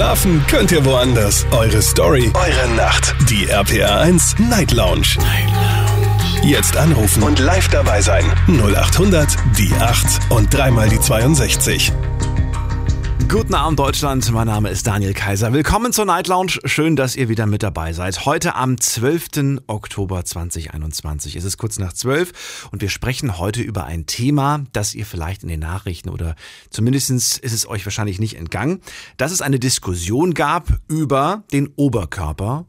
Schlafen könnt ihr woanders. Eure Story, eure Nacht. Die RPR 1 Night Lounge. Night Lounge. Jetzt anrufen und live dabei sein. 0800 die 8 und dreimal die 62. Guten Abend Deutschland, mein Name ist Daniel Kaiser. Willkommen zur Night Lounge. Schön, dass ihr wieder mit dabei seid. Heute am 12. Oktober 2021. Es ist kurz nach 12 und wir sprechen heute über ein Thema, das ihr vielleicht in den Nachrichten oder zumindest ist es euch wahrscheinlich nicht entgangen, dass es eine Diskussion gab über den Oberkörper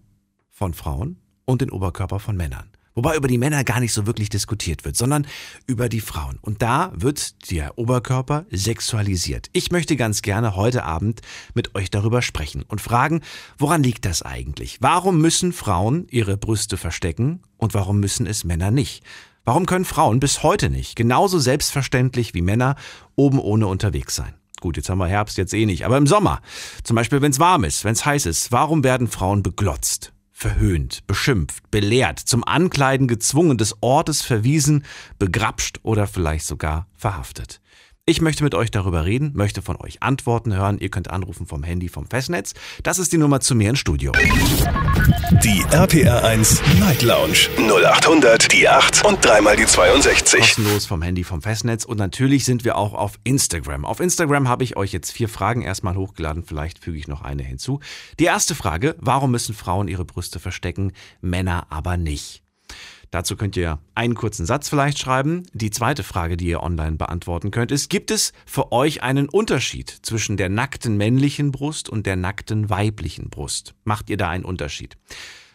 von Frauen und den Oberkörper von Männern. Wobei über die Männer gar nicht so wirklich diskutiert wird, sondern über die Frauen. Und da wird der Oberkörper sexualisiert. Ich möchte ganz gerne heute Abend mit euch darüber sprechen und fragen, woran liegt das eigentlich? Warum müssen Frauen ihre Brüste verstecken und warum müssen es Männer nicht? Warum können Frauen bis heute nicht, genauso selbstverständlich wie Männer, oben ohne unterwegs sein? Gut, jetzt haben wir Herbst jetzt eh nicht, aber im Sommer, zum Beispiel wenn es warm ist, wenn es heiß ist, warum werden Frauen beglotzt? Verhöhnt, beschimpft, belehrt, zum Ankleiden gezwungen, des Ortes verwiesen, begrapscht oder vielleicht sogar verhaftet. Ich möchte mit euch darüber reden, möchte von euch Antworten hören. Ihr könnt anrufen vom Handy vom Festnetz. Das ist die Nummer zu mir ins Studio. Die RPR 1 Night Lounge 0800 die 8 und dreimal die 62. Kostenlos vom Handy vom Festnetz und natürlich sind wir auch auf Instagram. Auf Instagram habe ich euch jetzt vier Fragen erstmal hochgeladen, vielleicht füge ich noch eine hinzu. Die erste Frage, warum müssen Frauen ihre Brüste verstecken, Männer aber nicht? Dazu könnt ihr einen kurzen Satz vielleicht schreiben. Die zweite Frage, die ihr online beantworten könnt, ist, gibt es für euch einen Unterschied zwischen der nackten männlichen Brust und der nackten weiblichen Brust? Macht ihr da einen Unterschied?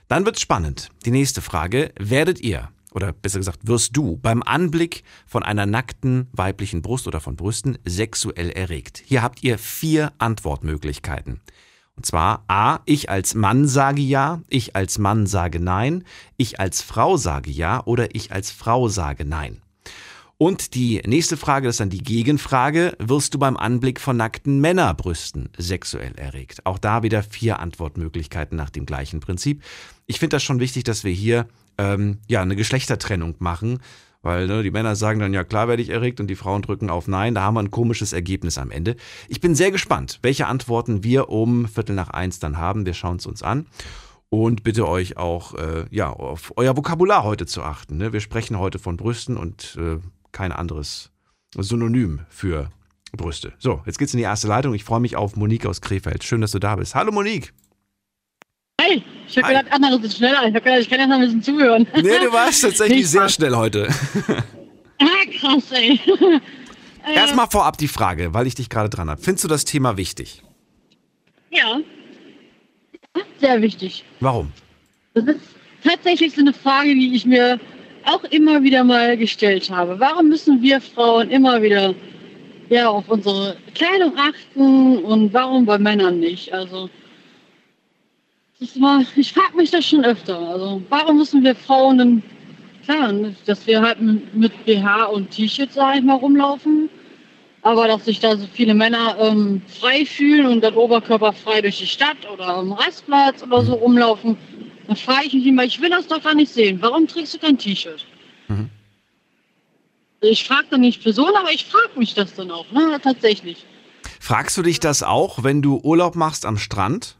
Dann wird's spannend. Die nächste Frage, werdet ihr oder besser gesagt, wirst du beim Anblick von einer nackten weiblichen Brust oder von Brüsten sexuell erregt? Hier habt ihr vier Antwortmöglichkeiten. Und zwar A, ich als Mann sage ja, ich als Mann sage nein, ich als Frau sage ja oder ich als Frau sage nein. Und die nächste Frage ist dann die Gegenfrage, wirst du beim Anblick von nackten Männerbrüsten sexuell erregt? Auch da wieder vier Antwortmöglichkeiten nach dem gleichen Prinzip. Ich finde das schon wichtig, dass wir hier ähm, ja eine Geschlechtertrennung machen, weil ne, die Männer sagen dann, ja klar werde ich erregt und die Frauen drücken auf Nein. Da haben wir ein komisches Ergebnis am Ende. Ich bin sehr gespannt, welche Antworten wir um Viertel nach eins dann haben. Wir schauen es uns an. Und bitte euch auch äh, ja, auf euer Vokabular heute zu achten. Ne? Wir sprechen heute von Brüsten und äh, kein anderes Synonym für Brüste. So, jetzt geht's in die erste Leitung. Ich freue mich auf Monique aus Krefeld. Schön, dass du da bist. Hallo Monique. Hi, ich habe gedacht, andere sind schneller. Ich habe gedacht, ich kann jetzt noch ein bisschen zuhören. Nee, du warst tatsächlich sehr schnell heute. Ja, krass, ey. Erstmal vorab die Frage, weil ich dich gerade dran habe. Findest du das Thema wichtig? Ja. Sehr wichtig. Warum? Das ist tatsächlich so eine Frage, die ich mir auch immer wieder mal gestellt habe. Warum müssen wir Frauen immer wieder ja, auf unsere Kleidung achten und warum bei Männern nicht? Also war, ich frage mich das schon öfter. Also warum müssen wir Frauen denn, klar, dass wir halt mit BH und T-Shirt, sag ich mal, rumlaufen, aber dass sich da so viele Männer ähm, frei fühlen und dann Oberkörper frei durch die Stadt oder am Rastplatz oder so rumlaufen, dann frage ich mich immer, ich will das doch gar nicht sehen. Warum trägst du kein T-Shirt? Mhm. Ich frage dann nicht Person, aber ich frage mich das dann auch, ne? tatsächlich. Fragst du dich das auch, wenn du Urlaub machst am Strand?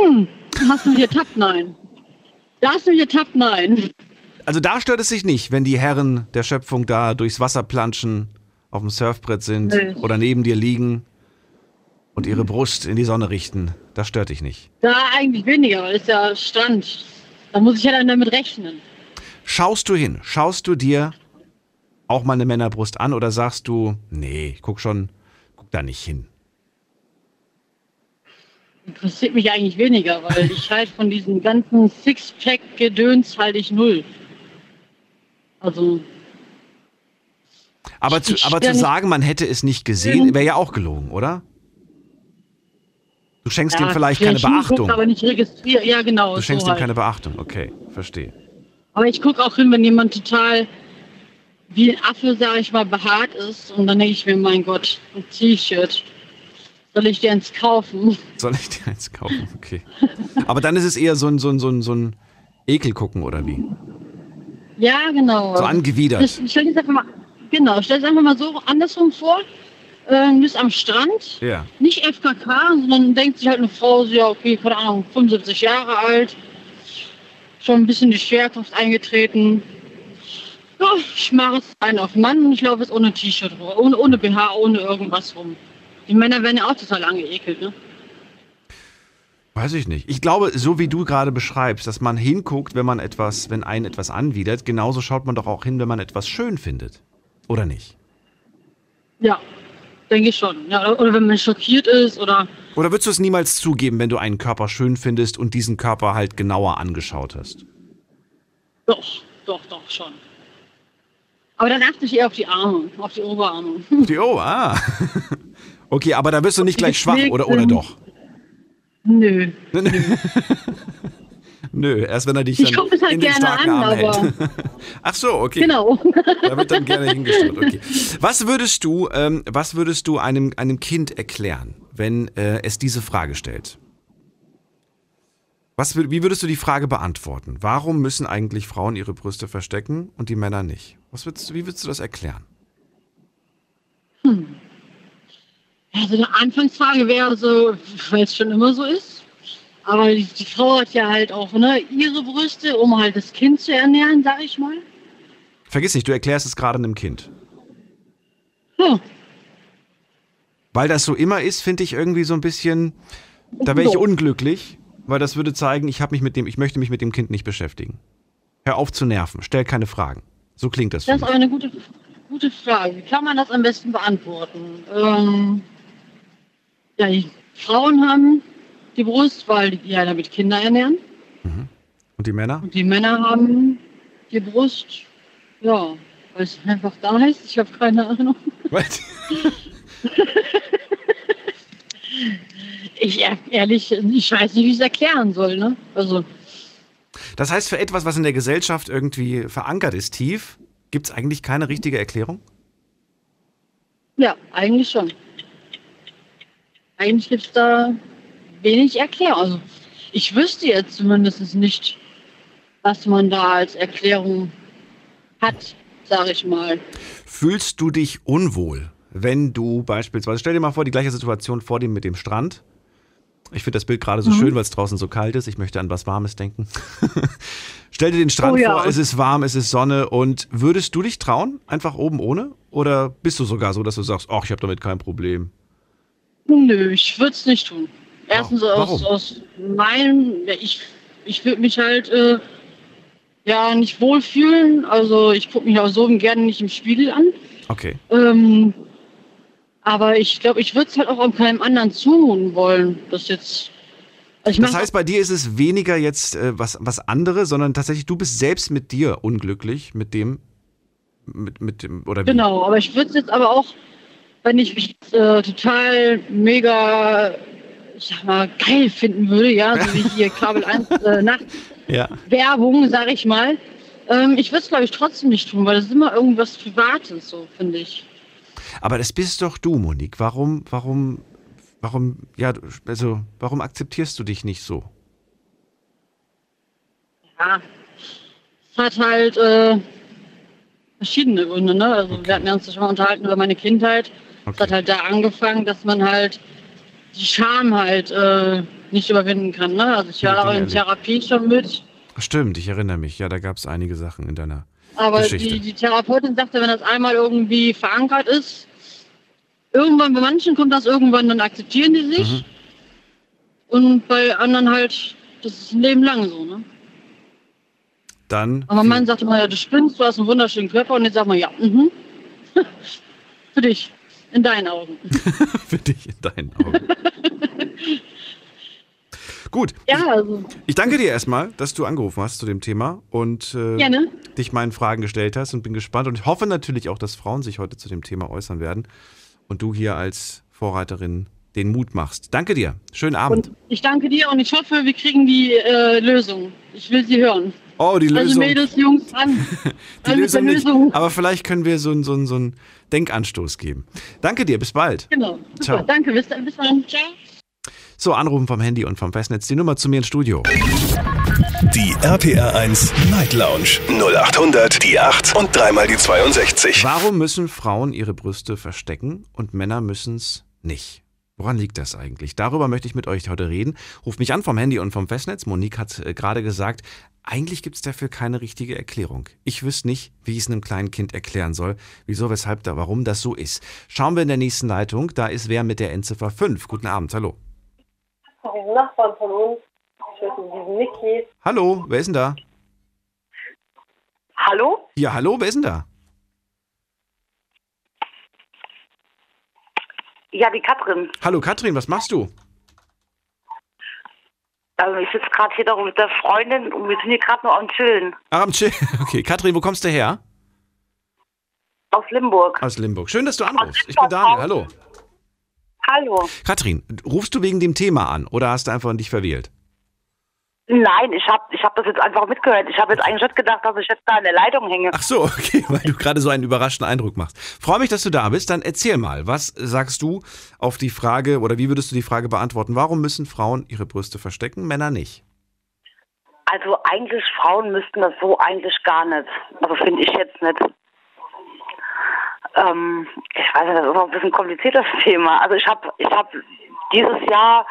Hm, hast du mich ertappt? Nein. Da hast du mich ertappt? Nein. Also da stört es sich nicht, wenn die Herren der Schöpfung da durchs Wasser planschen, auf dem Surfbrett sind nee. oder neben dir liegen und ihre Brust in die Sonne richten. Das stört dich nicht. Da eigentlich weniger, weil es ja Strand. Da muss ich ja dann damit rechnen. Schaust du hin? Schaust du dir auch mal eine Männerbrust an oder sagst du, nee, guck schon, guck da nicht hin? Interessiert mich eigentlich weniger, weil ich halt von diesem ganzen Six-Pack-Gedöns halte ich null. Also. Aber, zu, aber zu sagen, man hätte es nicht gesehen, wäre ja auch gelogen, oder? Du schenkst ja, dem vielleicht keine Beachtung. aber nicht registriert. Ja, genau. Du schenkst so ihm halt. keine Beachtung, okay, verstehe. Aber ich gucke auch hin, wenn jemand total wie ein Affe, sag ich mal, behaart ist. Und dann denke ich mir, mein Gott, ein T-Shirt. Soll ich dir eins kaufen? Soll ich dir eins kaufen? Okay. Aber dann ist es eher so ein, so ein, so ein, so ein Ekel gucken, oder wie? Ja, genau. So angewidert. Ich, stell dir einfach mal, genau, stell dir einfach mal so andersrum vor. ähm, ist am Strand. Ja. Nicht FKK, sondern denkt sich halt eine Frau, so, ja, okay, keine Ahnung, 75 Jahre alt, schon ein bisschen die Schwerkraft eingetreten. Ja, ich mache es einen auf Mann und ich laufe jetzt ohne T-Shirt rum, ohne, ohne BH, ohne irgendwas rum. Die Männer werden ja auch total angeekelt, ne? Weiß ich nicht. Ich glaube, so wie du gerade beschreibst, dass man hinguckt, wenn man etwas, wenn einen etwas anwidert, genauso schaut man doch auch hin, wenn man etwas schön findet. Oder nicht? Ja, denke ich schon. Ja, oder- wenn man schockiert ist oder Oder würdest du es niemals zugeben, wenn du einen Körper schön findest und diesen Körper halt genauer angeschaut hast? doch, doch, doch, schon. Aber dann achte ich eher auf die Arme, auf die Oberarme. Die, oh, ah. Okay, aber da wirst du nicht gleich schwach, oder, oder doch? Nö. Nö, erst wenn er dich Ich dann halt in den gerne starken an, Arm hält. aber- Ach so, okay. Genau. Da wird dann gerne hingeschaut. Okay. Was würdest du, ähm, was würdest du einem, einem Kind erklären, wenn äh, es diese Frage stellt? Was, wie würdest du die Frage beantworten? Warum müssen eigentlich Frauen ihre Brüste verstecken und die Männer nicht? Was würdest du, wie würdest du das erklären? Also eine Anfangsfrage wäre so, weil es schon immer so ist. Aber die, die Frau hat ja halt auch ne, ihre Brüste, um halt das Kind zu ernähren, sag ich mal. Vergiss nicht, du erklärst es gerade einem Kind. Hm. Weil das so immer ist, finde ich irgendwie so ein bisschen, da wäre ich So. unglücklich, weil das würde zeigen, ich habe mich mit dem, ich möchte mich mit dem Kind nicht beschäftigen. Hör auf zu nerven, stell keine Fragen. So klingt das Das ist aber eine gute, gute Frage. Wie kann man das am besten beantworten? Ähm, ja, die Frauen haben die Brust, weil die ja damit Kinder ernähren. Und die Männer? Und die Männer haben die Brust, ja, weil es einfach da ist. Ich habe keine Ahnung. Was? Ich ehr- ehrlich, ich weiß nicht, wie ich es erklären soll. Ne? Also, Das heißt, für etwas, was in der Gesellschaft irgendwie verankert ist, tief, gibt es eigentlich keine richtige Erklärung? ja, eigentlich schon. Eigentlich gibt es da wenig Erklärung. Also, ich wüsste jetzt zumindest nicht, was man da als Erklärung hat, sage ich mal. Fühlst du dich unwohl, wenn du beispielsweise, stell dir mal vor, die gleiche Situation vor dem mit dem Strand. Ich finde das Bild gerade Mhm. so schön, weil es draußen so kalt ist. Ich möchte an was Warmes denken. stell dir den Strand Oh ja. vor, es ist warm, es ist Sonne und würdest du dich trauen, einfach oben ohne? Oder bist du sogar so, dass du sagst, ach, ich habe damit kein Problem? Nö, ich würde es nicht tun. Erstens Warum? aus, aus meinem, ja, ich, ich würde mich halt äh, ja nicht wohlfühlen. Also ich gucke mich auch so gerne nicht im Spiegel an. Okay. Ähm, aber ich glaube, ich würde es halt auch an keinem anderen zumuten wollen. Das jetzt. Also Das heißt, bei dir ist es weniger jetzt äh, was, was andere, sondern tatsächlich, du bist selbst mit dir unglücklich, mit dem, mit, mit dem, oder wie? Genau, aber ich würde es jetzt aber auch, wenn ich mich äh, total mega, ich sag mal, geil finden würde, ja, so wie hier Kabel 1 äh, Nacht. Ja. Werbung, sag ich mal. Ähm, ich würde es, glaube ich, trotzdem nicht tun, weil das ist immer irgendwas Privates, so finde ich. Aber das bist doch du, Monique. Warum, warum, warum, ja, also, warum akzeptierst du dich nicht so? Ja, es hat halt äh, verschiedene Gründe, ne? Also Okay. wir hatten uns schon mal unterhalten über meine Kindheit. Es Okay. hat halt da angefangen, dass man halt die Scham halt äh, nicht überwinden kann, ne? Also ich war auch in Therapie schon mit. Stimmt, ich erinnere mich. Ja, da gab es einige Sachen in deiner. Aber Geschichte. die, die Therapeutin sagte, wenn das einmal irgendwie verankert ist, irgendwann bei manchen kommt das irgendwann, dann akzeptieren die sich. Mhm. Und bei anderen halt, das ist ein Leben lang so, ne? Dann. Aber mein Mann sagte mal, ja, du spinnst, du hast einen wunderschönen Körper. Und jetzt sag mal, ja, mhm. Für dich, in deinen Augen. für dich in deinen Augen. Gut, Ja, also, ich danke dir erstmal, dass du angerufen hast zu dem Thema und äh, gerne. dich meinen Fragen gestellt hast und bin gespannt und ich hoffe natürlich auch, dass Frauen sich heute zu dem Thema äußern werden und du hier als Vorreiterin den Mut machst. Danke dir. Schönen Abend. Und ich danke dir und ich hoffe, wir kriegen die äh, Lösung. Ich will sie hören. oh, die Also Lösung. Mädels, Jungs, an. die Lösung nicht. Lösung. Aber vielleicht können wir so, einen- so, einen- so einen Denkanstoß geben. Danke dir, bis bald. Genau. Super. Ciao. Danke, bis dann. Bis dann. Ciao. So, anrufen vom Handy und vom Festnetz. Die Nummer zu mir ins Studio. Die RPR 1 Night Lounge 0800 die 8 und dreimal die 62. Warum müssen Frauen ihre Brüste verstecken und Männer müssen es nicht? Woran liegt das eigentlich? Darüber möchte ich mit euch heute reden. Ruft mich an vom Handy und vom Festnetz. Monique hat äh, gerade gesagt, eigentlich gibt es dafür keine richtige Erklärung. Ich wüsste nicht, wie ich es einem kleinen Kind erklären soll, wieso, weshalb, da, warum das so ist. Schauen wir in der nächsten Leitung. Da ist wer mit der Endziffer 5. Guten Abend, hallo. Ein Nachbarn von uns. Ich weiß nicht, diesen Niki. Hallo, wer ist denn da? Hallo? Ja, hallo, wer ist denn da? Ja, die Katrin. Hallo Katrin, was machst du? Also ich sitze gerade hier doch mit der Freundin und wir sind hier gerade nur am Chillen. Ah, am Chill. Okay, Katrin, wo kommst du her? Aus Limburg. Aus Limburg. Schön, dass du anrufst. Ich bin Daniel, hallo. Hallo. Katrin, rufst du wegen dem Thema an oder hast du einfach dich verwählt? Nein, ich habe ich hab das jetzt einfach mitgehört. Ich habe jetzt eigentlich nicht gedacht, dass ich jetzt da in der Leitung hänge. Ach so, okay, weil du gerade so einen überraschten Eindruck machst. Freue mich, dass du da bist. Dann erzähl mal, was sagst du auf die Frage oder wie würdest du die Frage beantworten? Warum müssen Frauen ihre Brüste verstecken, Männer nicht? Also eigentlich, Frauen müssten das so eigentlich gar nicht. Also finde ich jetzt nicht. Ähm, ich weiß nicht, das ist auch ein bisschen kompliziertes Thema. Also ich habe ich hab dieses Jahr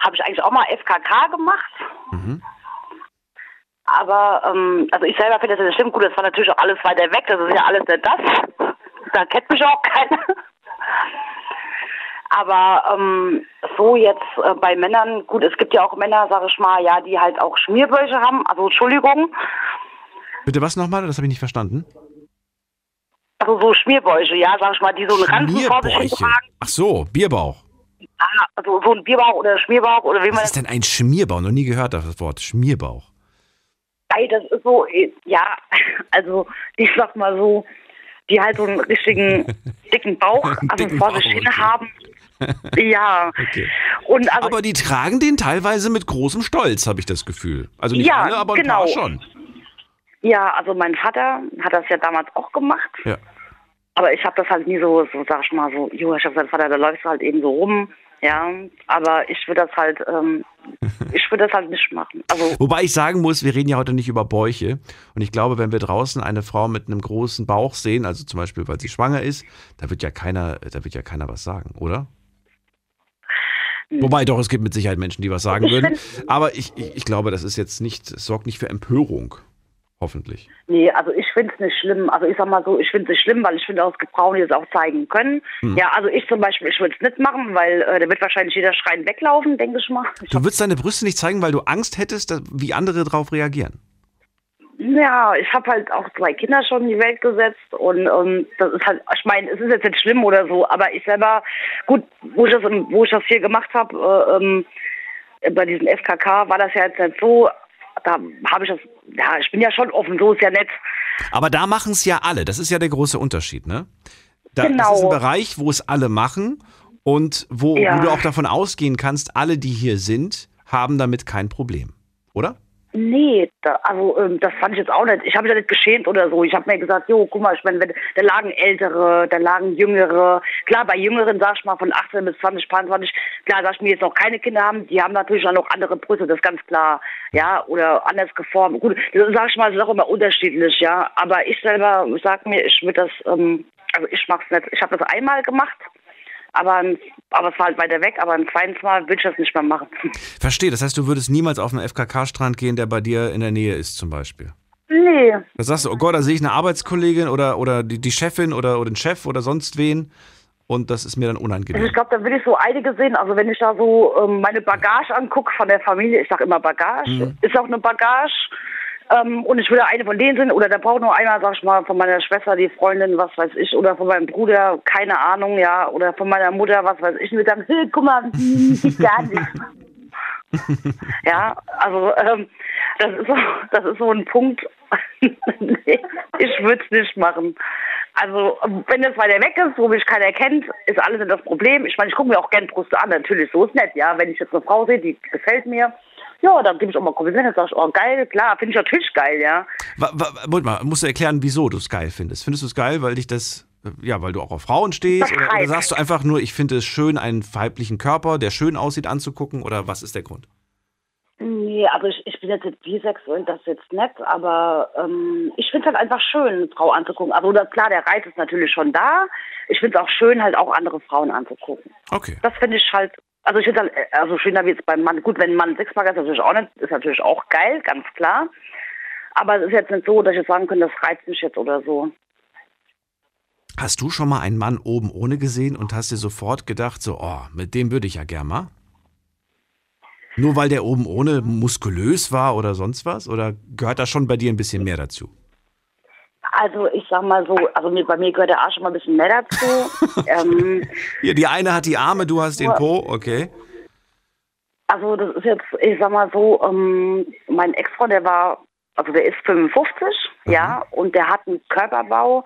habe ich eigentlich auch mal FKK gemacht. Aber ähm, also ich selber finde das nicht schlimm. Gut, das war natürlich auch alles weiter weg. Das ist ja alles nicht das. Da kennt mich auch keiner. Aber ähm, so jetzt äh, bei Männern, gut, es gibt ja auch Männer, sage ich mal, ja, die halt auch Schmierbäuche haben. Also Entschuldigung, Bitte was nochmal? Das habe ich nicht verstanden. also so Schmierbäuche, ja, sag ich mal, die so einen Ranzen vor sich tragen. Ach so, Bierbauch. Ah, also so ein Bierbauch oder Schmierbauch oder wie man Was ist denn ein Schmierbauch? Noch nie gehört das Wort Schmierbauch. Ey, das ist so, ja, also ich sag mal so, die halt so einen richtigen dicken Bauch, also dicken vor sich Bauch, hin okay. haben. Ja. Okay. Und also, Aber die tragen den teilweise mit großem Stolz, habe ich das Gefühl. Also nicht Ja, alle, aber ein genau. paar schon. ja, also mein Vater hat das ja damals auch gemacht. Ja. Aber ich habe das halt nie so, so sag ich mal so, jo, ich habe gesagt, Vater, da läufst du halt eben so rum. Ja, aber ich würde das halt, ähm, ich würde das halt nicht machen. Also Wobei ich sagen muss, wir reden ja heute nicht über Bäuche. Und ich glaube, wenn wir draußen eine Frau mit einem großen Bauch sehen, also zum Beispiel, weil sie schwanger ist, da wird ja keiner, da wird ja keiner was sagen, oder? Wobei doch, es gibt mit Sicherheit Menschen, die was sagen Ich würden. Aber ich, ich, ich glaube, das ist jetzt nicht, es sorgt nicht für Empörung. Hoffentlich. Nee, also ich finde es nicht schlimm. Also ich sag mal so, ich finde es nicht schlimm, weil ich finde, auch es gibt Frauen, die es auch zeigen können. Hm. Ja, also ich zum Beispiel, ich würde es nicht machen, weil äh, da wird wahrscheinlich jeder schreien weglaufen, denke ich mal. Ich Du würdest deine Brüste nicht zeigen, weil du Angst hättest, dass, wie andere darauf reagieren. Ja, ich habe halt auch zwei Kinder schon in die Welt gesetzt und ähm, das ist halt, ich meine, es ist jetzt nicht schlimm oder so, aber ich selber, gut, wo ich das, im- wo ich das hier gemacht habe, äh, ähm, bei diesem FKK war das ja jetzt nicht so, da habe ich das, ja, ich bin ja schon offen, so ist ja nett. Aber da machen es ja alle. Das ist ja der große Unterschied, ne? Da, Genau. Das ist ein Bereich, wo es alle machen und wo, Ja. wo du auch davon ausgehen kannst, alle, die hier sind, haben damit kein Problem. Oder? Nee, da, also ähm, das fand ich jetzt auch nicht. Ich habe mich ja nicht geschämt oder so. Ich habe mir gesagt, jo, guck mal, ich meine, da lagen Ältere, da lagen Jüngere. Klar, bei Jüngeren, sag ich mal, von 18 bis 20, 22, klar, sag ich mir jetzt noch keine Kinder haben, die haben natürlich auch noch andere Brüste, das ist ganz klar. Ja, oder anders geformt. Gut, sag ich mal, das ist auch immer unterschiedlich, ja. Aber ich selber sag mir, ich würde das, ähm, also ich mach's nicht. Ich habe das einmal gemacht, aber, aber es war halt weiter weg, aber ein zweites Mal würde ich das nicht mehr machen. Verstehe. Das heißt, du würdest niemals auf einen FKK-Strand gehen, der bei dir in der Nähe ist, zum Beispiel. nee, Da sagst du, oh Gott, da sehe ich eine Arbeitskollegin oder, oder die, die Chefin oder, oder den Chef oder sonst wen. Und das ist mir dann Also unangenehm. ich glaube, da will ich so einige sehen. Also wenn ich da so ähm, meine Bagage angucke von der Familie, ich sage immer Bagage, Mhm. ist auch eine Bagage. Ähm, und ich will eine von denen sein, oder da braucht nur einer, sag ich mal, von meiner Schwester, die Freundin, was weiß ich, oder von meinem Bruder, keine Ahnung, ja, oder von meiner Mutter, was weiß ich, und wir sagen, hey, guck mal, geht gar nicht. ja, also ähm, das ist so, das ist so ein Punkt. nee, ich würde es nicht machen. Also, wenn das weiter weg ist, wo mich keiner kennt, ist alles nicht das Problem. Ich meine, ich gucke mir auch gern Brüste an, natürlich, so ist nett, ja. Wenn ich jetzt eine Frau sehe, die gefällt mir, ja, dann gebe ich auch mal Komplimente, sag ich, oh, geil, klar, finde ich natürlich geil, ja. Moment mal, musst du erklären, wieso du es geil findest. Findest du es geil, weil dich das, äh, ja, weil du auch auf Frauen stehst? Oder, oder sagst du einfach nur, ich finde es schön, einen weiblichen Körper, der schön aussieht, anzugucken? Oder was ist der Grund? Nee, also ich, ich bin jetzt bisexuell, das jetzt nett, aber ähm, ich finde es halt einfach schön, eine Frau anzugucken. Also klar, der Reiz ist natürlich schon da. Ich finde es auch schön, halt auch andere Frauen anzugucken. Okay. Das finde ich halt, also ich finde halt, äh, also schöner wie jetzt beim Mann. Gut, wenn ein Mann Sixpack ist, natürlich auch nicht, ist natürlich auch geil, ganz klar. Aber es ist jetzt nicht so, dass ich jetzt sagen könnte, das reizt mich jetzt oder so. Hast du schon mal einen Mann oben ohne gesehen und hast dir sofort gedacht, so, oh, mit dem würde ich ja gern mal? Nur weil der oben ohne muskulös war oder sonst was? Oder gehört da schon bei dir ein bisschen mehr dazu? Also ich sag mal so, also mir, bei mir gehört der Arsch mal ein bisschen mehr dazu. ähm, Hier, die eine hat die Arme, du hast den Po, okay. also das ist jetzt, ich sag mal so, ähm, mein Ex-Freund, der war, also der ist 55, ja, und der hat einen Körperbau,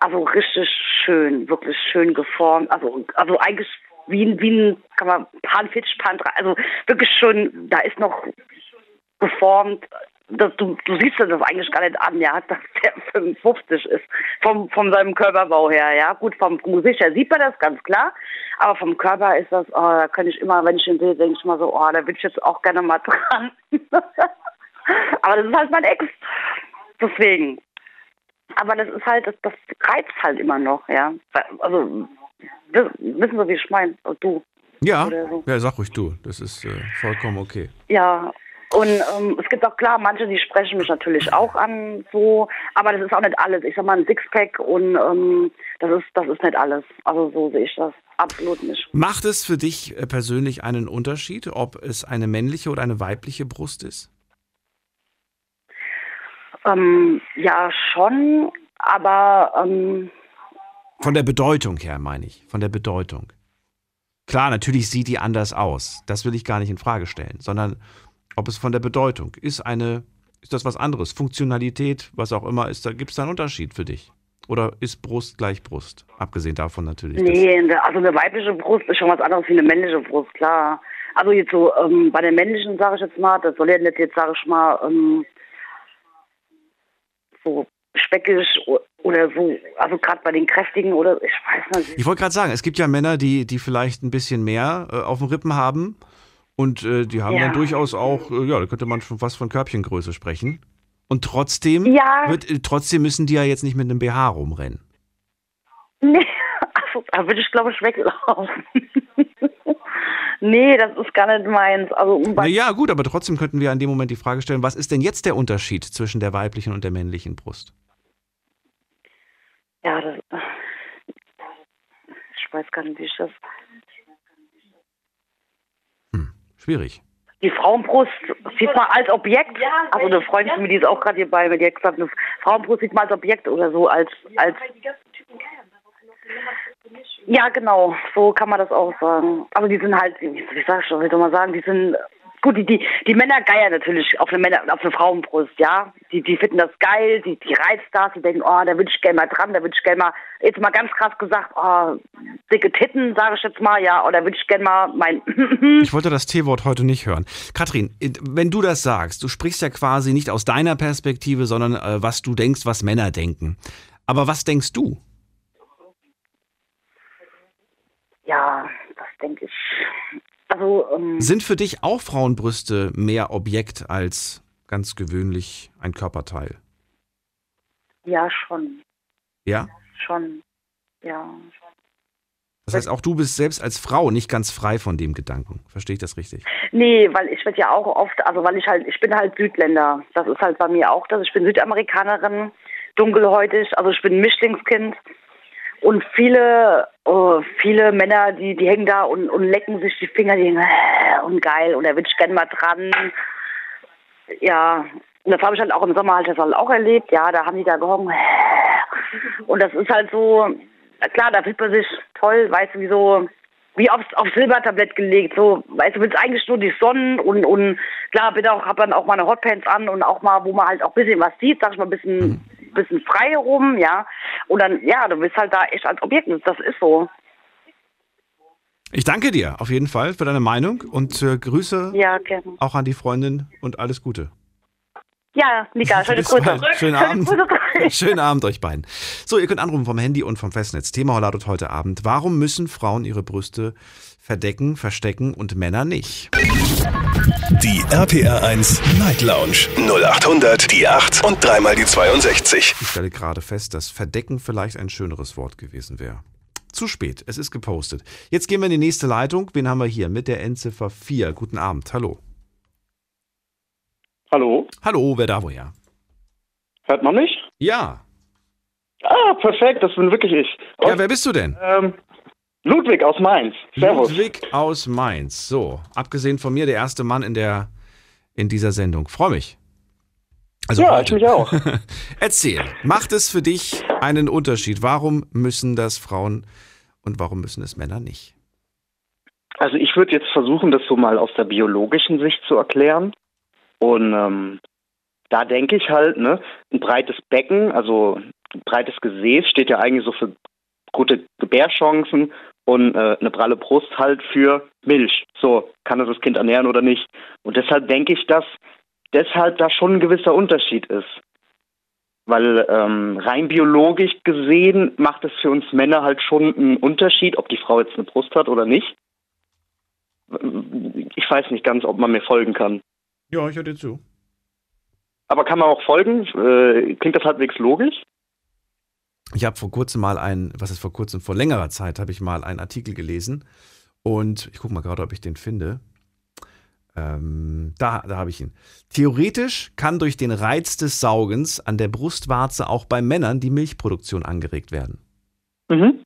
also richtig schön, wirklich schön geformt, also also eigentlich wie ein, wie ein, kann man, Pan 40, Pan 3, also wirklich schon, da ist noch geformt, das, du, du siehst das eigentlich gar nicht an, ja, dass der 55 ist, vom, von seinem Körperbau her, ja. Gut, vom Gesicht her sieht man das ganz klar, aber vom Körper ist das, oh, da kann ich immer, wenn ich ihn sehe, denke ich mal so, oh, da will ich jetzt auch gerne mal dran. aber das ist halt mein Ex. Deswegen. Aber das ist halt, das, das reizt halt immer noch, ja. Also, wissen Sie, wie ich meine? Du. Ja, so. ja, sag ruhig du. Das ist äh, vollkommen okay. Ja, und ähm, es gibt auch klar, manche, die sprechen mich natürlich auch an, so, aber das ist auch nicht alles. Ich sag mal ein Sixpack und ähm, das ist das ist nicht alles. Also so sehe ich das absolut nicht. Macht es für dich äh, persönlich einen Unterschied, ob es eine männliche oder eine weibliche Brust ist? Ähm, ja, schon, aber ähm, Von der Bedeutung her, meine ich. Von der Bedeutung. Klar, natürlich sieht die anders aus. Das will ich gar nicht in Frage stellen, sondern ob es von der Bedeutung ist eine, ist das was anderes? Funktionalität, was auch immer ist, da gibt es da einen Unterschied für dich? Oder ist Brust gleich Brust? Abgesehen davon natürlich. nee, also eine weibliche Brust ist schon was anderes wie eine männliche Brust, klar. Also jetzt so ähm, bei den männlichen sage ich jetzt mal, das soll ja nicht jetzt sage ich mal ähm, so speckig oder so, also gerade bei den kräftigen oder ich weiß nicht. Ich wollte gerade sagen, es gibt ja Männer, die, die vielleicht ein bisschen mehr äh, auf den Rippen haben. Und äh, die haben Ja. dann durchaus auch, äh, ja, da könnte man schon fast von Körbchengröße sprechen. Und trotzdem, Ja. wird, äh, trotzdem müssen die ja jetzt nicht mit einem BH rumrennen. Nee, also, da würde ich glaube ich weglaufen. nee, das ist gar nicht meins. Also um Na bei, ja, gut, aber trotzdem könnten wir an dem Moment die Frage stellen, was ist denn jetzt der Unterschied zwischen der weiblichen und der männlichen Brust? ja, das, ich weiß gar nicht, wie ich das. Schwierig. Die Frauenbrust sieht man als Objekt. Also eine Freundin von mir, die ist auch gerade hier bei mir, die hat gesagt, eine Frauenbrust sieht man als Objekt oder so, als als. Ja, genau, so kann man das auch sagen. Also die sind halt, wie wie sag ich schon, wie soll man sagen, die sind gut, die, die, die Männer geiern natürlich auf eine Männer, auf eine Frauenbrust, ja. Die, die finden das geil, die, die reizt das, die denken, oh, da würde ich gerne mal dran, da würde ich gerne mal, jetzt mal ganz krass gesagt, oh, dicke Titten, sage ich jetzt mal, ja, oder würde ich gerne mal mein Ich wollte das T-Wort heute nicht hören. Katrin, wenn du das sagst, du sprichst ja quasi nicht aus deiner Perspektive, sondern äh, was du denkst, was Männer denken. Aber was denkst du? Ja, das denke ich. Also, ähm, Sind für dich auch Frauenbrüste mehr Objekt als ganz gewöhnlich ein Körperteil? ja, schon. Ja? Schon. Ja. Das heißt, auch du bist selbst als Frau nicht ganz frei von dem Gedanken. Verstehe ich das richtig? Nee, weil ich werde ja auch oft, also weil ich halt, ich bin halt Südländer. Das ist halt bei mir auch das. Ich bin Südamerikanerin, dunkelhäutig, also ich bin ein Mischlingskind. Und viele, äh, viele Männer, die, die hängen da und, und lecken sich die Finger, die denken, äh, und geil, und da würde ich gerne mal dran. Ja, und das habe ich halt auch im Sommer halt das halt auch erlebt. Ja, da haben die da gehongen. Äh, und das ist halt so, klar, da fühlt man sich toll, weißt du, wie so, wie aufs, aufs Silbertablett gelegt. So, weißt du, willst eigentlich nur die Sonnen und, und klar, bitte auch, hab dann auch mal eine Hotpants an und auch mal, wo man halt auch ein bisschen was sieht, sag ich mal, ein bisschen, bisschen frei rum, ja. Und dann, ja, du bist halt da echt als Objekt, das ist so. Ich danke dir auf jeden Fall für deine Meinung und äh, Grüße Ja, auch an die Freundin und alles Gute. Ja, Nika, schöne Grüße. bald. Schönen Schöne Abend. Schönen Abend euch beiden. So, ihr könnt anrufen vom Handy und vom Festnetz. Thema lautet heute Abend, warum müssen Frauen ihre Brüste verdecken, verstecken und Männer nicht? Die RPR 1 Night Lounge 0800 die 8 und dreimal die 62. Ich stelle gerade fest, dass verdecken vielleicht ein schöneres Wort gewesen wäre. Zu spät, es ist gepostet. Jetzt gehen wir in die nächste Leitung. Wen haben wir hier mit der Endziffer 4? Guten Abend, hallo. Hallo, Hallo, wer da woher? hört man mich? Ja. Ah, perfekt, das bin wirklich ich. Ja, Und, wer bist du denn? ähm, Ludwig aus Mainz. Servus. Ludwig aus Mainz. So, abgesehen von mir der erste Mann in der in dieser Sendung. Freue mich. Also Ja, heute. ich mich auch. Erzähl, macht es für dich einen Unterschied? Warum müssen das Frauen und warum müssen es Männer nicht? Also ich würde jetzt versuchen, das so mal aus der biologischen Sicht zu erklären. Und ähm, da denke ich halt, ne, ein breites Becken, also ein breites Gesäß steht ja eigentlich so für gute Gebärchancen und äh, eine pralle Brust halt für Milch. So, kann das das Kind ernähren oder nicht? Und deshalb denke ich, dass deshalb da schon ein gewisser Unterschied ist. Weil ähm, rein biologisch gesehen macht es für uns Männer halt schon einen Unterschied, ob die Frau jetzt eine Brust hat oder nicht. Ich weiß nicht ganz, ob man mir folgen kann. Ja, ich höre dir zu. Aber kann man auch folgen? Äh, klingt das halbwegs logisch? Ich habe vor kurzem mal ein, was ist vor kurzem, vor längerer Zeit habe ich mal einen Artikel gelesen und ich gucke mal gerade, ob ich den finde. Ähm, da, da habe ich ihn. Theoretisch kann durch den Reiz des Saugens an der Brustwarze auch bei Männern die Milchproduktion angeregt werden. Mhm.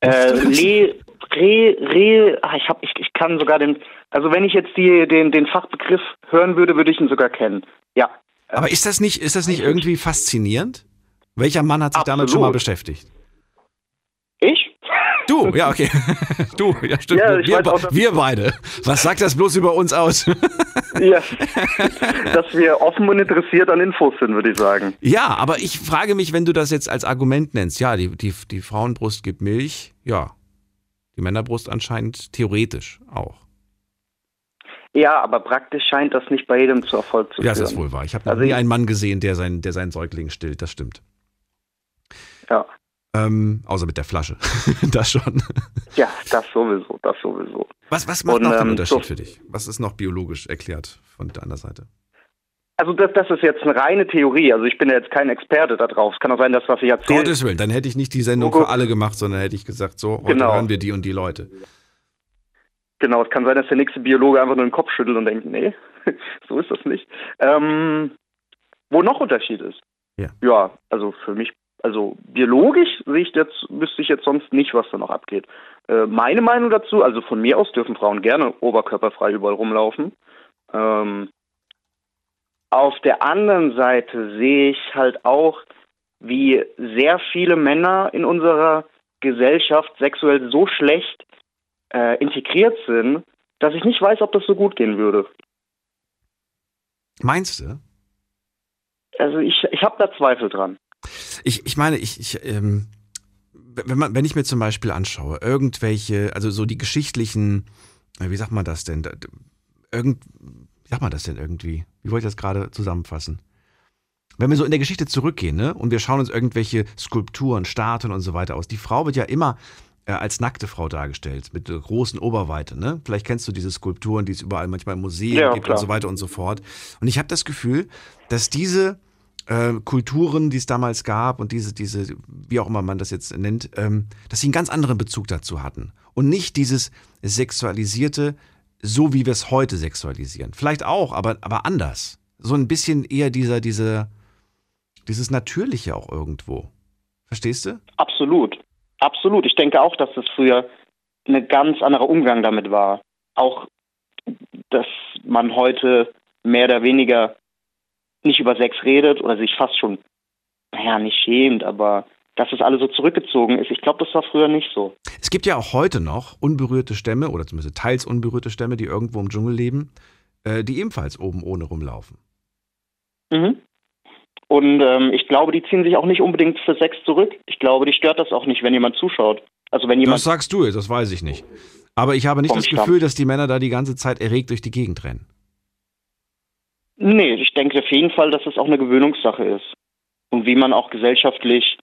Äh, Le, Re, Re, ah, ich, hab, ich, ich kann sogar den, also wenn ich jetzt die, den, den Fachbegriff hören würde, würde ich ihn sogar kennen. Ja. Aber ist das nicht, ist das nicht irgendwie faszinierend? Welcher Mann hat sich damit Absolut. schon mal beschäftigt? Ich? Du, ja, okay. Du, ja, stimmt. Ja, wir, auch, wir beide. Was sagt das bloß über uns aus? Ja. Dass wir offen und interessiert an Infos sind, würde ich sagen. Ja, aber ich frage mich, wenn du das jetzt als Argument nennst, ja, die, die, die Frauenbrust gibt Milch, ja. Die Männerbrust anscheinend theoretisch auch. Ja, aber praktisch scheint das nicht bei jedem zu Erfolg zu Ja, führen. das ist wohl wahr. Ich habe noch Also nie einen Mann gesehen, der, sein, der seinen Säugling stillt, das stimmt. Ja. Ähm, außer mit der Flasche. das schon. ja, das sowieso, das sowieso. Was, was macht Und, noch den ähm, Unterschied so- für dich? Was ist noch biologisch erklärt von deiner Seite? Also das, das ist jetzt eine reine Theorie. Also ich bin ja jetzt kein Experte da drauf. Es kann auch sein, dass was ich erzähle. Gottes Willen, dann hätte ich nicht die Sendung für alle gemacht, sondern hätte ich gesagt, so, heute Genau. hören wir die und die Leute. Genau, es kann sein, dass der nächste Biologe einfach nur den Kopf schüttelt und denkt, nee, so ist das nicht. Ähm, wo noch Unterschied ist? Ja. Ja, also für mich, also biologisch sehe ich jetzt, wüsste ich jetzt sonst nicht, was da noch abgeht. Äh, meine Meinung dazu, also von mir aus dürfen Frauen gerne oberkörperfrei überall rumlaufen. Ähm, auf der anderen Seite sehe ich halt auch, wie sehr viele Männer in unserer Gesellschaft sexuell so schlecht äh, integriert sind, dass ich nicht weiß, ob das so gut gehen würde. Meinst du? Also ich, ich habe da Zweifel dran. Ich, ich meine, ich, ich ähm, wenn, man, wenn ich mir zum Beispiel anschaue, irgendwelche, also so die geschichtlichen, äh, wie sagt man das denn? Irgend, wie sagt man das denn irgendwie? Wie wollte ich das gerade zusammenfassen? Wenn wir so in der Geschichte zurückgehen, ne, und wir schauen uns irgendwelche Skulpturen, Statuen und so weiter aus, die Frau wird ja immer als nackte Frau dargestellt, mit großen Oberweite, ne? Vielleicht kennst du diese Skulpturen, die es überall manchmal in Museen Ja, gibt klar. und so weiter und so fort. Und ich habe das Gefühl, dass diese äh, Kulturen, die es damals gab und diese, diese, wie auch immer man das jetzt nennt, ähm, dass sie einen ganz anderen Bezug dazu hatten. Und nicht dieses sexualisierte, so wie wir es heute sexualisieren. Vielleicht auch, aber, aber anders. So ein bisschen eher dieser, dieser, dieses Natürliche auch irgendwo. Verstehst du? Absolut. Absolut. Ich denke auch, dass das früher ein ganz anderer Umgang damit war. Auch, dass man heute mehr oder weniger nicht über Sex redet oder sich fast schon, naja, nicht schämt, aber dass das alles so zurückgezogen ist. Ich glaube, das war früher nicht so. Es gibt ja auch heute noch unberührte Stämme oder zumindest teils unberührte Stämme, die irgendwo im Dschungel leben, äh, die ebenfalls oben ohne rumlaufen. Mhm. Und ähm, ich glaube, die ziehen sich auch nicht unbedingt für Sex zurück. Ich glaube, die stört das auch nicht, wenn jemand zuschaut. Also wenn jemand Das sagst du jetzt, das weiß ich nicht. Aber ich habe nicht das Stamm. Gefühl, dass die Männer da die ganze Zeit erregt durch die Gegend rennen. Nee, ich denke auf jeden Fall, dass es auch eine Gewöhnungssache ist. Und wie man auch gesellschaftlich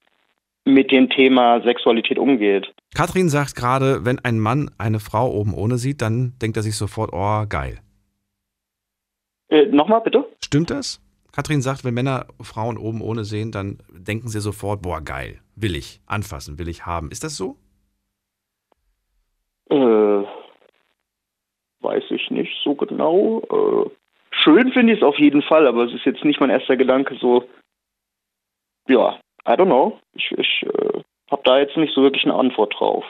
mit dem Thema Sexualität umgeht. Katrin sagt gerade, wenn ein Mann eine Frau oben ohne sieht, dann denkt er sich sofort, oh, geil. Äh, Nochmal bitte? Stimmt das? Katrin sagt, wenn Männer Frauen oben ohne sehen, dann denken sie sofort, boah, geil, will ich anfassen, will ich haben. Ist das so? Äh, weiß ich nicht so genau. Äh, schön finde ich es auf jeden Fall, aber es ist jetzt nicht mein erster Gedanke so, ja, I don't know. Ich, ich äh, habe da jetzt nicht so wirklich eine Antwort drauf.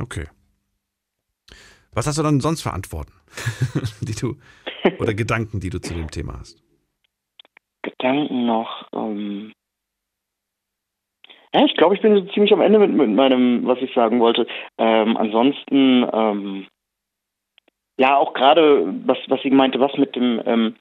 Okay. Was hast du dann sonst für Antworten, die du oder Gedanken, die du zu dem Thema hast? Gedanken noch. Ähm ja, ich glaube, ich bin so ziemlich am Ende mit, mit meinem, was ich sagen wollte. Ähm, ansonsten, ähm, ja, auch gerade, was, was sie meinte, was mit dem ähm,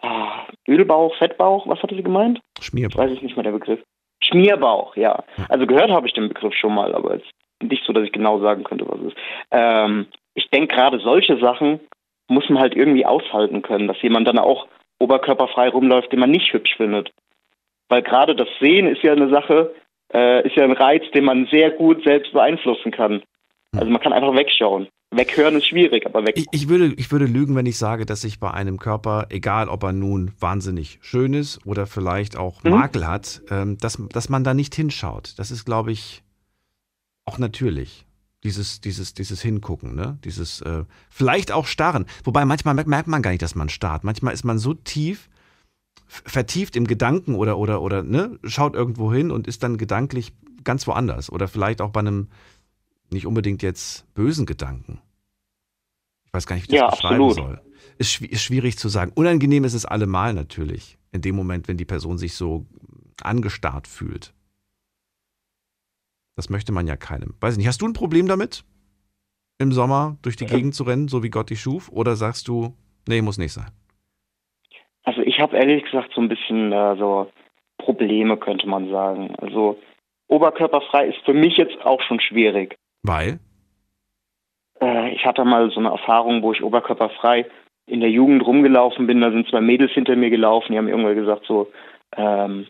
ah, Ölbauch, Fettbauch, was hatte sie gemeint? Schmierbauch. Weiß ich nicht mehr der Begriff. Schmierbauch, ja. Also gehört habe ich den Begriff schon mal, aber jetzt nicht so, dass ich genau sagen könnte, was es ist. Ähm, ich denke gerade solche Sachen muss man halt irgendwie aushalten können, dass jemand dann auch oberkörperfrei rumläuft, den man nicht hübsch findet. Weil gerade das Sehen ist ja eine Sache, äh, ist ja ein Reiz, den man sehr gut selbst beeinflussen kann. Also man kann einfach wegschauen. Weghören ist schwierig, aber weg. Ich, ich, würde, ich würde lügen, wenn ich sage, dass ich bei einem Körper, egal ob er nun wahnsinnig schön ist oder vielleicht auch mhm. Makel hat, ähm, dass, dass man da nicht hinschaut. Das ist, glaube ich, auch natürlich. Dieses, dieses, dieses Hingucken, ne? Dieses, äh, vielleicht auch starren. Wobei manchmal merkt man gar nicht, dass man starrt. Manchmal ist man so tief, vertieft im Gedanken oder, oder, oder, ne? Schaut irgendwo hin und ist dann gedanklich ganz woanders. Oder vielleicht auch bei einem nicht unbedingt jetzt bösen Gedanken. Ich weiß gar nicht, wie ich das ja, beschreiben absolut. soll. Ist, ist schwierig zu sagen. Unangenehm ist es allemal natürlich. In dem Moment, wenn die Person sich so angestarrt fühlt. Das möchte man ja keinem. Weiß nicht, hast du ein Problem damit, im Sommer durch die Gegend zu rennen, so wie Gott dich schuf? Oder sagst du, nee, muss nicht sein? Also ich habe ehrlich gesagt so ein bisschen äh, so Probleme, könnte man sagen. Also oberkörperfrei ist für mich jetzt auch schon schwierig. Weil? Äh, ich hatte mal so eine Erfahrung, wo ich oberkörperfrei in der Jugend rumgelaufen bin. Da sind zwei Mädels hinter mir gelaufen, die haben irgendwann gesagt so, ähm,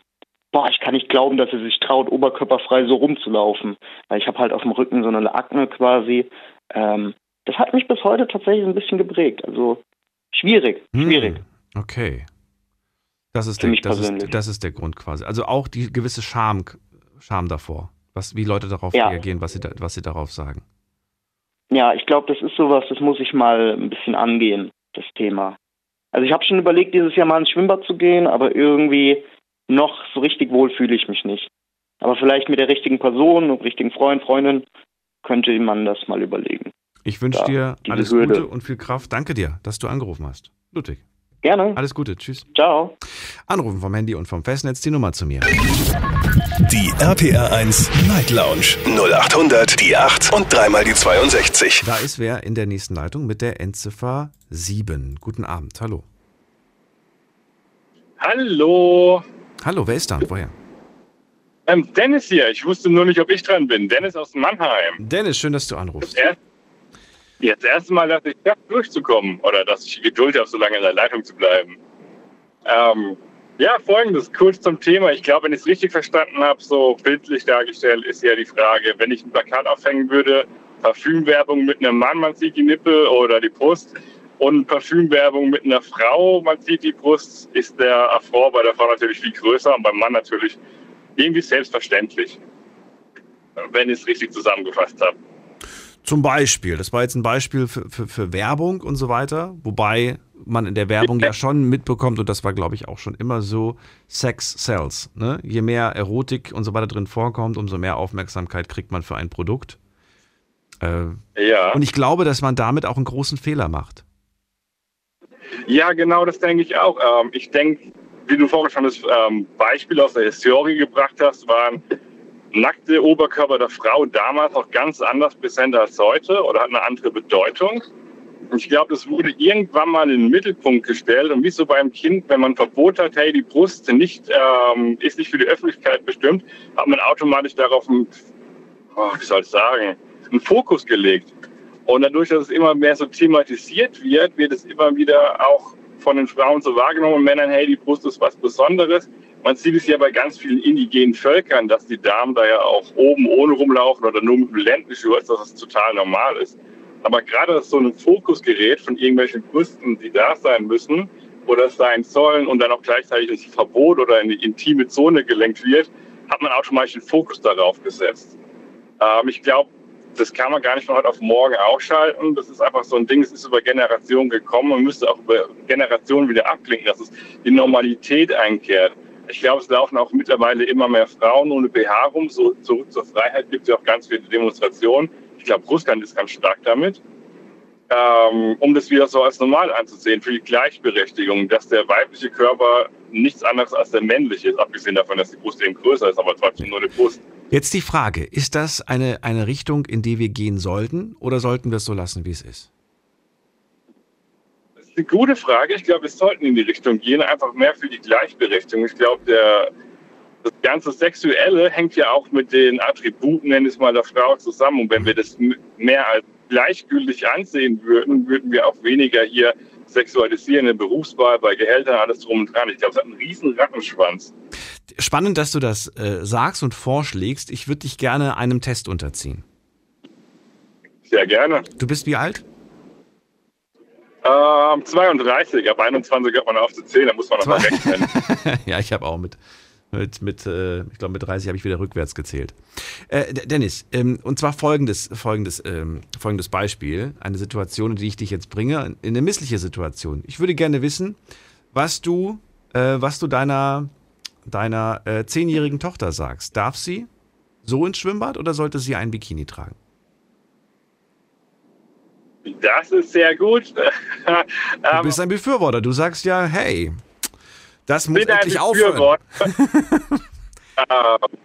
boah, ich kann nicht glauben, dass er sich traut, oberkörperfrei so rumzulaufen. Weil ich habe halt auf dem Rücken so eine Akne quasi. Ähm, das hat mich bis heute tatsächlich ein bisschen geprägt. Also schwierig, hm, schwierig. okay. Das ist, der, das, ist, das ist der Grund quasi. Also auch die gewisse Scham, Scham davor was, wie Leute darauf ja. reagieren, was sie, da, was sie darauf sagen. Ja, ich glaube, das ist sowas, das muss ich mal ein bisschen angehen, das Thema. Also ich habe schon überlegt, dieses Jahr mal ins Schwimmbad zu gehen, aber irgendwie noch so richtig wohl fühle ich mich nicht. Aber vielleicht mit der richtigen Person, einem richtigen Freund, Freundin, könnte man das mal überlegen. Ich wünsche dir alles Hürde. Gute und viel Kraft. Danke dir, dass du angerufen hast. Ludwig. Gerne. Alles Gute. Tschüss. Ciao. Anrufen vom Handy und vom Festnetz die Nummer zu mir. Die RPR 1 Night Lounge 0800 die 8 und dreimal die 62. Da ist wer in der nächsten Leitung mit der Endziffer 7. Guten Abend. Hallo. Hallo. Hallo, wer ist da? Woher? Ähm, Dennis hier. Ich wusste nur nicht, ob ich dran bin. Dennis aus Mannheim. Dennis, schön, dass du anrufst. Das Jetzt das erste Mal dachte ich, ja, durchzukommen oder dass ich Geduld habe, so lange in der Leitung zu bleiben. Ähm, ja, folgendes, kurz zum Thema. Ich glaube, wenn ich es richtig verstanden habe, so bildlich dargestellt, ist ja die Frage, wenn ich ein Plakat aufhängen würde, Parfümwerbung mit einem Mann, man sieht die Nippel oder die Brust und Parfümwerbung mit einer Frau, man sieht die Brust, ist der Affront bei der Frau natürlich viel größer und beim Mann natürlich irgendwie selbstverständlich, wenn ich es richtig zusammengefasst habe. Zum Beispiel, das war jetzt ein Beispiel für, für, für Werbung und so weiter, wobei man in der Werbung ja schon mitbekommt, und das war, glaube ich, auch schon immer so, Sex sells. Ne? Je mehr Erotik und so weiter drin vorkommt, umso mehr Aufmerksamkeit kriegt man für ein Produkt. Äh, ja. Und ich glaube, dass man damit auch einen großen Fehler macht. Ja, genau, das denke ich auch. Ähm, ich denke, wie du vorhin schon das ähm, Beispiel aus der Historie gebracht hast, waren nackte Oberkörper der Frau damals auch ganz anders präsent als heute oder hat eine andere Bedeutung. Ich glaube, das wurde irgendwann mal in den Mittelpunkt gestellt und wie so beim Kind, wenn man Verbot hat, hey, die Brust nicht, ähm, ist nicht für die Öffentlichkeit bestimmt, hat man automatisch darauf einen, oh, wie soll ich sagen, einen Fokus gelegt. Und dadurch, dass es immer mehr so thematisiert wird, wird es immer wieder auch von den Frauen so wahrgenommen und Männern, hey, die Brust ist was Besonderes. Man sieht es ja bei ganz vielen indigenen Völkern, dass die Damen da ja auch oben ohne rumlaufen oder nur mit dem Lendenschurz, dass das total normal ist. Aber gerade so ein Fokusgerät von irgendwelchen Brüsten, die da sein müssen oder sein sollen und dann auch gleichzeitig ins Verbot oder in die intime Zone gelenkt wird, hat man automatisch den Fokus darauf gesetzt. Ähm, ich glaube, das kann man gar nicht von heute auf morgen ausschalten. Das ist einfach so ein Ding, es ist über Generationen gekommen. Man müsste auch über Generationen wieder abklinken, dass es die Normalität einkehrt. Ich glaube, es laufen auch mittlerweile immer mehr Frauen ohne BH rum. So zurück zur Freiheit gibt es ja auch ganz viele Demonstrationen. Ich glaube, Russland ist ganz stark damit, ähm, um das wieder so als normal anzusehen für die Gleichberechtigung, dass der weibliche Körper nichts anderes als der männliche ist, abgesehen davon, dass die Brust eben größer ist, aber trotzdem nur eine Brust. Jetzt die Frage, ist das eine, eine Richtung, in die wir gehen sollten oder sollten wir es so lassen, wie es ist? Das ist eine gute Frage. Ich glaube, wir sollten in die Richtung gehen, einfach mehr für die Gleichberechtigung. Ich glaube, das ganze Sexuelle hängt ja auch mit den Attributen, nenne ich es mal, der Frau zusammen. Und wenn wir das mehr als gleichgültig ansehen würden, würden wir auch weniger hier sexualisieren in Berufswahl, bei Gehältern, alles drum und dran. Ich glaube, es hat einen riesen Rattenschwanz. Spannend, dass du das äh, sagst und vorschlägst. Ich würde dich gerne einem Test unterziehen. Sehr gerne. Du bist wie alt? Ähm, 32, ab 21 hat man aufzuzählen, da muss man noch mal rechnen. ja, ich habe auch mit mit, mit äh, ich glaube, mit 30 habe ich wieder rückwärts gezählt. Äh, Dennis, ähm, und zwar folgendes, folgendes, ähm, folgendes Beispiel. Eine Situation, in die ich dich jetzt bringe, in eine missliche Situation. Ich würde gerne wissen, was du, äh, was du deiner, deiner äh, zehnjährigen Tochter sagst. Darf sie so ins Schwimmbad oder sollte sie ein Bikini tragen? Das ist sehr gut. du bist ein Befürworter. Du sagst ja, hey, das muss endlich aufhören. Ähm,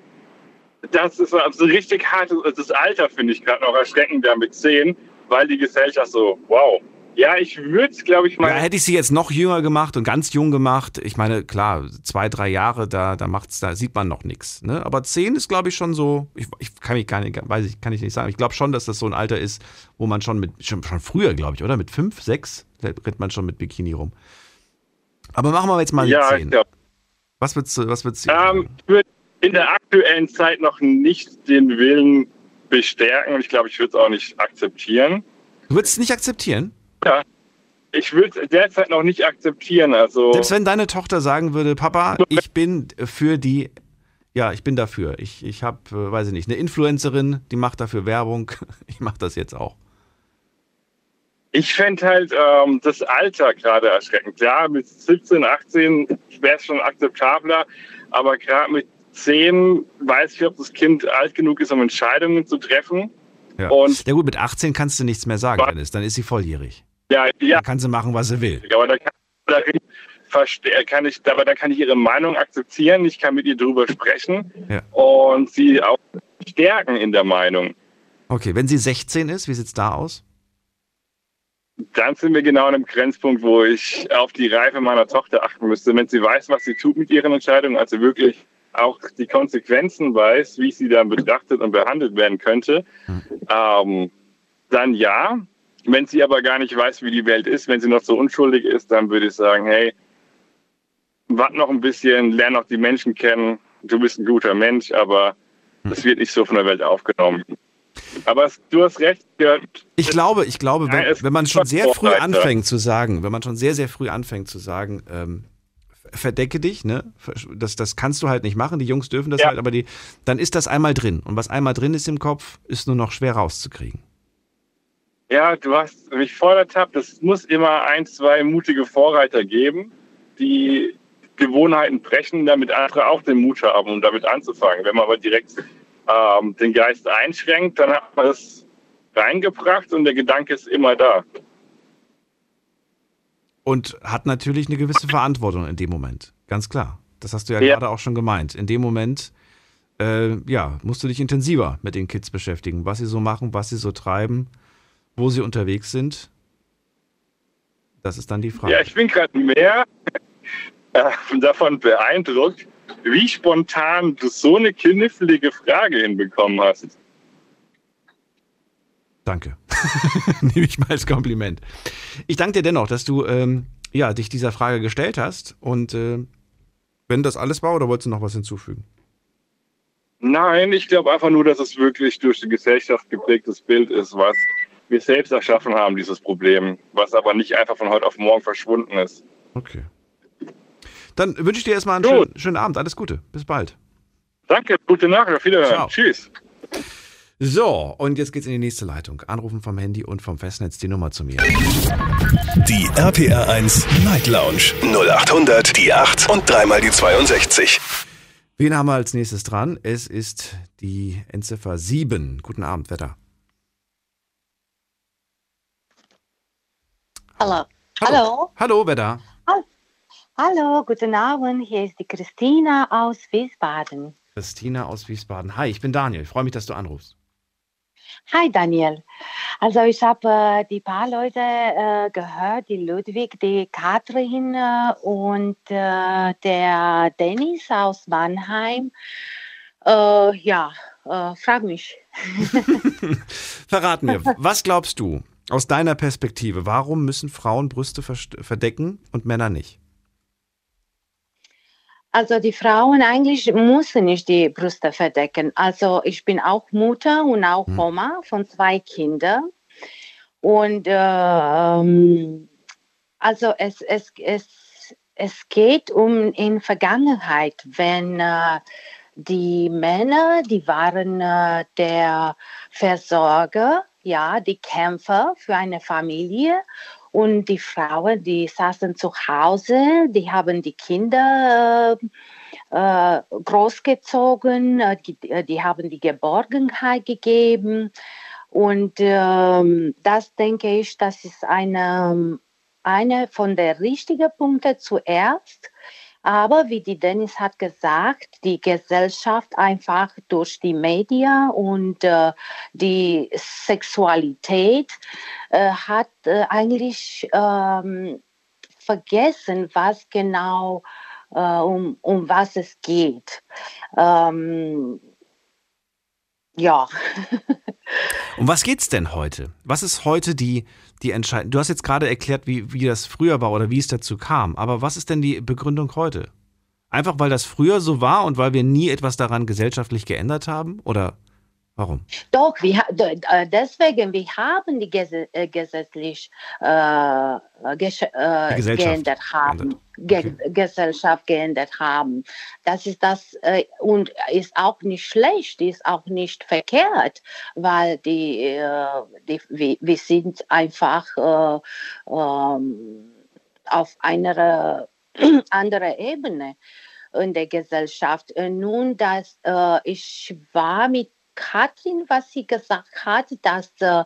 das ist also richtig hart. Das Alter finde ich gerade noch erschreckend da mit 10, weil die Gesellschaft so, wow. Ja, ich würde es, glaube ich, mal. Ja, hätte ich sie jetzt noch jünger gemacht und ganz jung gemacht. Ich meine, klar, zwei, drei Jahre, da, da macht's, da sieht man noch nichts. Ne? Aber zehn ist, glaube ich, schon so. Ich, ich kann mich gar nicht, weiß ich, kann ich nicht sagen. Ich glaube schon, dass das so ein Alter ist, wo man schon mit, schon, schon früher, glaube ich, oder? Mit fünf, sechs rennt man schon mit Bikini rum. Aber machen wir jetzt mal ja, 10. Ja. Was würdest du, was würdest du ähm, Ich würde in der aktuellen Zeit noch nicht den Willen bestärken und ich glaube, ich würde es auch nicht akzeptieren. Du würdest es nicht akzeptieren? Ja. Ich würde es derzeit noch nicht akzeptieren. Also Selbst wenn deine Tochter sagen würde, Papa, ich bin für die, ja, ich bin dafür. Ich, ich habe, äh, weiß ich nicht, eine Influencerin, die macht dafür Werbung. Ich mache das jetzt auch. Ich fände halt ähm, das Alter gerade erschreckend. Ja, mit 17, 18 wäre es schon akzeptabler, aber gerade mit 10 weiß ich, ob das Kind alt genug ist, um Entscheidungen zu treffen. Ja. Und ja gut, mit 18 kannst du nichts mehr sagen, Dennis. Dann ist sie volljährig. Ja, ja. Dann kann sie machen, was sie will. Aber da kann, da kann ich, aber da kann ich ihre Meinung akzeptieren. Ich kann mit ihr darüber sprechen ja. und sie auch stärken in der Meinung. Okay, wenn sie 16 ist, wie sieht es da aus? dann sind wir genau an einem Grenzpunkt, wo ich auf die Reife meiner Tochter achten müsste. Wenn sie weiß, was sie tut mit ihren Entscheidungen, also wirklich auch die Konsequenzen weiß, wie sie dann betrachtet und behandelt werden könnte, hm. ähm, dann ja. Wenn sie aber gar nicht weiß, wie die Welt ist, wenn sie noch so unschuldig ist, dann würde ich sagen, hey, warte noch ein bisschen, lerne noch die Menschen kennen. Du bist ein guter Mensch, aber das wird nicht so von der Welt aufgenommen. Aber du hast recht. Ja, ich glaube, ich glaube, wenn, wenn man schon sehr früh anfängt zu sagen, wenn man schon sehr, sehr früh anfängt zu sagen, ähm, verdecke dich, ne? Das, das kannst du halt nicht machen. Die Jungs dürfen das ja. halt, aber die, dann ist das einmal drin. Und was einmal drin ist im Kopf, ist nur noch schwer rauszukriegen. Ja, du hast mich voll ertappt. Es muss immer ein, zwei mutige Vorreiter geben, die Gewohnheiten brechen, damit andere auch den Mut haben, um damit anzufangen. Wenn man aber direkt ähm, den Geist einschränkt, dann hat man es reingebracht und der Gedanke ist immer da. Und hat natürlich eine gewisse Verantwortung in dem Moment. Ganz klar. Das hast du ja, ja. gerade auch schon gemeint. In dem Moment, äh, ja, musst du dich intensiver mit den Kids beschäftigen, was sie so machen, was sie so treiben, wo sie unterwegs sind. Das ist dann die Frage. Ja, ich bin gerade mehr äh, davon beeindruckt, wie spontan du so eine knifflige Frage hinbekommen hast. Danke. Nehme ich mal als Kompliment. Ich danke dir dennoch, dass du ähm, ja, dich dieser Frage gestellt hast. Und äh, wenn das alles war, oder wolltest du noch was hinzufügen? Nein, ich glaube einfach nur, dass es wirklich durch die Gesellschaft geprägtes Bild ist, was wir selbst erschaffen haben, dieses Problem, was aber nicht einfach von heute auf morgen verschwunden ist. Okay. Dann wünsche ich dir erstmal einen schönen, schönen, Abend. Alles Gute. Bis bald. Danke, gute Nacht. Auf Wiederhören. Ciao. Tschüss. So, und jetzt geht's in die nächste Leitung. Anrufen vom Handy und vom Festnetz die Nummer zu mir. Die RPR 1 Night Lounge 0800 die 8 und dreimal die 62. Wen haben wir als nächstes dran? Es ist die Endziffer 7. Guten Abend, Wetter. Hallo. Hallo. Hallo, wer da? Hallo, guten Abend. Hier ist die Christina aus Wiesbaden. Christina aus Wiesbaden. Hi, ich bin Daniel. Ich freue mich, dass du anrufst. Hi Daniel. Also ich habe äh, die paar Leute äh, gehört, die Ludwig, die Katrin äh, und äh, der Dennis aus Mannheim. Äh, ja, äh, frag mich. Verrat mir, was glaubst du aus deiner Perspektive, warum müssen Frauen Brüste verdecken und Männer nicht? Also die Frauen eigentlich müssen nicht die Brüste verdecken. Also ich bin auch Mutter und auch hm. Oma von zwei Kindern. Und äh, also es, es, es, es geht um in Vergangenheit, wenn äh, die Männer, die waren äh, der Versorger, ja, die Kämpfer für eine Familie und die Frauen, die saßen zu Hause, die haben die Kinder äh, äh großgezogen, äh, die, äh, die, haben die Geborgenheit gegeben. Und ähm, das denke ich, das ist eine, eine von der richtigen Punkte zuerst. Aber wie die Dennis hat gesagt, die Gesellschaft einfach durch die Medien und äh, die Sexualität äh, hat äh, eigentlich ähm, vergessen, was genau äh, um, um was es geht. Ähm, ja. um was geht es denn heute? Was ist heute die, die Entscheidung? Du hast jetzt gerade erklärt, wie, wie das früher war oder wie es dazu kam. Aber was ist denn die Begründung heute? Einfach weil das früher so war und weil wir nie etwas daran gesellschaftlich geändert haben? Oder Warum? Doch, wir, äh, deswegen, wir haben die äh, gesetzlich äh, ges äh, geändert haben, okay. Gesellschaft geändert haben. Das ist das äh, und ist auch nicht schlecht, ist auch nicht verkehrt, weil die, äh, die wir, wir, sind einfach ähm, auf einer anderen Ebene in der Gesellschaft. Nun, dass ich war mit Katrin, was sie gesagt hat, dass äh,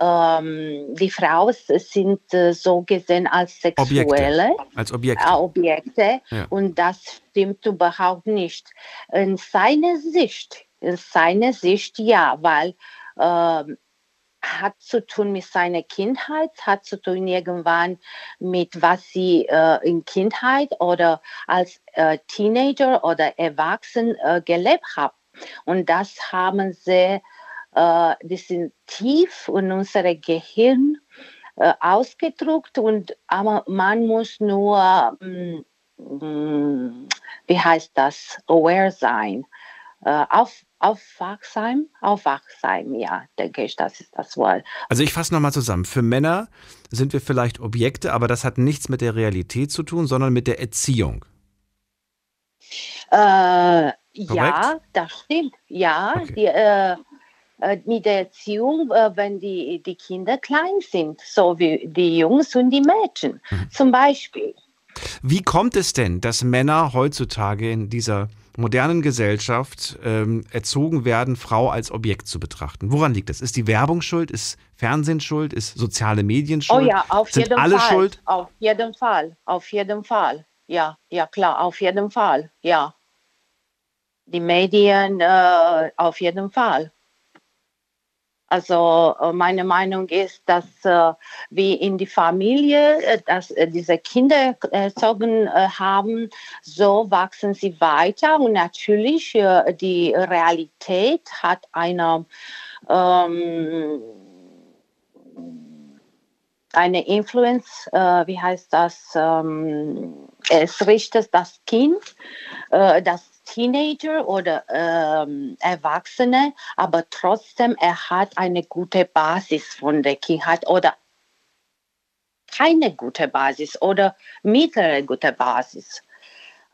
ähm, die Frauen sind äh, so gesehen als Sexuelle. Objekte. Als Objekte. Äh, Objekte. Ja. Und das stimmt überhaupt nicht. In seiner Sicht, in seiner Sicht ja, weil ähm, hat zu tun mit seiner Kindheit, hat zu tun irgendwann mit was sie äh, in Kindheit oder als äh, Teenager oder Erwachsen äh, gelebt haben. Und das haben sie, äh, die sind tief in unserem Gehirn äh, ausgedruckt und aber man muss nur, mh, mm, mm, wie heißt das, aware sein, äh, auf, aufwachsam, aufwachsam, ja, denke ich, das ist das Wort. Also ich fasse nochmal zusammen. Für Männer sind wir vielleicht Objekte, aber das hat nichts mit der Realität zu tun, sondern mit der Erziehung. Äh, ja, das stimmt. Ja, okay. die, äh, äh, mit der Erziehung, äh, wenn die, die Kinder klein sind, so wie die Jungs und die Mädchen mhm. zum Beispiel. Wie kommt es denn, dass Männer heutzutage in dieser modernen Gesellschaft ähm, erzogen werden, Frau als Objekt zu betrachten? Woran liegt das? Ist die Werbung schuld? Ist Fernsehen schuld? Ist soziale Medien schuld? Oh ja, auf Sind jeden alle Fall. schuld? Auf jeden Fall, auf jeden Fall. Ja, ja klar, auf jeden Fall. Ja die Medien äh, auf jeden Fall. Also äh, meine Meinung ist, dass äh, wir in die Familie, äh, dass äh, diese Kinder erzogen äh, haben, so wachsen sie weiter und natürlich die Realität hat eine ähm, eine Influence, äh, wie heißt das? Ähm, es richtet das Kind, äh, das Teenager oder ähm, Erwachsene, aber trotzdem er hat eine gute Basis von der Kindheit oder keine gute Basis oder mittlere gute Basis.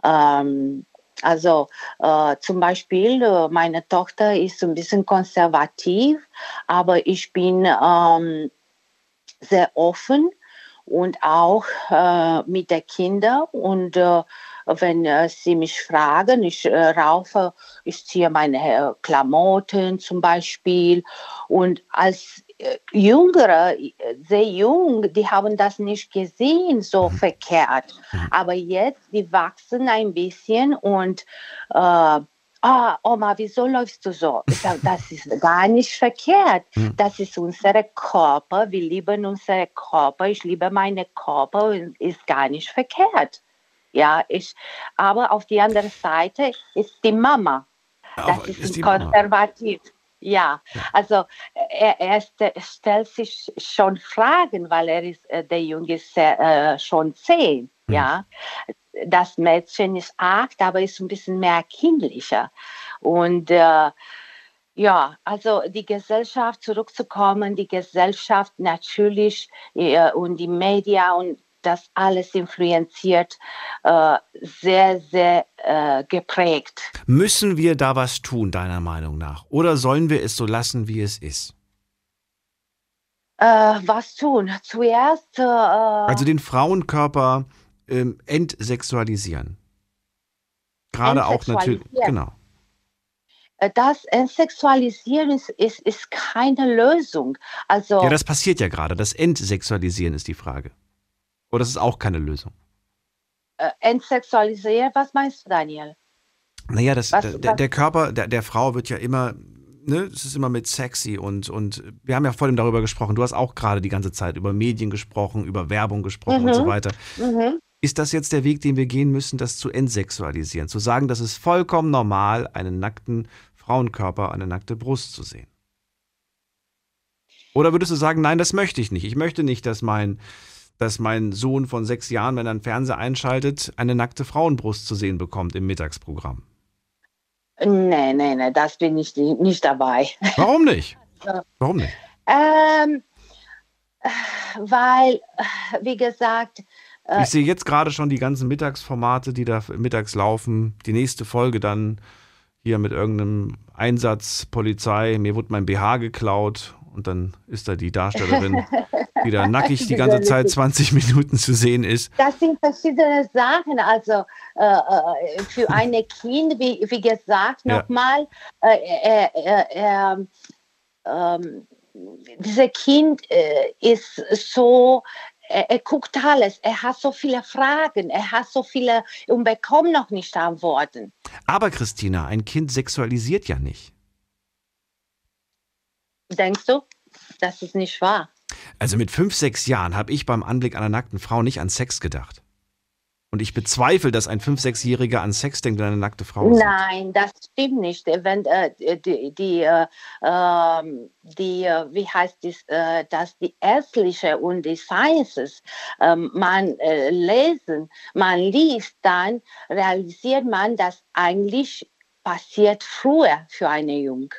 Ähm, also äh, zum Beispiel, äh, meine Tochter ist ein bisschen konservativ, aber ich bin ähm, sehr offen und auch äh, mit den Kindern und äh, wenn äh, sie mich fragen, ich äh, raufe, ich ziehe meine äh, Klamotten zum Beispiel. Und als äh, Jüngere, äh, sehr jung, die haben das nicht gesehen, so mhm. verkehrt. Mhm. Aber jetzt, die wachsen ein bisschen und äh, ah, Oma, wieso läufst du so? Ich sage, das ist gar nicht verkehrt. Mhm. Das ist unser Körper. Wir lieben unseren Körper. Ich liebe meinen Körper und ist gar nicht verkehrt. Ja, ich, aber auf die andere Seite ist die Mama. Das ist, ist konservativ. Ja, also er, er, stellt sich schon Fragen, weil er ist, äh, der Junge ist äh, schon zehn. Mhm. Ja, das Mädchen ist acht, aber ist ein bisschen mehr kindlicher. Und äh, ja, also die Gesellschaft zurückzukommen, die Gesellschaft natürlich äh, und die Medien und das alles influenziert, äh, sehr, sehr äh, geprägt. Müssen wir da was tun, deiner Meinung nach? Oder sollen wir es so lassen, wie es ist? Äh, was tun? Zuerst. Äh, also den Frauenkörper ähm, entsexualisieren. Gerade auch natürlich. Genau. Das Entsexualisieren ist, ist, ist keine Lösung. Also, ja, das passiert ja gerade. Das Entsexualisieren ist die Frage. Oder ist es auch keine Lösung? Äh, entsexualisieren, was meinst du, Daniel? Naja, das, was, der, was? der, Körper der, der Frau wird ja immer, ne, es ist immer mit sexy und, und wir haben ja vorhin darüber gesprochen. Du hast auch gerade die ganze Zeit über Medien gesprochen, über Werbung gesprochen mhm. und so weiter. Mhm. Ist das jetzt der Weg, den wir gehen müssen, das zu entsexualisieren? Zu sagen, das ist vollkommen normal, einen nackten Frauenkörper, eine nackte Brust zu sehen? Oder würdest du sagen, nein, das möchte ich nicht. Ich möchte nicht, dass mein dass mein Sohn von sechs Jahren, wenn er einen Fernseher einschaltet, eine nackte Frauenbrust zu sehen bekommt im Mittagsprogramm? Nee, nee, nee, das bin ich nicht dabei. Warum nicht? Warum nicht? Ähm, weil, wie gesagt. Äh, ich sehe jetzt gerade schon die ganzen Mittagsformate, die da mittags laufen. Die nächste Folge dann hier mit irgendeinem Einsatz, Polizei, mir wurde mein BH geklaut und dann ist da die Darstellerin die da nackig die ganze Zeit 20 Minuten zu sehen ist. Das sind verschiedene Sachen. Also äh, äh für ein Kind, wie, wie gesagt, nochmal, ja. äh, äh, ähm, dieses Kind äh, ist so er, er, guckt alles, er hat so viele Fragen, er hat so viele und bekommt noch nicht Antworten. Aber Christina, ein Kind sexualisiert ja nicht. Denkst du? Das ist nicht wahr. Also mit fünf, sechs Jahren habe ich beim Anblick einer nackten Frau nicht an Sex gedacht. Und ich bezweifle, dass ein fünf-, sechsjähriger an Sex denkt, wenn eine nackte Frau ist. Nein, das stimmt nicht. Wenn äh, die, die, äh, ähm, die äh, wie heißt das, äh, dass die ärztliche und die Sciences ähm, man äh, lesen, man liest, dann realisiert man, dass eigentlich passiert früher für eine Jung.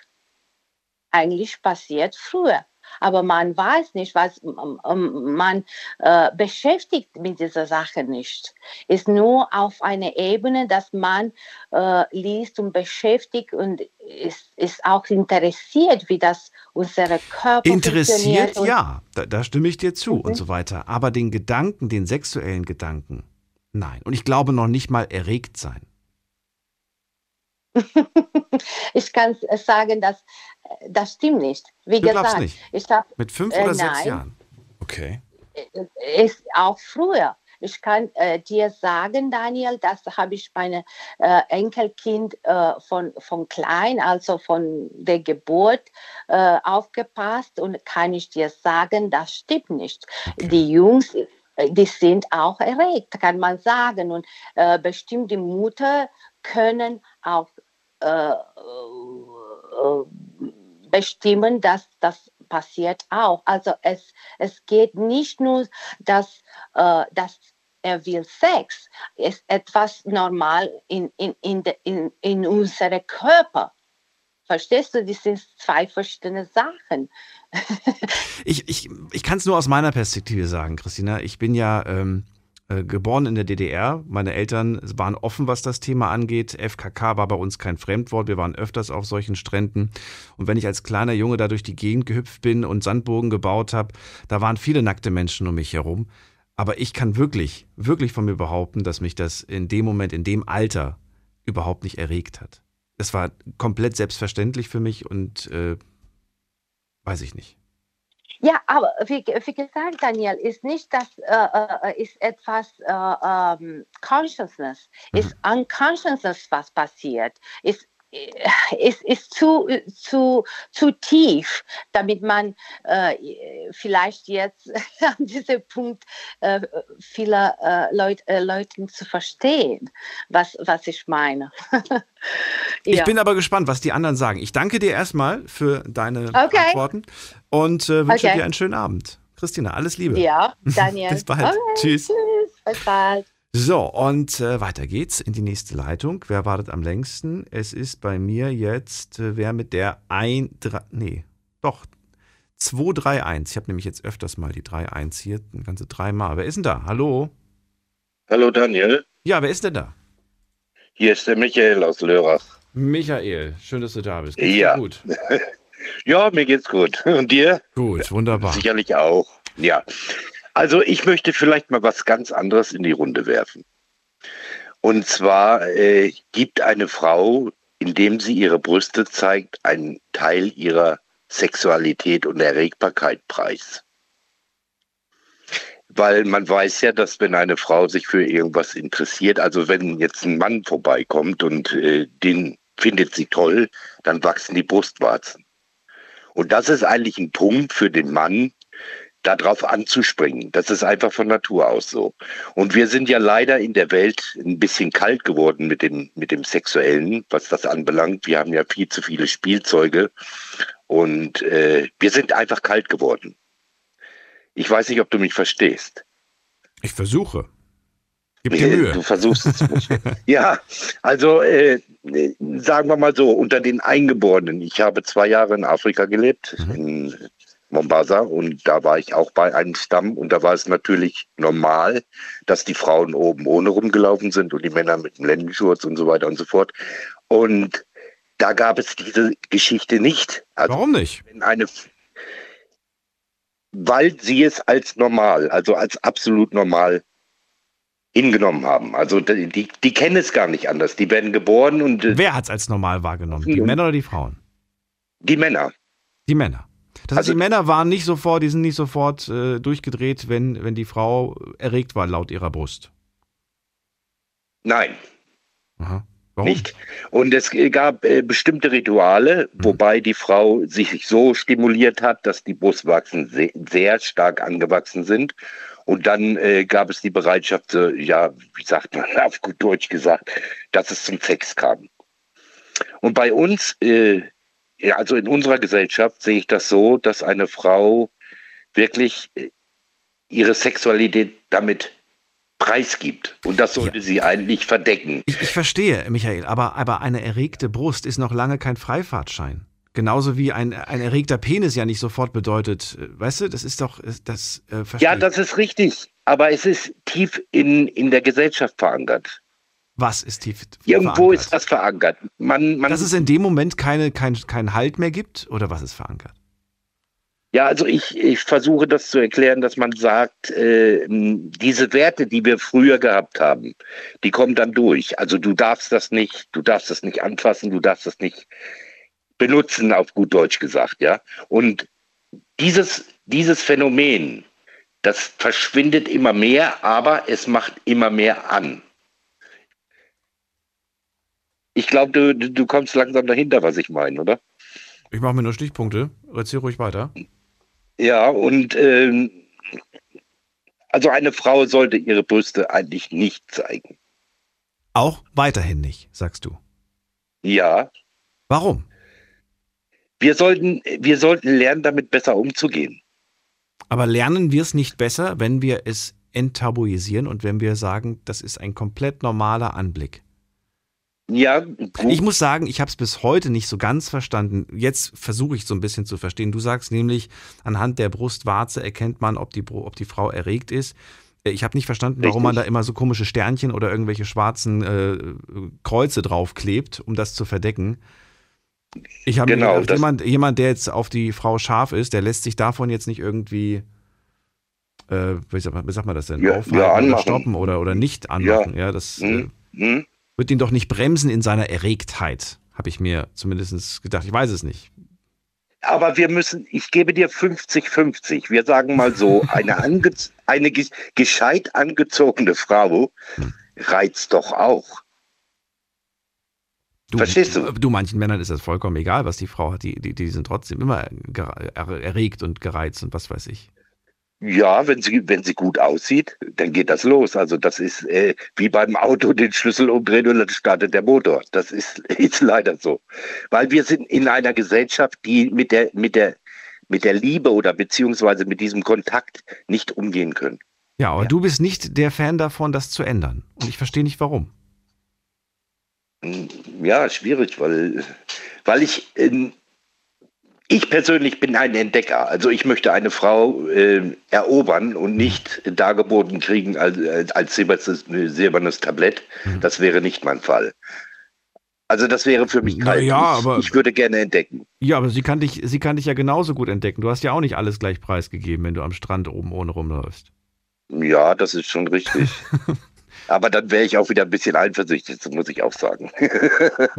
Eigentlich passiert früher aber man weiß nicht, was man äh, beschäftigt mit dieser Sache nicht. Ist nur auf einer Ebene, dass man äh, liest und beschäftigt und ist, ist auch interessiert, wie das unsere Körper Interessiert, ja, da, da, stimme ich dir zu mhm. und so weiter. Aber den Gedanken, den sexuellen Gedanken, nein. Und ich glaube noch nicht mal erregt sein. ich kann sagen, dass das stimmt nicht. Wie du gesagt, nicht. ich habe mit fünf oder äh, sechs Jahren. Okay. Äh, ist auch früher. Ich kann äh, dir sagen, Daniel, das habe ich meine äh, Enkelkind äh, von, von klein, also von der Geburt äh, aufgepasst und kann ich dir sagen, das stimmt nicht. Okay. Die Jungs, äh, die sind auch erregt, kann man sagen. Und äh, bestimmt die Mutter können auch bestimmen, dass das passiert auch. Also es, es geht nicht nur, dass, äh, dass er will Sex, ist etwas normal in, in, in, de, in, in unserem Körper. Verstehst du, das sind zwei verschiedene Sachen. ich ich, ich kann es nur aus meiner Perspektive sagen, Christina. Ich bin ja ähm, äh, geboren in der DDR. Meine Eltern waren offen, was das Thema angeht. FKK war bei uns kein Fremdwort. Wir waren öfters auf solchen Stränden. Und wenn ich als kleiner Junge da durch die Gegend gehüpft bin und Sandburgen gebaut habe, da waren viele nackte Menschen um mich herum. Aber ich kann wirklich, wirklich von mir behaupten, dass mich das in dem Moment, in dem Alter überhaupt nicht erregt hat. Es war komplett selbstverständlich für mich und äh, weiß ich nicht. Ja, aber wie, wie gesagt, Daniel, ist nicht das, äh, äh ist etwas äh, ähm, Consciousness, mhm. ist unconsciousness, was passiert, ist ist, ist zu, zu, zu tief, damit man äh, vielleicht jetzt an diesem Punkt äh, viele äh, Leut, äh, Leuten zu verstehen, was, was ich meine. ja. Ich bin aber gespannt, was die anderen sagen. Ich danke dir erstmal für deine okay. Antworten und äh, wünsche okay. dir einen schönen Abend. Christina, alles Liebe. Ja, Daniel. Bis bald. Okay, tschüss. Tschüss. Bis bald. So, und äh, weiter geht's in die nächste Leitung. Wer wartet am längsten? Es ist bei mir jetzt, äh, wer mit der 1, 3, nee, doch, 231. Ich habe nämlich jetzt öfters mal die 3-1 hier, ein ganze dreimal. Wer ist denn da? Hallo? Hallo Daniel. Ja, wer ist denn da? Hier ist der Michael aus Lörrach. Michael, schön, dass du da bist. Geht's ja. gut? ja, mir geht's gut. Und dir? Gut, wunderbar. Sicherlich auch. Ja. Also ich möchte vielleicht mal was ganz anderes in die Runde werfen. Und zwar äh, gibt eine Frau, indem sie ihre Brüste zeigt, einen Teil ihrer Sexualität und Erregbarkeit preis. Weil man weiß ja, dass wenn eine Frau sich für irgendwas interessiert, also wenn jetzt ein Mann vorbeikommt und äh, den findet sie toll, dann wachsen die Brustwarzen. Und das ist eigentlich ein Punkt für den Mann, darauf anzuspringen. Das ist einfach von Natur aus so. Und wir sind ja leider in der Welt ein bisschen kalt geworden mit dem, mit dem Sexuellen, was das anbelangt. Wir haben ja viel zu viele Spielzeuge und äh, wir sind einfach kalt geworden. Ich weiß nicht, ob du mich verstehst. Ich versuche. Gib dir Mühe. Du versuchst es nicht. ja, also äh, sagen wir mal so, unter den Eingeborenen. Ich habe zwei Jahre in Afrika gelebt, mhm. in Mombasa und da war ich auch bei einem Stamm und da war es natürlich normal, dass die Frauen oben ohne rumgelaufen sind und die Männer mit dem Lendenschurz und so weiter und so fort. Und da gab es diese Geschichte nicht. Also, Warum nicht? Eine, weil sie es als normal, also als absolut normal hingenommen haben. Also die, die, die kennen es gar nicht anders. Die werden geboren und. Wer hat es als normal wahrgenommen? Die Männer oder die Frauen? Die Männer. Die Männer. Das heißt, also, die Männer waren nicht sofort, die sind nicht sofort äh, durchgedreht, wenn, wenn die Frau erregt war laut ihrer Brust. Nein. Aha. Warum? Nicht. Und es gab äh, bestimmte Rituale, mhm. wobei die Frau sich so stimuliert hat, dass die Brustwachsen se sehr stark angewachsen sind. Und dann äh, gab es die Bereitschaft, äh, ja, wie sagt man auf gut Deutsch gesagt, dass es zum Sex kam. Und bei uns äh, also in unserer Gesellschaft sehe ich das so, dass eine Frau wirklich äh, ihre Sexualität damit preisgibt. Und das sollte ja. sie eigentlich verdecken. Ich, ich, verstehe, Michael, aber, aber eine erregte Brust ist noch lange kein Freifahrtschein. Genauso wie ein, ein erregter Penis ja nicht sofort bedeutet, äh, weißt du, das ist doch, das äh, Ja, das ist richtig, aber es ist tief in, in der Gesellschaft verankert. Was ist tief Irgendwo verankert? ist das verankert. Man, man Dass es in dem Moment keine, kein, keinen Halt mehr gibt oder was ist verankert? Ja, also ich, ich versuche das zu erklären, dass man sagt, äh, diese Werte, die wir früher gehabt haben, die kommen dann durch. Also du darfst das nicht, du darfst das nicht anfassen, du darfst das nicht benutzen, auf gut Deutsch gesagt, ja. Und dieses, dieses Phänomen, das verschwindet immer mehr, aber es macht immer mehr an. Ich glaube, du, du kommst langsam dahinter, was ich meine, oder? Ich mache mir nur Stichpunkte. Erzähl ruhig weiter. Ja, und ähm, also eine Frau sollte ihre Brüste eigentlich nicht zeigen. Auch weiterhin nicht, sagst du. Ja. Warum? wir sollten, wir sollten lernen, damit besser umzugehen. Aber lernen wir es nicht besser, wenn wir es enttabuisieren und wenn wir sagen, das ist ein komplett normaler Anblick? Ja, gut. Ich muss sagen, ich habe es bis heute nicht so ganz verstanden. Jetzt versuche ich so ein bisschen zu verstehen. Du sagst nämlich, anhand der Brustwarze erkennt man, ob die, ob die Frau erregt ist. Ich habe nicht verstanden, warum Richtig. man da immer so komische Sternchen oder irgendwelche schwarzen äh, Kreuze draufklebt, um das zu verdecken. Ich habe Genau, jemand, jemand, der jetzt auf die Frau scharf ist, der lässt sich davon jetzt nicht irgendwie, äh, wie, sagt man, wie sagt man das denn, Ja, aufhalten ja, oder stoppen oder, oder nicht anmachen. Ja, das äh, Hm? Hm? wird ihn doch nicht bremsen in seiner Erregtheit, habe ich mir zumindest gedacht. Ich weiß es nicht. Aber wir müssen, ich gebe dir 50-50. Wir sagen mal so, eine, ange, eine ge gescheit angezogene Frau reizt doch auch. Du, Verstehst du? Du, manchen Männern ist das vollkommen egal, was die Frau hat. Die, die, die sind trotzdem immer er- erregt und gereizt und was weiß ich. Ja, wenn sie, wenn sie gut aussieht, dann geht das los. Also das ist äh, wie beim Auto den Schlüssel umdrehen und dann startet der Motor. Das ist, ist leider so. Weil wir sind in einer Gesellschaft, die mit der, mit der, mit der Liebe oder beziehungsweise mit diesem Kontakt nicht umgehen können. Ja, aber Ja. du bist nicht der Fan davon, das zu ändern. Und ich verstehe nicht warum. Hm, Ja, schwierig, weil, weil ich, ähm, ich persönlich bin ein Entdecker. Also ich möchte eine Frau äh, erobern und nicht dargeboten kriegen als, als- silbernes, silbernes Tablett. Mhm. Das wäre nicht mein Fall. Also das wäre für mich kalt. ja, ich, aber- ich würde gerne entdecken. Ja, aber sie kann, dich, sie kann dich ja genauso gut entdecken. Du hast ja auch nicht alles gleich preisgegeben, wenn du am Strand oben ohne rumläufst. Ja, das ist schon richtig. Aber dann wäre ich auch wieder ein bisschen eifersüchtig, das muss ich auch sagen.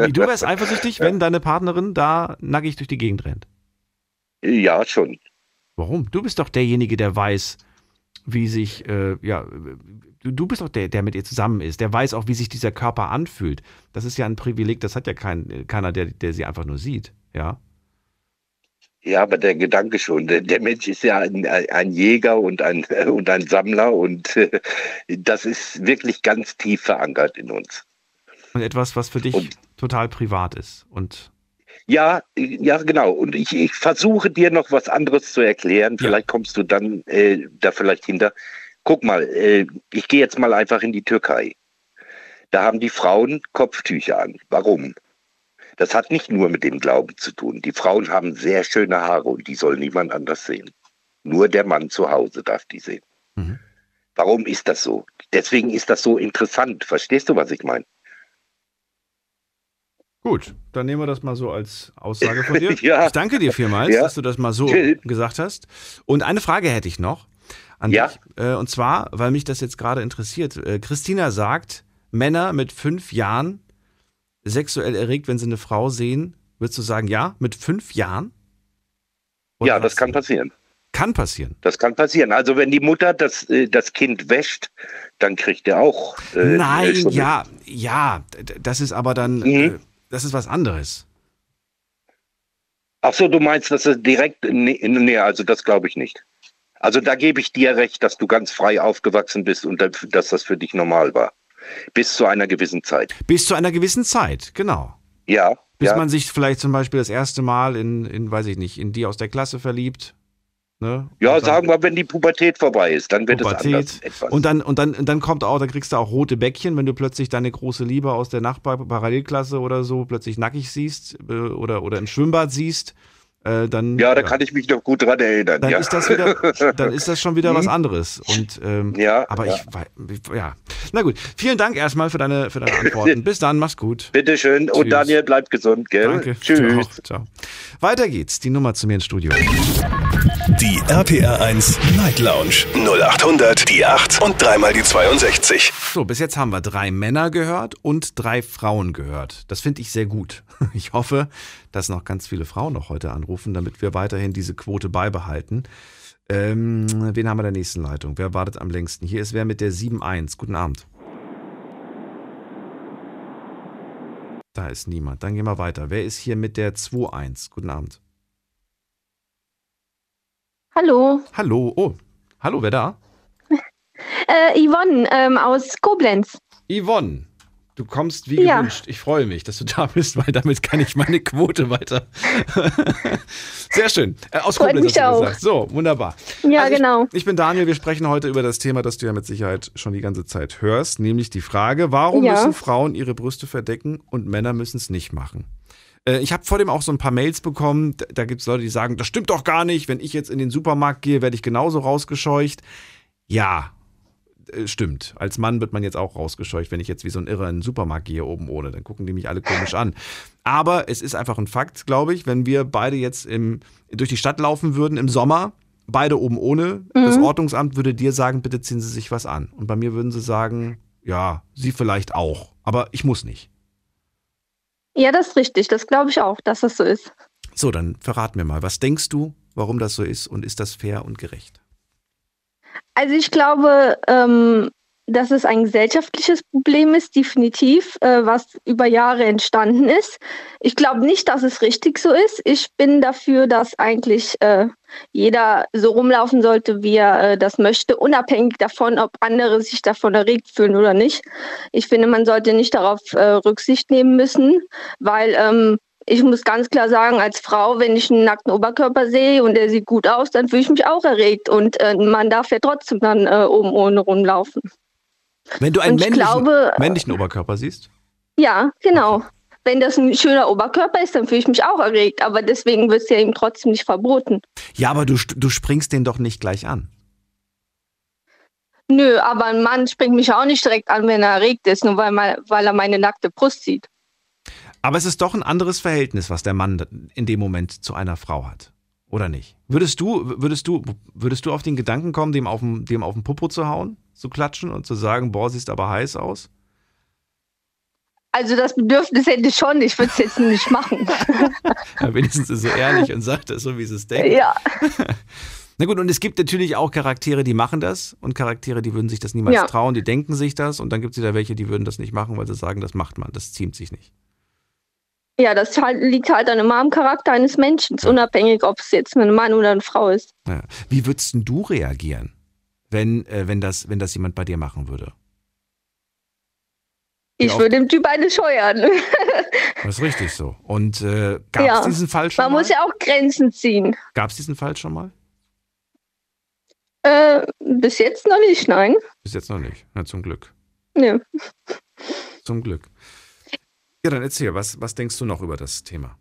Du wärst eifersüchtig, wenn deine Partnerin da nackig durch die Gegend rennt. Ja, schon. Warum? Du bist doch derjenige, der weiß, wie sich, äh, ja, du, bist doch der, der mit ihr zusammen ist. Der weiß auch, wie sich dieser Körper anfühlt. Das ist ja ein Privileg, das hat ja kein, keiner, der, der sie einfach nur sieht. Ja. Ja, aber der Gedanke schon. Der, der Mensch ist ja ein, ein Jäger und ein, und ein Sammler und äh, das ist wirklich ganz tief verankert in uns. Und etwas, was für dich Und- total privat ist. Und Ja, ja, genau. Und ich, ich versuche dir noch was anderes zu erklären. Ja. Vielleicht kommst du dann äh, da vielleicht hinter. Guck mal, äh, ich gehe jetzt mal einfach in die Türkei. Da haben die Frauen Kopftücher an. Warum? Das hat nicht nur mit dem Glauben zu tun. Die Frauen haben sehr schöne Haare und die soll niemand anders sehen. Nur der Mann zu Hause darf die sehen. Mhm. Warum ist das so? Deswegen ist das so interessant. Verstehst du, was ich meine? Gut, dann nehmen wir das mal so als Aussage von dir. Ja. Ich danke dir vielmals, Ja. dass du das mal so gesagt hast. Und eine Frage hätte ich noch an Ja. dich. Äh, und zwar, weil mich das jetzt gerade interessiert. Äh, Christina sagt, Männer mit fünf Jahren sexuell erregt, wenn sie eine Frau sehen. Würdest du sagen, ja, mit fünf Jahren? Oder ja, das kann passieren. Kann passieren. Das kann passieren. Also wenn die Mutter das, äh, das Kind wäscht, dann kriegt er auch. äh, Nein, ja, ja, das ist aber dann, Mhm. äh, das ist was anderes. Ach so, du meinst, dass er direkt. Nee, nee also das glaube ich nicht. Also da gebe ich dir recht, dass du ganz frei aufgewachsen bist und dass dass das für dich normal war. Bis zu einer gewissen Zeit. Bis zu einer gewissen Zeit, genau. Ja. Bis ja. man sich vielleicht zum Beispiel das erste Mal in, in, weiß ich nicht, in die aus der Klasse verliebt. Ne? ja, dann sagen wir, wenn die Pubertät vorbei ist, dann wird es anders Pubertät. etwas. Und dann, und dann, dann kommt auch, da kriegst du auch rote Bäckchen, wenn du plötzlich deine große Liebe aus der Nachbar-Parallelklasse oder so plötzlich nackig siehst äh, oder, oder im Schwimmbad siehst. Äh, dann, ja, da kann ich mich noch gut dran erinnern. dann ja. ist das wieder, dann ist das schon wieder was Mhm. anderes. Und ähm, Ja, aber ja. ich ja. Na gut, vielen Dank erstmal für deine, für deine Antworten. Bis dann, mach's gut. Bitteschön. Und Tschüss. Daniel, bleibt gesund, gell? Danke. Tschüss. Ciao, ciao. Weiter geht's. Die Nummer zu mir ins Studio. Die RPR 1 Night Lounge 0800 die 8 und dreimal die 62. So, bis jetzt haben wir drei Männer gehört und drei Frauen gehört. Das finde ich sehr gut. Ich hoffe, dass noch ganz viele Frauen noch heute anrufen, damit wir weiterhin diese Quote beibehalten. Ähm, wen haben wir in der nächsten Leitung? Wer wartet am längsten? Hier ist wer mit der 7.1. Guten Abend. Da ist niemand. Dann gehen wir weiter. Wer ist hier mit der 2.1? Guten Abend. Hallo, Hallo. Oh, hallo, wer da? äh, Yvonne ähm, aus Koblenz. Yvonne. Du kommst wie Ja. gewünscht. Ich freue mich, dass du da bist, weil damit kann ich meine Quote weiter. Sehr schön. Äh, aus Freut Koblenz mich hast du auch. gesagt. So, wunderbar. Ja, Also ich, genau. Ich bin Daniel, wir sprechen heute über das Thema, das du ja mit Sicherheit schon die ganze Zeit hörst, nämlich die Frage, warum Ja. müssen Frauen ihre Brüste verdecken und Männer müssen es nicht machen? Äh, Ich habe vor dem auch so ein paar Mails bekommen. Da- Da gibt es Leute, die sagen, das stimmt doch gar nicht. Wenn ich jetzt in den Supermarkt gehe, werde ich genauso rausgescheucht. Ja, äh, stimmt. Als Mann wird man jetzt auch rausgescheucht, wenn ich jetzt wie so ein Irrer in den Supermarkt gehe oben ohne. Dann gucken die mich alle komisch an. Aber es ist einfach ein Fakt, glaube ich, wenn wir beide jetzt im, durch die Stadt laufen würden im Sommer, beide oben ohne, das Ordnungsamt würde dir sagen, bitte ziehen Sie sich was an. Und bei mir würden sie sagen, ja, Sie vielleicht auch. Aber ich muss nicht. Ja, das ist richtig. Das glaube ich auch, dass das so ist. So, dann verrat mir mal, was denkst du, warum das so ist und ist das fair und gerecht? Also ich glaube, ähm, dass es ein gesellschaftliches Problem ist, definitiv, äh, was über Jahre entstanden ist. Ich glaube nicht, dass es richtig so ist. Ich bin dafür, dass eigentlich äh, jeder so rumlaufen sollte, wie er äh, das möchte, unabhängig davon, ob andere sich davon erregt fühlen oder nicht. Ich finde, man sollte nicht darauf äh, Rücksicht nehmen müssen, weil ähm, ich muss ganz klar sagen, als Frau, wenn ich einen nackten Oberkörper sehe und der sieht gut aus, dann fühle ich mich auch erregt. Und äh, man darf ja trotzdem dann äh, oben ohne rumlaufen. Wenn du einen männlichen, glaube- männlichen Oberkörper siehst? Ja, genau. Wenn das ein schöner Oberkörper ist, dann fühle ich mich auch erregt. Aber deswegen wird es ja ihm trotzdem nicht verboten. Ja, aber du, du springst den doch nicht gleich an. Nö, aber ein Mann springt mich auch nicht direkt an, wenn er erregt ist, nur weil, weil er meine nackte Brust sieht. Aber es ist doch ein anderes Verhältnis, was der Mann in dem Moment zu einer Frau hat. Oder nicht? Würdest du, würdest du, würdest du auf den Gedanken kommen, dem auf den, dem auf den Popo zu hauen, zu klatschen und zu sagen, boah, siehst aber heiß aus? Also das Bedürfnis hätte ich schon, ich würde es jetzt nicht machen. Ja, wenigstens ist er ehrlich und sagt das so, wie sie es denkt. ja, Na gut, und es gibt natürlich auch Charaktere, die machen das und Charaktere, die würden sich das niemals Ja. trauen, die denken sich das und dann gibt es wieder welche, die würden das nicht machen, weil sie sagen, das macht man, das ziemt sich nicht. Ja, das halt, liegt halt dann immer am Charakter eines Menschen, unabhängig, ob es jetzt ein Mann oder eine Frau ist. Ja. Wie würdest du reagieren, wenn, äh, wenn, das, wenn das jemand bei dir machen würde? Ich Ja, würde dem Typ eine scheuern. Das ist richtig so. Und äh, gab es Ja. diesen Fall schon Man mal? muss ja auch Grenzen ziehen. Gab es diesen Fall schon mal? Äh, bis jetzt noch nicht, nein. Bis jetzt noch nicht. Na, zum Glück. Nö. Zum Glück. Ja, dann erzähl, was, was denkst du noch über das Thema?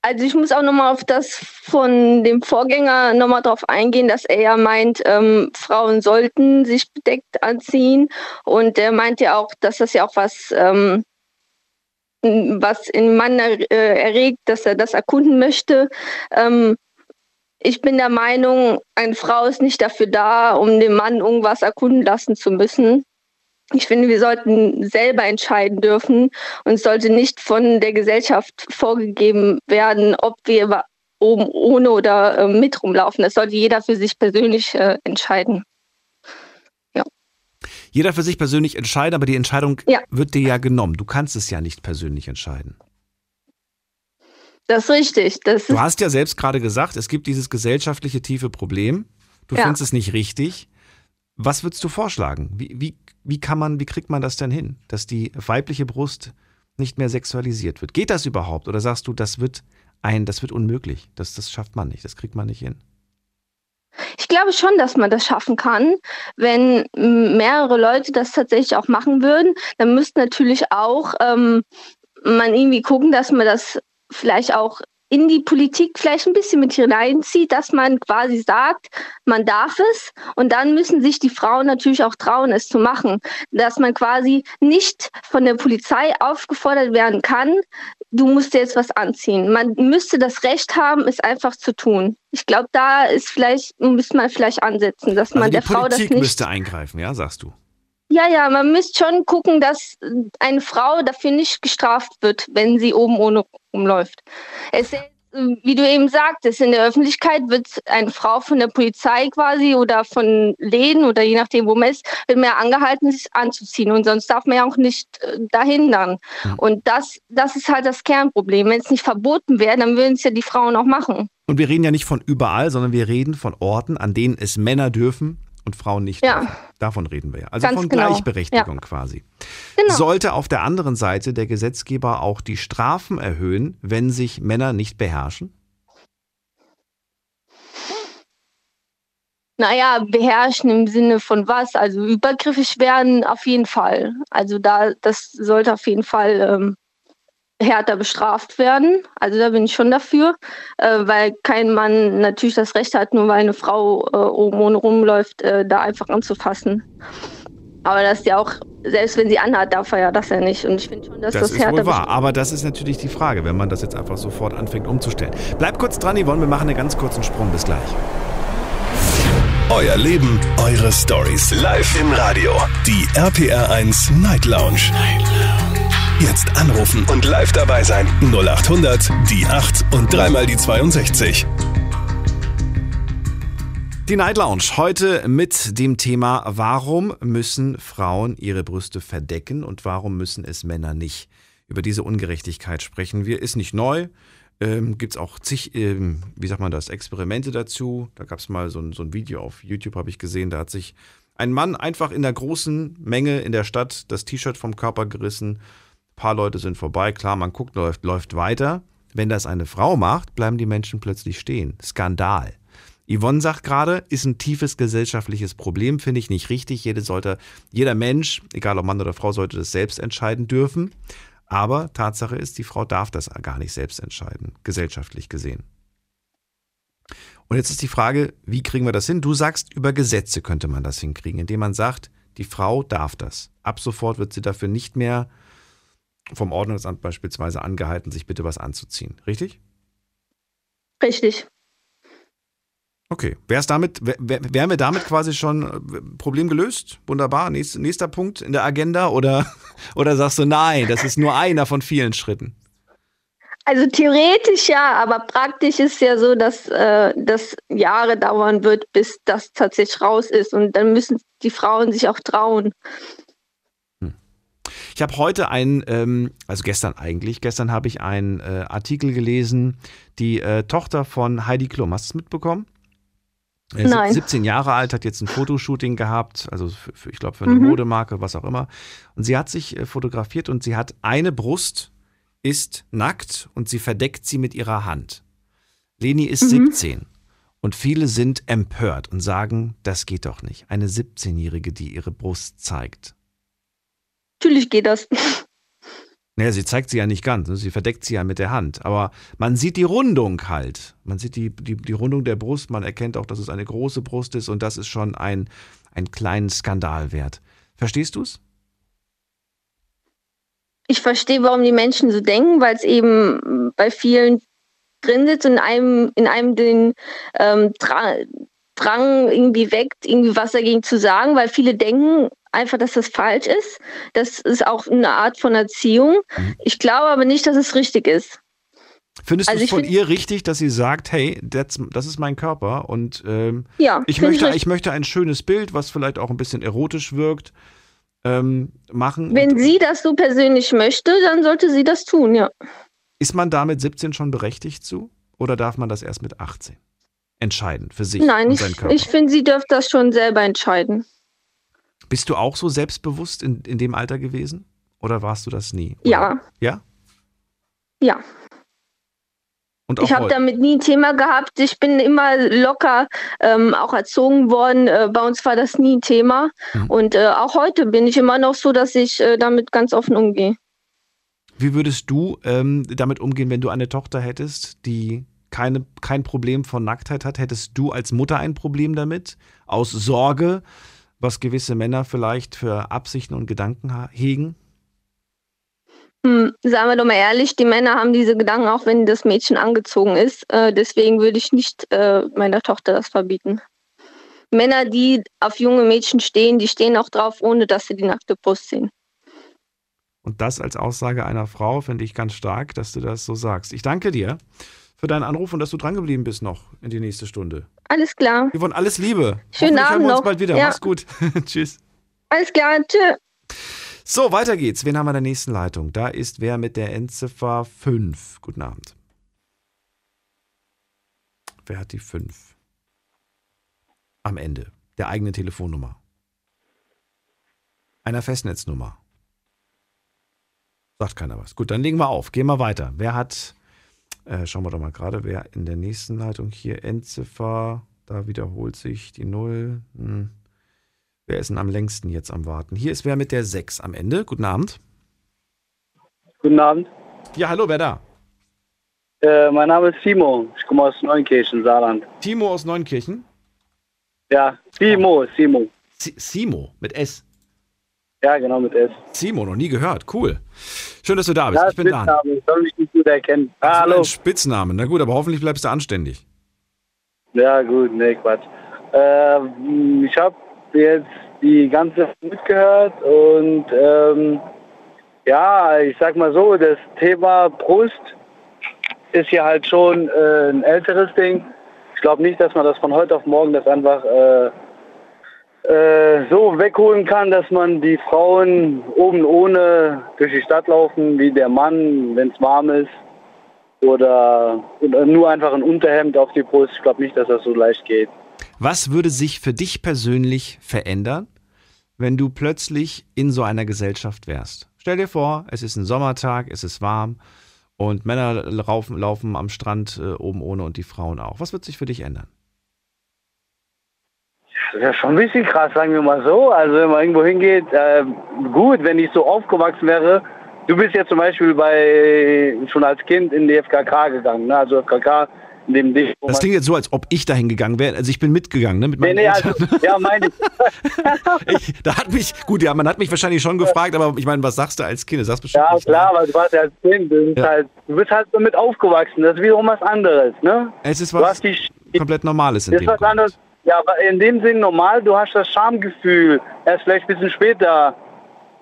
Also ich muss auch nochmal auf das von dem Vorgänger nochmal drauf eingehen, dass er ja meint, ähm, Frauen sollten sich bedeckt anziehen. Und er meint ja auch, dass das ja auch was, ähm, was in Mann er, äh, erregt, dass er das erkunden möchte. Ähm, ich bin der Meinung, eine Frau ist nicht dafür da, um dem Mann irgendwas erkunden lassen zu müssen. Ich finde, wir sollten selber entscheiden dürfen und es sollte nicht von der Gesellschaft vorgegeben werden, ob wir oben ohne oder äh, mit rumlaufen. Das sollte jeder für sich persönlich äh, entscheiden. Jeder für sich persönlich entscheiden, aber die Entscheidung Ja. wird dir ja genommen. Du kannst es ja nicht persönlich entscheiden. Das ist richtig. Das Du hast ja selbst gerade gesagt, es gibt dieses gesellschaftliche tiefe Problem. Du Ja. findest es nicht richtig. Was würdest du vorschlagen? Wie, wie, wie kann man, wie kriegt man das denn hin, dass die weibliche Brust nicht mehr sexualisiert wird? Geht das überhaupt? Oder sagst du, das wird ein, das wird unmöglich? Das, das schafft man nicht, das kriegt man nicht hin. ich glaube schon, dass man das schaffen kann, wenn mehrere Leute das tatsächlich auch machen würden. Dann müsste natürlich auch ähm, man irgendwie gucken, dass man das vielleicht auch in die Politik vielleicht ein bisschen mit hineinzieht, dass man quasi sagt, man darf es und dann müssen sich die Frauen natürlich auch trauen, es zu machen. Dass man quasi nicht von der Polizei aufgefordert werden kann, du musst dir jetzt was anziehen. Man müsste das Recht haben, es einfach zu tun. Ich glaube, da ist vielleicht, müsste man vielleicht ansetzen, dass Also man die der Frau das Politik nicht. müsste eingreifen, ja, sagst du. Ja, ja, man müsste schon gucken, dass eine Frau dafür nicht gestraft wird, wenn sie oben ohne rumläuft. Es, wie du eben sagtest, in der Öffentlichkeit wird eine Frau von der Polizei quasi oder von Läden oder je nachdem, wo man ist, wird mehr angehalten, sich anzuziehen. Und sonst darf man ja auch nicht äh, dahin dann. Und das, das ist halt das Kernproblem. Wenn es nicht verboten wäre, dann würden es ja die Frauen auch machen. Und wir reden ja nicht von überall, sondern wir reden von Orten, an denen es Männer dürfen und Frauen nicht Ja. Davon reden wir ja. Also Ganz von genau. Gleichberechtigung quasi. Genau. Sollte auf der anderen Seite der Gesetzgeber auch die Strafen erhöhen, wenn sich Männer nicht beherrschen? Naja, beherrschen im Sinne von was? Also übergriffig werden auf jeden Fall. Also da, das sollte auf jeden Fall ähm, härter bestraft werden. Also da bin ich schon dafür, äh, weil kein Mann natürlich das Recht hat, nur weil eine Frau äh, oben ohne rumläuft, äh, da einfach anzufassen. Aber das ist ja auch, selbst wenn sie anhat, darf er ja das ja nicht. Und ich finde schon, dass Das das, ist härter wohl wahr, aber das ist natürlich die Frage, wenn man das jetzt einfach sofort anfängt umzustellen. Bleib kurz dran, Yvonne, wir machen einen ganz kurzen Sprung. Bis gleich. Euer Leben, eure Stories. Live im Radio. Die RPR1 Night Lounge. Jetzt anrufen und live dabei sein. 0800 die 8 und dreimal die 62. Die Night Lounge heute mit dem Thema, warum müssen Frauen ihre Brüste verdecken und warum müssen es Männer nicht? Über diese Ungerechtigkeit sprechen wir. Ist nicht neu. Ähm, Gibt es auch zig, ähm, wie sagt man das, Experimente dazu. Da gab es mal so ein, so ein Video auf YouTube, habe ich gesehen. Da hat sich ein Mann einfach in der großen Menge in der Stadt das T-Shirt vom Körper gerissen. Paar Leute sind vorbei. Klar, man guckt, läuft, läuft weiter. Wenn das eine Frau macht, bleiben die Menschen plötzlich stehen. Skandal. Yvonne sagt gerade, ist ein tiefes gesellschaftliches Problem, finde ich nicht richtig. Jede sollte, jeder Mensch, egal ob Mann oder Frau, sollte das selbst entscheiden dürfen. Aber Tatsache ist, die Frau darf das gar nicht selbst entscheiden, gesellschaftlich gesehen. Und jetzt ist die Frage, wie kriegen wir das hin? Du sagst, über Gesetze könnte man das hinkriegen, indem man sagt, die Frau darf das. Ab sofort wird sie dafür nicht mehr vom Ordnungsamt beispielsweise angehalten, sich bitte was anzuziehen. Richtig? Richtig. Okay, wär's damit, wär, wär- wären wir damit quasi schon äh, Problem gelöst? Wunderbar. Nächst, nächster Punkt in der Agenda oder, oder sagst du nein, das ist nur einer von vielen Schritten? Also theoretisch ja, aber praktisch ist ja so, dass äh, das Jahre dauern wird, bis das tatsächlich raus ist. Und dann müssen die Frauen sich auch trauen. Ich habe heute einen, ähm, also gestern eigentlich, gestern habe ich einen äh, Artikel gelesen, die äh, Tochter von Heidi Klum, hast du es mitbekommen? Äh, Nein. 17 Jahre alt, hat jetzt ein Fotoshooting gehabt, also für, für, ich glaube für eine Mhm. Modemarke, was auch immer. Und sie hat sich äh, fotografiert und sie hat eine Brust, ist nackt und sie verdeckt sie mit ihrer Hand. Leni ist Mhm. 17 und viele sind empört und sagen, das geht doch nicht. Eine 17-Jährige, die ihre Brust zeigt. Natürlich geht das. Naja, sie zeigt sie ja nicht ganz, ne? sie verdeckt sie ja mit der Hand. Aber man sieht die Rundung halt. Man sieht die, die, die Rundung der Brust, man erkennt auch, dass es eine große Brust ist und das ist schon ein, ein kleinen Skandal wert. Verstehst du es? Ich verstehe, warum die Menschen so denken, weil es eben bei vielen drin sitzt und in einem, in einem den ähm, Drang, Drang irgendwie weckt, irgendwie was dagegen zu sagen, weil viele denken einfach, dass das falsch ist. Das ist auch eine Art von Erziehung. Ich glaube aber nicht, dass es richtig ist. Findest Also du es ich von find- ihr richtig, dass sie sagt, hey, das ist mein Körper und ähm, Ja, ich, ich möchte, richtig. ich möchte ein schönes Bild, was vielleicht auch ein bisschen erotisch wirkt, ähm, machen. Wenn sie das so persönlich möchte, dann sollte sie das tun, ja. ist man da mit 17 schon berechtigt zu oder darf man das erst mit 18 entscheiden für sich Nein, und ich, seinen Körper? ich finde, sie dürfte das schon selber entscheiden. Bist du auch so selbstbewusst in, in dem Alter gewesen? Oder warst du das nie? Oder? Ja, Ja? ja. Ich habe damit nie ein Thema gehabt. Ich bin immer locker ähm, auch erzogen worden. Äh, bei uns war das nie ein Thema. Mhm. Und äh, auch heute bin ich immer noch so, dass ich äh, damit ganz offen umgehe. Wie würdest du ähm, damit umgehen, wenn du eine Tochter hättest, die keine, kein Problem von Nacktheit hat? Hättest du als Mutter ein Problem damit? Aus Sorge, was gewisse Männer vielleicht für Absichten und Gedanken hegen? Hm, sagen wir doch mal ehrlich, die Männer haben diese Gedanken, auch wenn das Mädchen angezogen ist. Äh, deswegen würde ich nicht äh, meiner Tochter das verbieten. Männer, die auf junge Mädchen stehen, die stehen auch drauf, ohne dass sie die nackte Brust sehen. Und das als Aussage einer Frau finde ich ganz stark, dass du das so sagst. Ich danke dir für deinen Anruf und dass du drangeblieben bist noch in die nächste Stunde. Alles klar. Yvonne, alles Liebe. Schönen Hoffentlich hören Abend wir uns noch. bald wieder. Ja. Mach's gut. Tschüss. Alles klar. Tschö. So, weiter geht's. Wen haben wir in der nächsten Leitung? Da ist wer mit der Endziffer 5. Guten Abend. Wer hat die 5? Am Ende. der eigenen Telefonnummer? Einer Festnetznummer? Sagt keiner was. Gut, dann legen wir auf. Gehen wir weiter. Wer hat, äh, schauen wir doch mal gerade, wer in der nächsten Leitung hier Endziffer, da wiederholt sich die Null. Hm. Wer ist denn am längsten jetzt am Warten? Hier ist wer mit der 6 am Ende. Guten Abend. Guten Abend. Ja, hallo, wer da? Äh, mein Name ist Simo. Ich komme aus Neunkirchen, Saarland. Timo aus Neunkirchen? Ja, Simo, Simo. Si- Simo mit S. Ja, genau, mit S. Simo, noch nie gehört. Cool. Schön, dass du da bist. Ja, ich bin Dan. Ich soll mich nicht gut erkennen. So, Hallo. Ein Spitzname. Na gut, aber hoffentlich bleibst du anständig. Ja, gut, nee, Quatsch. Äh, ich habe jetzt die ganze mitgehört und ähm, ja, ich sag mal so, das Thema Brust ist ja halt schon äh, ein älteres Ding. Ich glaube nicht, dass man das von heute auf morgen das einfach äh, äh, so wegholen kann, dass man die Frauen oben ohne durch die Stadt laufen, wie der Mann, wenn es warm ist. Oder, oder nur einfach ein Unterhemd auf die Brust. Ich glaube nicht, dass das so leicht geht. Was würde sich für dich persönlich verändern, wenn du plötzlich in so einer Gesellschaft wärst? Stell dir vor, es ist ein Sommertag, es ist warm und Männer laufen, laufen am Strand äh, oben ohne und die Frauen auch. Was wird sich für dich ändern? Das ist ja schon ein bisschen krass, sagen wir mal so. Also wenn man irgendwo hingeht, äh, gut, wenn ich so aufgewachsen wäre. Du bist ja zum Beispiel bei schon als Kind in die FKK gegangen, ne? Also FKK in dem Ding. wo Das klingt jetzt so, als ob ich dahin gegangen wäre. Also ich bin mitgegangen, ne? Mit Nee, meinen nee, also, Eltern. ja, meine ich. ich, da hat mich, gut, ja, man hat mich wahrscheinlich schon gefragt, aber ich meine, was sagst du als Kind? Du sagst bestimmt Ja, nicht, klar, weil du warst ja als Kind. Du bist, Ja. halt, du bist halt damit aufgewachsen. Das ist wiederum was anderes, ne? Es ist was komplett Normales in Das dem ist was anderes. Ja, aber in dem Sinn normal, du hast das Schamgefühl erst vielleicht ein bisschen später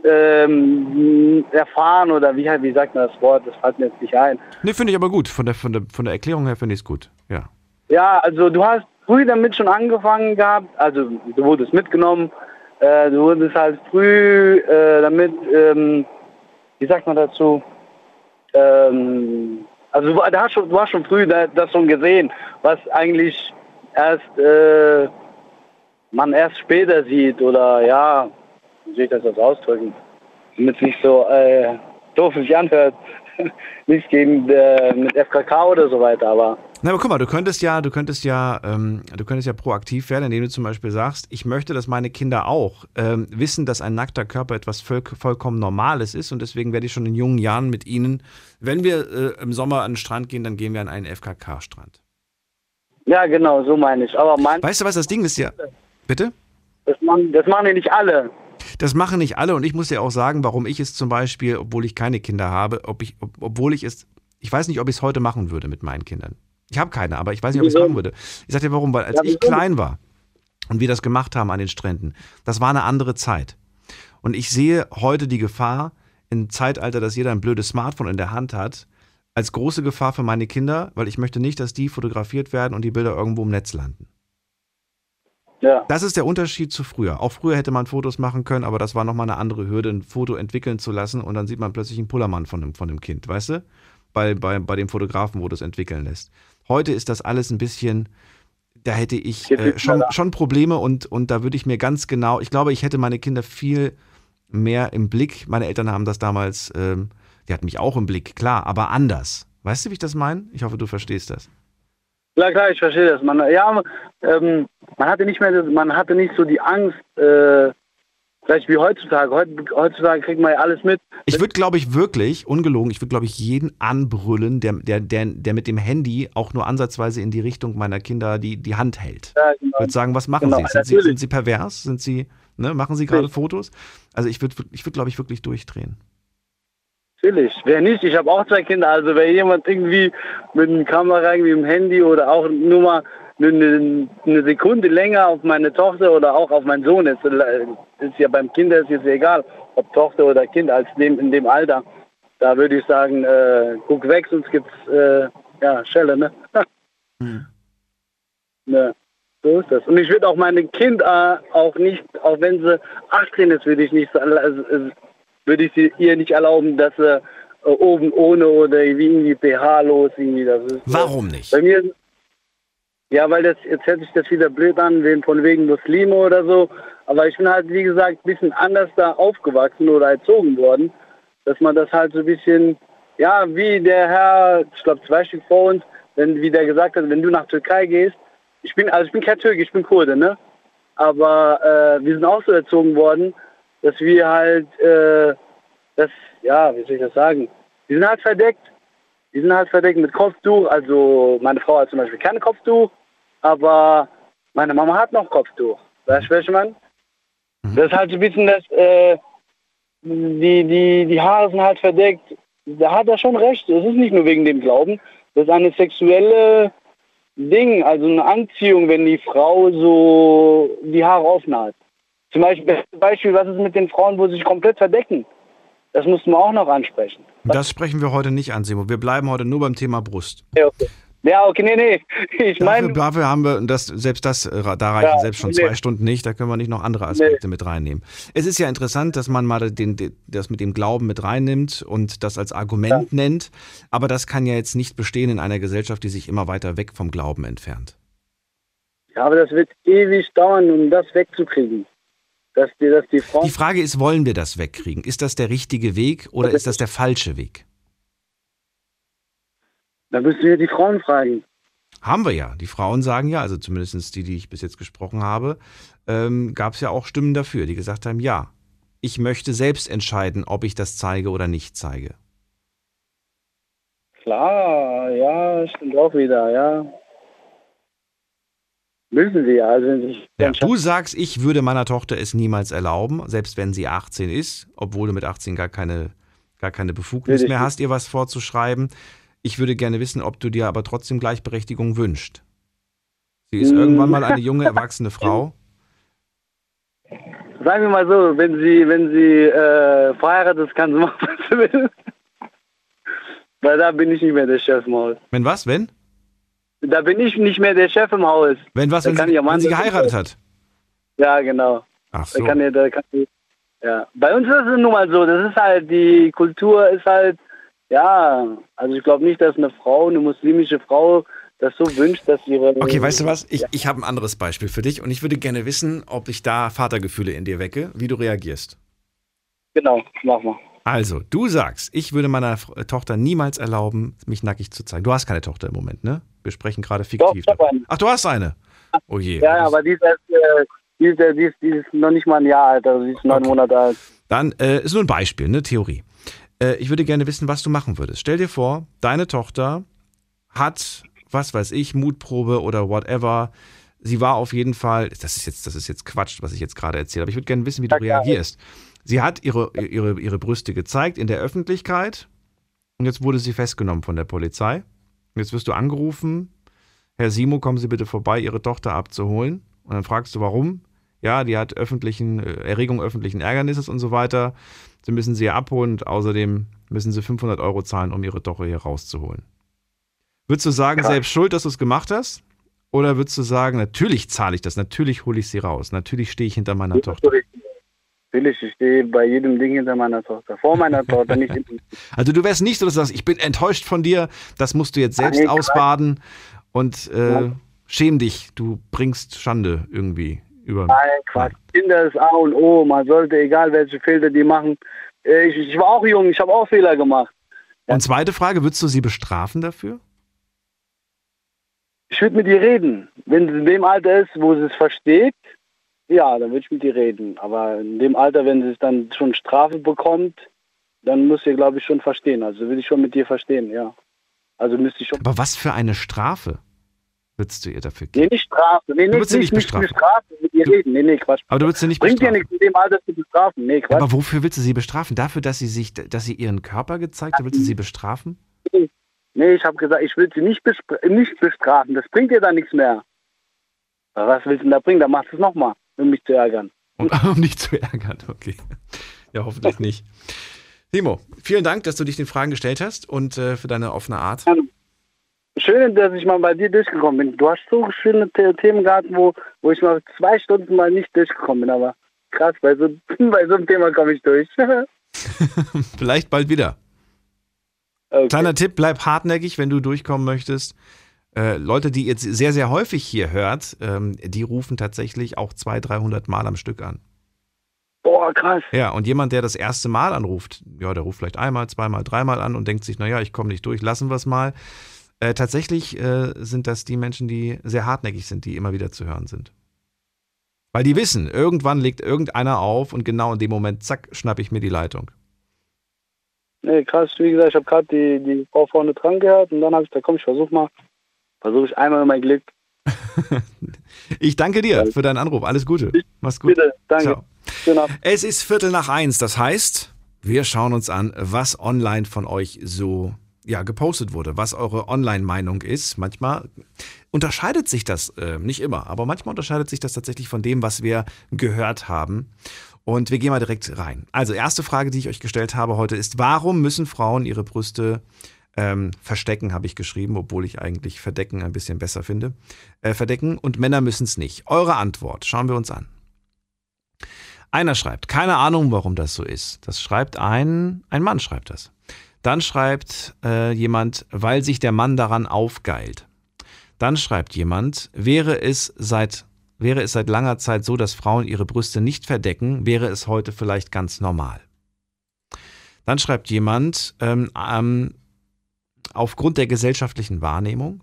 ähm, erfahren oder wie, wie sagt man das Wort, das fällt mir jetzt nicht ein. Ne, finde ich aber gut. Von der, von der, von der Erklärung her finde ich es gut. Ja. Ja, also du hast früh damit schon angefangen gehabt, also du wurdest mitgenommen, äh, du wurdest halt früh äh, damit, ähm, wie sagt man dazu, ähm, also du, da hast schon, du hast schon früh da, das schon gesehen, was eigentlich erst äh, man erst später sieht oder ja, wie soll ich das jetzt ausdrücken, damit es nicht so äh, doof sich anhört, nichts gegen äh, mit FKK oder so weiter, aber Na, aber guck mal, du könntest ja, du könntest ja, ähm, du könntest ja proaktiv werden, indem du zum Beispiel sagst, ich möchte, dass meine Kinder auch ähm, wissen, dass ein nackter Körper etwas voll, vollkommen Normales ist und deswegen werde ich schon in jungen Jahren mit ihnen, wenn wir äh, im Sommer an den Strand gehen, dann gehen wir an einen FKK-Strand. Ja, genau, so meine ich. Aber man, Weißt du, was das Ding ist ja? Bitte? das, machen, das machen ja nicht alle. Das machen nicht alle und ich muss dir auch sagen, warum ich es zum Beispiel, obwohl ich keine Kinder habe, ob ich, ob, obwohl ich es, ich weiß nicht, ob ich es heute machen würde mit meinen Kindern. Ich habe keine, aber ich weiß nicht, ob ich es machen würde. Ich sag dir warum, weil als Ja, ich klein war und wir das gemacht haben an den Stränden, das war eine andere Zeit. Und ich sehe heute die Gefahr im Zeitalter, dass jeder ein blödes Smartphone in der Hand hat, als große Gefahr für meine Kinder, weil ich möchte nicht, dass die fotografiert werden und die Bilder irgendwo im Netz landen. Ja. Das ist der Unterschied zu früher. Auch früher hätte man Fotos machen können, aber das war nochmal eine andere Hürde, ein Foto entwickeln zu lassen und dann sieht man plötzlich einen Pullermann von dem, von dem Kind, weißt du? Bei, bei, bei dem Fotografen, wo du es entwickeln lässt. Heute ist das alles ein bisschen, da hätte ich äh, schon, schon Probleme und, und da würde ich mir ganz genau, ich glaube, ich hätte meine Kinder viel mehr im Blick. Meine Eltern haben das damals, ähm, die hatten mich auch im Blick, klar, aber anders. Weißt du, wie ich das meine? Ich hoffe, du verstehst das. Klar, klar, ich verstehe das. Man, ja, ähm, man hatte nicht mehr, man hatte nicht so die Angst, äh, vielleicht wie heutzutage. Heut, heutzutage kriegt man ja alles mit. Ich würde, glaube ich, wirklich, ungelogen, ich würde, glaube ich, jeden anbrüllen, der, der, der, der mit dem Handy auch nur ansatzweise in die Richtung meiner Kinder die, die Hand hält. Ja, Ich genau. würde sagen, was machen Genau, Sie? Sind, Sie? sind Sie pervers? Sind Sie, ne, machen Sie gerade. Fotos? Also ich würde, ich würde, glaube ich, wirklich durchdrehen. Natürlich. Wer nicht? Ich habe auch zwei Kinder. Also wenn jemand irgendwie mit einer Kamera, irgendwie im Handy oder auch nur mal eine, eine Sekunde länger auf meine Tochter oder auch auf meinen Sohn ist, ist ja beim Kinder ist jetzt egal, ob Tochter oder Kind, als dem, in dem Alter. Da würde ich sagen, äh, guck weg, sonst gibt's äh, ja Schelle, ne? ne? So ist das. Und ich würde auch meinem Kind äh, auch nicht, auch wenn sie 18 ist, würde ich nicht so- also, äh, würde ich sie ihr nicht erlauben, dass sie äh, oben ohne oder wie irgendwie pH los irgendwie das ist. Warum nicht? Bei mir Ja, weil das, jetzt hört sich das wieder blöd an, wegen, von wegen Muslime oder so. Aber ich bin halt, wie gesagt, ein bisschen anders da aufgewachsen oder erzogen worden, dass man das halt so ein bisschen, ja, wie der Herr, ich glaube zwei Stück vor uns, wenn, wie der gesagt hat, wenn du nach Türkei gehst, ich bin, also ich bin kein Türke, ich bin Kurde, ne? Aber äh, wir sind auch so erzogen worden, dass wir halt, äh, das, ja, wie soll ich das sagen? Wir sind halt verdeckt. Die sind halt verdeckt mit Kopftuch. Also meine Frau hat zum Beispiel kein Kopftuch, aber meine Mama hat noch Kopftuch. Weißt du, welche Mann? Das ist halt so ein bisschen das, äh, die, die, die Haare sind halt verdeckt. Da hat er schon recht. Es ist nicht nur wegen dem Glauben. Das ist eine sexuelle Ding, also eine Anziehung, wenn die Frau so die Haare offen hat. Zum Beispiel, Beispiel, was ist mit den Frauen, wo sie sich komplett verdecken? Das mussten wir auch noch ansprechen. Das sprechen wir heute nicht an, Simo. Wir bleiben heute nur beim Thema Brust. Ja, okay. Ja, okay, nee, nee. Ich meine. Dafür, dafür haben wir, das, selbst das, äh, da reichen Ja, selbst schon nee. zwei Stunden nicht, da können wir nicht noch andere Aspekte mit reinnehmen. Es ist ja interessant, dass man mal den, den, das mit dem Glauben mit reinnimmt und das als Argument nennt, aber das kann ja jetzt nicht bestehen in einer Gesellschaft, die sich immer weiter weg vom Glauben entfernt. Ja, aber das wird ewig dauern, um das wegzukriegen. Dass die, dass die Frauen. Die Frage ist, wollen wir das wegkriegen? Ist das der richtige Weg oder ist das der falsche Weg? Da müssen wir die Frauen fragen. Haben wir ja. Die Frauen sagen ja, also zumindest die, die ich bis jetzt gesprochen habe, ähm, gab es ja auch Stimmen dafür, die gesagt haben, ja, ich möchte selbst entscheiden, ob ich das zeige oder nicht zeige. Klar, ja, stimmt auch wieder, ja. Müssen sie ja. Also Ja, du sagst, ich würde meiner Tochter es niemals erlauben, selbst wenn sie 18 ist, obwohl du mit 18 gar keine, gar keine Befugnis mehr hast, ihr was vorzuschreiben. Ich würde gerne wissen, ob du dir aber trotzdem Gleichberechtigung wünschst. Sie ist Mm. irgendwann mal eine junge, erwachsene Frau. Sagen wir mal so, wenn sie, wenn sie äh, verheiratet ist, kann sie machen, was sie will. Weil da bin ich nicht mehr der Chef Haus. Wenn was? Wenn? Da bin ich nicht mehr der Chef im Haus. Wenn was, Da wenn kann sie, wenn sie geheiratet hat? Ja, genau. Ach Da so. kann ja, da kann ja. Bei uns ist es nun mal so, das ist halt, die Kultur ist halt, ja, also ich glaube nicht, dass eine Frau, eine muslimische Frau, das so wünscht, dass ihre... Okay, weißt du was? Ich, ich habe ein anderes Beispiel für dich und ich würde gerne wissen, ob ich da Vatergefühle in dir wecke, wie du reagierst. Genau, mach mal. Also, du sagst, ich würde meiner Tochter niemals erlauben, mich nackig zu zeigen. Du hast keine Tochter im Moment, ne? Wir sprechen gerade Doch, fiktiv. eine. Ach, du hast eine. Oh je. Ja, ja, aber die ist, äh, die, ist, äh, die, ist, die ist noch nicht mal ein Jahr alt, also die ist neun Monate alt. Dann äh, ist nur ein Beispiel, eine Theorie. Äh, ich würde gerne wissen, was du machen würdest. Stell dir vor, deine Tochter hat, was weiß ich, Mutprobe oder whatever. Sie war auf jeden Fall, das ist jetzt, das ist jetzt Quatsch, was ich jetzt gerade erzähle, aber ich würde gerne wissen, wie du reagierst. Sie hat ihre, ihre, ihre Brüste gezeigt in der Öffentlichkeit und jetzt wurde sie festgenommen von der Polizei. Jetzt wirst du angerufen, Herr Simo, kommen Sie bitte vorbei, Ihre Tochter abzuholen. Und dann fragst du, warum? Ja, die hat öffentlichen, äh, Erregung öffentlichen Ärgernisses und so weiter. Sie müssen sie abholen und außerdem müssen sie 500 Euro zahlen, um ihre Tochter hier rauszuholen. Würdest du sagen, Krass. selbst schuld, dass du es gemacht hast? Oder würdest du sagen, natürlich zahle ich das, natürlich hole ich sie raus, natürlich stehe ich hinter meiner Tochter? Natürlich, ich stehe bei jedem Ding hinter meiner Tochter. Vor meiner Tochter, nicht hinter Also du wärst nicht so, dass du sagst, ich bin enttäuscht von dir, das musst du jetzt selbst Quatsch. ausbaden und äh, schäm dich, du bringst Schande irgendwie über. Nein, Quatsch. Kinder ist A und O. Man sollte, egal welche Fehler die machen. Äh, Ich, ich war auch jung, ich habe auch Fehler gemacht. Und zweite Frage, würdest du sie bestrafen dafür? Ich würde mit ihr reden. Wenn sie in dem Alter ist, wo sie es versteht, ja, dann würde ich mit ihr reden. Aber in dem Alter, wenn sie dann schon Strafe bekommt, dann muss sie, glaube ich, schon verstehen. Also würde ich schon mit ihr verstehen, ja. Also müsste ich schon. Aber was für eine Strafe würdest du ihr dafür geben? Nee, nicht Strafe. Nee, Du nicht, würdest nicht, nicht nicht bestrafen. Mit ihr reden. Nee, nee, Quatsch. Aber du würdest sie nicht Bringt dir bestrafen. nichts in dem Alter zu bestrafen. Nee, Quatsch. Aber wofür willst du sie bestrafen? Dafür, dass sie sich, dass sie ihren Körper gezeigt hat, willst du sie bestrafen? Nee, ich habe gesagt, ich will sie nicht, nicht bestrafen. Das bringt dir dann nichts mehr. Was willst du denn da bringen? Dann machst du es nochmal, um mich zu ärgern. Um, um dich zu ärgern, okay. Ja, hoffentlich nicht. Timo, vielen Dank, dass du dich den Fragen gestellt hast und äh, für deine offene Art. Schön, dass ich mal bei dir durchgekommen bin. Du hast so schöne The Themen gehabt, wo, wo ich mal zwei Stunden mal nicht durchgekommen bin. Aber krass, bei so, bei so einem Thema komme ich durch. Vielleicht bald wieder. Okay. Kleiner Tipp, bleib hartnäckig, wenn du durchkommen möchtest. Äh, Leute, die ihr sehr, sehr häufig hier hört, ähm, die rufen tatsächlich auch 200, 300 Mal am Stück an. Boah, krass. Ja, und jemand, der das erste Mal anruft, ja, der ruft vielleicht einmal, zweimal, dreimal an und denkt sich, naja, ich komme nicht durch, lassen wir es mal. Äh, tatsächlich äh, sind das die Menschen, die sehr hartnäckig sind, die immer wieder zu hören sind. Weil die wissen, irgendwann legt irgendeiner auf und genau in dem Moment, zack, schnapp ich mir die Leitung. Nee, krass. Wie gesagt, ich habe gerade die, die Frau vorne dran gehört und dann habe ich gesagt, komm, ich versuch mal. Versuche ich einmal mein Glück. ich danke dir für deinen Anruf. Alles Gute. Mach's gut. Bitte, danke. Ciao. Es ist Viertel nach eins. Das heißt, wir schauen uns an, was online von euch so ja, gepostet wurde, was eure Online-Meinung ist. Manchmal unterscheidet sich das, äh, nicht immer, aber manchmal unterscheidet sich das tatsächlich von dem, was wir gehört haben. Und wir gehen mal direkt rein. Also, erste Frage, die ich euch gestellt habe heute ist, warum müssen Frauen ihre Brüste ähm, verstecken, habe ich geschrieben, obwohl ich eigentlich verdecken ein bisschen besser finde. Äh, verdecken und Männer müssen es nicht. Eure Antwort, schauen wir uns an. Einer schreibt, keine Ahnung, warum das so ist. Das schreibt ein, ein Mann schreibt das. Dann schreibt äh, jemand, weil sich der Mann daran aufgeilt. Dann schreibt jemand, wäre es seit wäre es seit langer Zeit so, dass Frauen ihre Brüste nicht verdecken, wäre es heute vielleicht ganz normal. Dann schreibt jemand, ähm, ähm, aufgrund der gesellschaftlichen Wahrnehmung.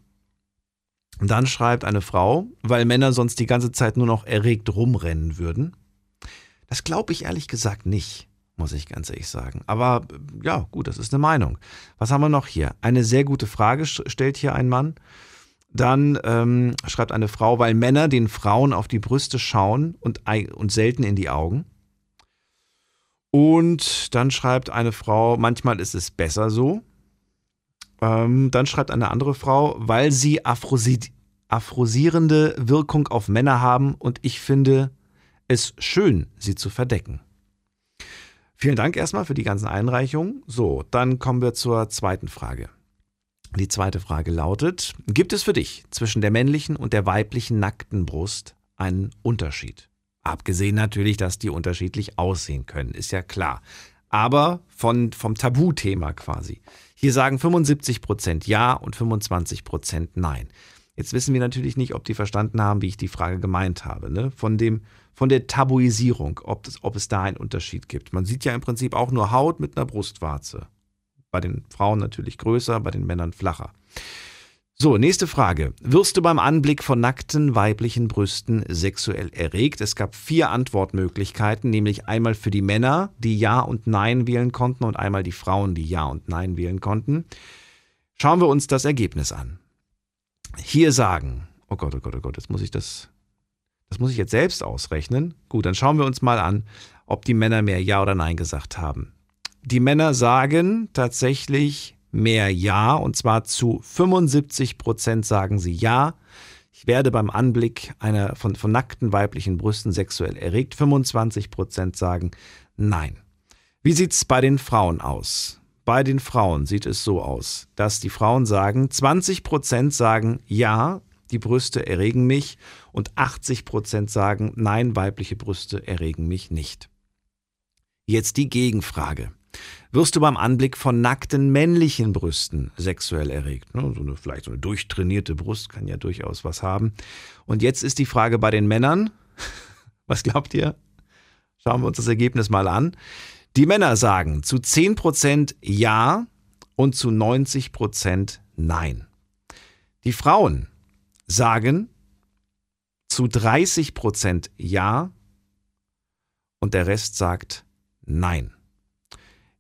Dann schreibt eine Frau, weil Männer sonst die ganze Zeit nur noch erregt rumrennen würden. Das glaube ich ehrlich gesagt nicht, muss ich ganz ehrlich sagen. Aber ja, gut, das ist eine Meinung. Was haben wir noch hier? Eine sehr gute Frage stellt hier ein Mann. Dann ähm, schreibt eine Frau, weil Männer den Frauen auf die Brüste schauen und, und selten in die Augen. Und dann schreibt eine Frau, manchmal ist es besser so. Ähm, dann schreibt eine andere Frau, weil sie Aphrosi aphrosierende Wirkung auf Männer haben und ich finde es schön, sie zu verdecken. Vielen Dank erstmal für die ganzen Einreichungen. So, dann kommen wir zur zweiten Frage. Die zweite Frage lautet, gibt es für dich zwischen der männlichen und der weiblichen nackten Brust einen Unterschied? Abgesehen natürlich, dass die unterschiedlich aussehen können, ist ja klar. Aber von, vom Tabuthema quasi. Hier sagen 75 Prozent Ja und 25 Prozent Nein. Jetzt wissen wir natürlich nicht, ob die verstanden haben, wie ich die Frage gemeint habe. Ne? Von, dem, von der Tabuisierung, ob, das, ob es da einen Unterschied gibt. Man sieht ja im Prinzip auch nur Haut mit einer Brustwarze. Bei den Frauen natürlich größer, bei den Männern flacher. So, nächste Frage. Wirst du beim Anblick von nackten weiblichen Brüsten sexuell erregt? Es gab vier Antwortmöglichkeiten, nämlich einmal für die Männer, die Ja und Nein wählen konnten, und einmal die Frauen, die Ja und Nein wählen konnten. Schauen wir uns das Ergebnis an. Hier sagen, oh Gott, oh Gott, oh Gott, jetzt muss ich das, das muss ich jetzt selbst ausrechnen. Gut, dann schauen wir uns mal an, ob die Männer mehr Ja oder Nein gesagt haben. Die Männer sagen tatsächlich mehr Ja, und zwar zu 75 Prozent sagen sie Ja. Ich werde beim Anblick einer von, von nackten weiblichen Brüsten sexuell erregt. 25 Prozent sagen Nein. Wie sieht's bei den Frauen aus? Bei den Frauen sieht es so aus, dass die Frauen sagen, 20 Prozent sagen Ja, die Brüste erregen mich und 80 Prozent sagen Nein, weibliche Brüste erregen mich nicht. Jetzt die Gegenfrage wirst du beim Anblick von nackten männlichen Brüsten sexuell erregt. Ne? So eine, vielleicht so eine durchtrainierte Brust kann ja durchaus was haben. Und jetzt ist die Frage bei den Männern. Was glaubt ihr? Schauen wir uns das Ergebnis mal an. Die Männer sagen zu 10% Ja und zu 90% Nein. Die Frauen sagen zu 30% Ja und der Rest sagt Nein.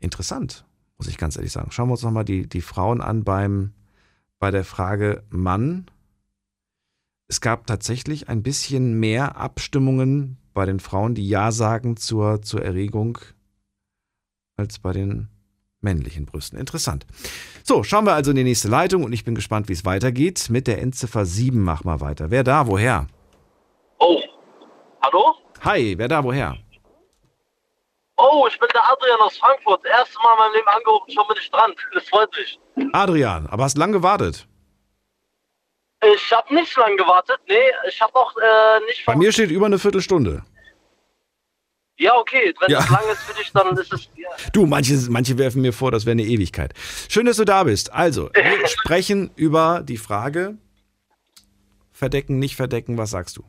Interessant, muss ich ganz ehrlich sagen. Schauen wir uns nochmal die, die Frauen an beim, bei der Frage Mann. Es gab tatsächlich ein bisschen mehr Abstimmungen bei den Frauen, die Ja sagen zur, zur Erregung, als bei den männlichen Brüsten. Interessant. So, schauen wir also in die nächste Leitung und ich bin gespannt, wie es weitergeht. Mit der Endziffer 7 machen wir weiter. Wer da, woher? Oh, hallo? Hi, wer da, woher? Oh, ich bin der Adrian aus Frankfurt. Erstes Mal in meinem Leben angerufen, schon bin ich dran. Das freut mich. Adrian, aber hast lang gewartet? Ich habe nicht lang gewartet. Nee, ich habe auch äh, nicht. Bei mir steht über eine Viertelstunde. Ja, okay. Wenn Ja. es lang ist für dich, dann ist es. Ja. Du, manche, manche werfen mir vor, das wäre eine Ewigkeit. Schön, dass du da bist. Also, wir sprechen über die Frage, Verdecken, nicht verdecken, was sagst du?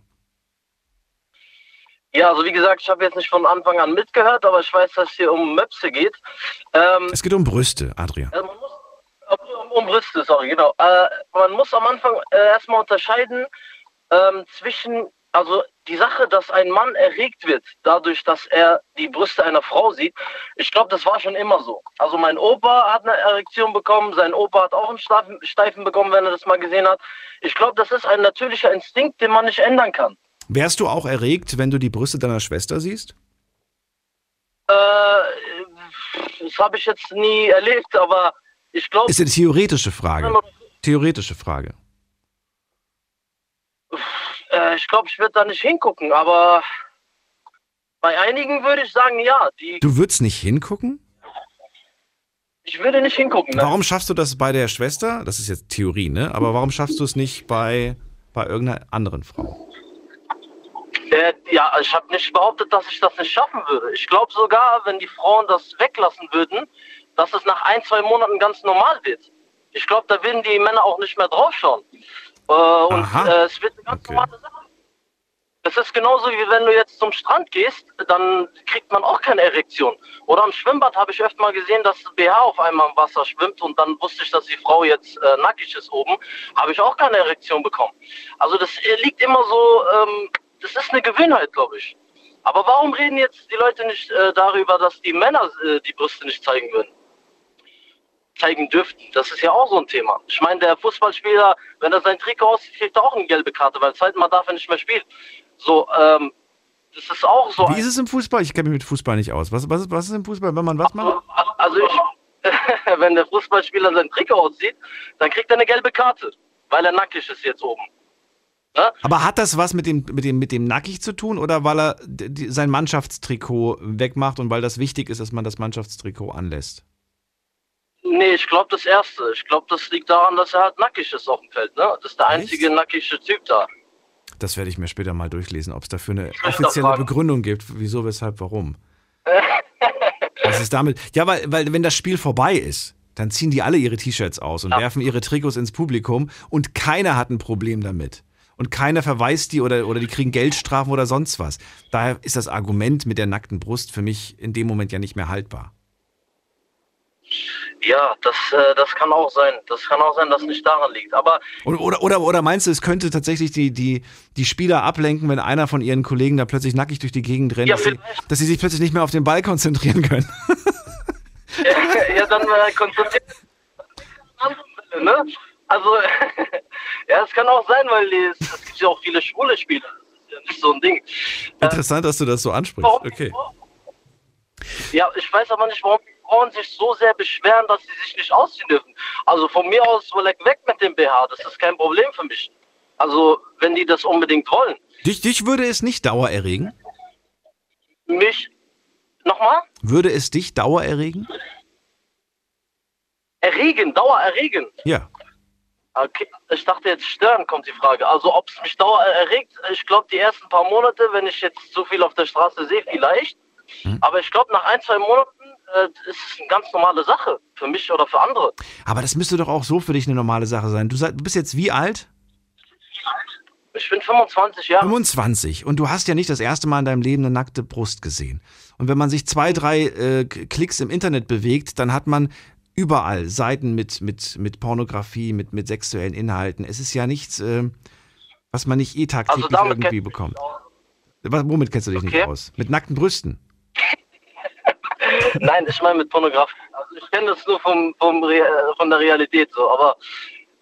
Ja, also wie gesagt, ich habe jetzt nicht von Anfang an mitgehört, aber ich weiß, dass es hier um Möpse geht. Ähm, Es geht um Brüste, Adrian. äh, man muss, um, um Brüste, sorry, genau. Äh, man muss am Anfang äh, erstmal unterscheiden ähm, zwischen, also die Sache, dass ein Mann erregt wird, dadurch, dass er die Brüste einer Frau sieht. Ich glaube, das war schon immer so. Also mein Opa hat eine Erektion bekommen, sein Opa hat auch einen Steifen, Steifen bekommen, wenn er das mal gesehen hat. Ich glaube, das ist ein natürlicher Instinkt, den man nicht ändern kann. Wärst du auch erregt, wenn du die Brüste deiner Schwester siehst? Äh, das habe ich jetzt nie erlebt, aber ich glaube. Ist eine theoretische Frage. Theoretische Frage. Äh, ich glaube, ich würde da nicht hingucken, aber bei einigen würde ich sagen, ja. Du würdest nicht hingucken? ich würde nicht hingucken. Ne? Warum schaffst du das bei der Schwester? Das ist jetzt Theorie, ne? Aber warum schaffst du es nicht bei, bei irgendeiner anderen Frau? Äh, ja, ich habe nicht behauptet, dass ich das nicht schaffen würde. Ich glaube sogar, wenn die Frauen das weglassen würden, dass es nach ein, zwei Monaten ganz normal wird. Ich glaube, da würden die Männer auch nicht mehr draufschauen. Äh, und äh, es wird eine ganz normale Sache. Es ist genauso wie wenn du jetzt zum Strand gehst, dann kriegt man auch keine Erektion. Oder am Schwimmbad habe ich öfter mal gesehen, dass BH auf einmal im Wasser schwimmt und dann wusste ich, dass die Frau jetzt äh, nackig ist oben, habe ich auch keine Erektion bekommen. Also das äh, liegt immer so, ähm, das ist eine Gewöhnheit, glaube ich. Aber warum reden jetzt die Leute nicht äh, darüber, dass die Männer äh, die Brüste nicht zeigen würden? Zeigen dürften. Das ist ja auch so ein Thema. Ich meine, der Fußballspieler, wenn er sein Trikot auszieht, kriegt er auch eine gelbe Karte, weil zweitens mal darf er nicht mehr spielen. So, ähm, das ist auch so. Wie ist es im Fußball? Ich kenne mich mit Fußball nicht aus. Was, was, ist, was ist im Fußball, wenn man was macht? Also ich, wenn der Fußballspieler sein Trikot auszieht, dann kriegt er eine gelbe Karte, weil er nackig ist jetzt oben. Aber hat das was mit dem, mit dem, mit dem Nackig zu tun oder weil er die, sein Mannschaftstrikot wegmacht und weil das wichtig ist, dass man das Mannschaftstrikot anlässt? Nee, ich glaube das Erste. Ich glaube, das liegt daran, dass er halt nackig ist auf dem Feld. Ne? Das ist der einzige nackige Typ da. Das werde ich mir später mal durchlesen, ob es dafür eine offizielle. Begründung gibt. Wieso, weshalb, warum? Was ist damit? Ja, weil, weil wenn das Spiel vorbei ist, dann ziehen die alle ihre T-Shirts aus und werfen ihre Trikots ins Publikum und keiner hat ein Problem damit. Und keiner verweist die oder, oder die kriegen Geldstrafen oder sonst was. Daher ist das Argument mit der nackten Brust für mich in dem Moment ja nicht mehr haltbar. Ja, das, äh, das kann auch sein. Das kann auch sein, dass es nicht daran liegt. Aber Oder, oder, oder, meinst du, es könnte tatsächlich die, die, die Spieler ablenken, wenn einer von ihren Kollegen da plötzlich nackig durch die Gegend rennt, Ja, dass, sie, dass sie sich plötzlich nicht mehr auf den Ball konzentrieren können? ja, dann äh, konzentriert ne? Also, ja, es kann auch sein, weil es, es gibt ja auch viele schwule Spieler. Das ist ja nicht so ein Ding. Interessant, dass du das so ansprichst. Okay. Ja, ich weiß aber nicht, warum die Frauen sich so sehr beschweren, dass sie sich nicht ausziehen dürfen. Also von mir aus, weg weg mit dem BH, das ist kein Problem für mich. Also, wenn die das unbedingt wollen. Dich, dich würde es nicht Dauer erregen? Mich, nochmal? Würde es dich Dauer erregen? Erregen, Dauer erregen. Ja. Okay, ich dachte jetzt stören kommt die Frage. Also ob es mich Dauer erregt, ich glaube die ersten paar Monate, wenn ich jetzt so viel auf der Straße sehe, vielleicht. Aber ich glaube nach ein, zwei Monaten äh, ist es eine ganz normale Sache. Für mich oder für andere. Aber das müsste doch auch so für dich eine normale Sache sein. Du, du bist jetzt wie alt? Ich bin 25 Jahre. 25. Und du hast ja nicht das erste Mal in deinem Leben eine nackte Brust gesehen. Und wenn man sich zwei, drei äh, Klicks im Internet bewegt, dann hat man überall Seiten mit, mit, mit Pornografie, mit, mit sexuellen Inhalten. Es ist ja nichts, äh, was man nicht eh tagtäglich Also irgendwie bekommt. Was, womit kennst du dich Okay. nicht aus? Mit nackten Brüsten. Nein, ich meine mit Pornografie. Also ich kenne das nur vom, vom Re von der Realität so. Aber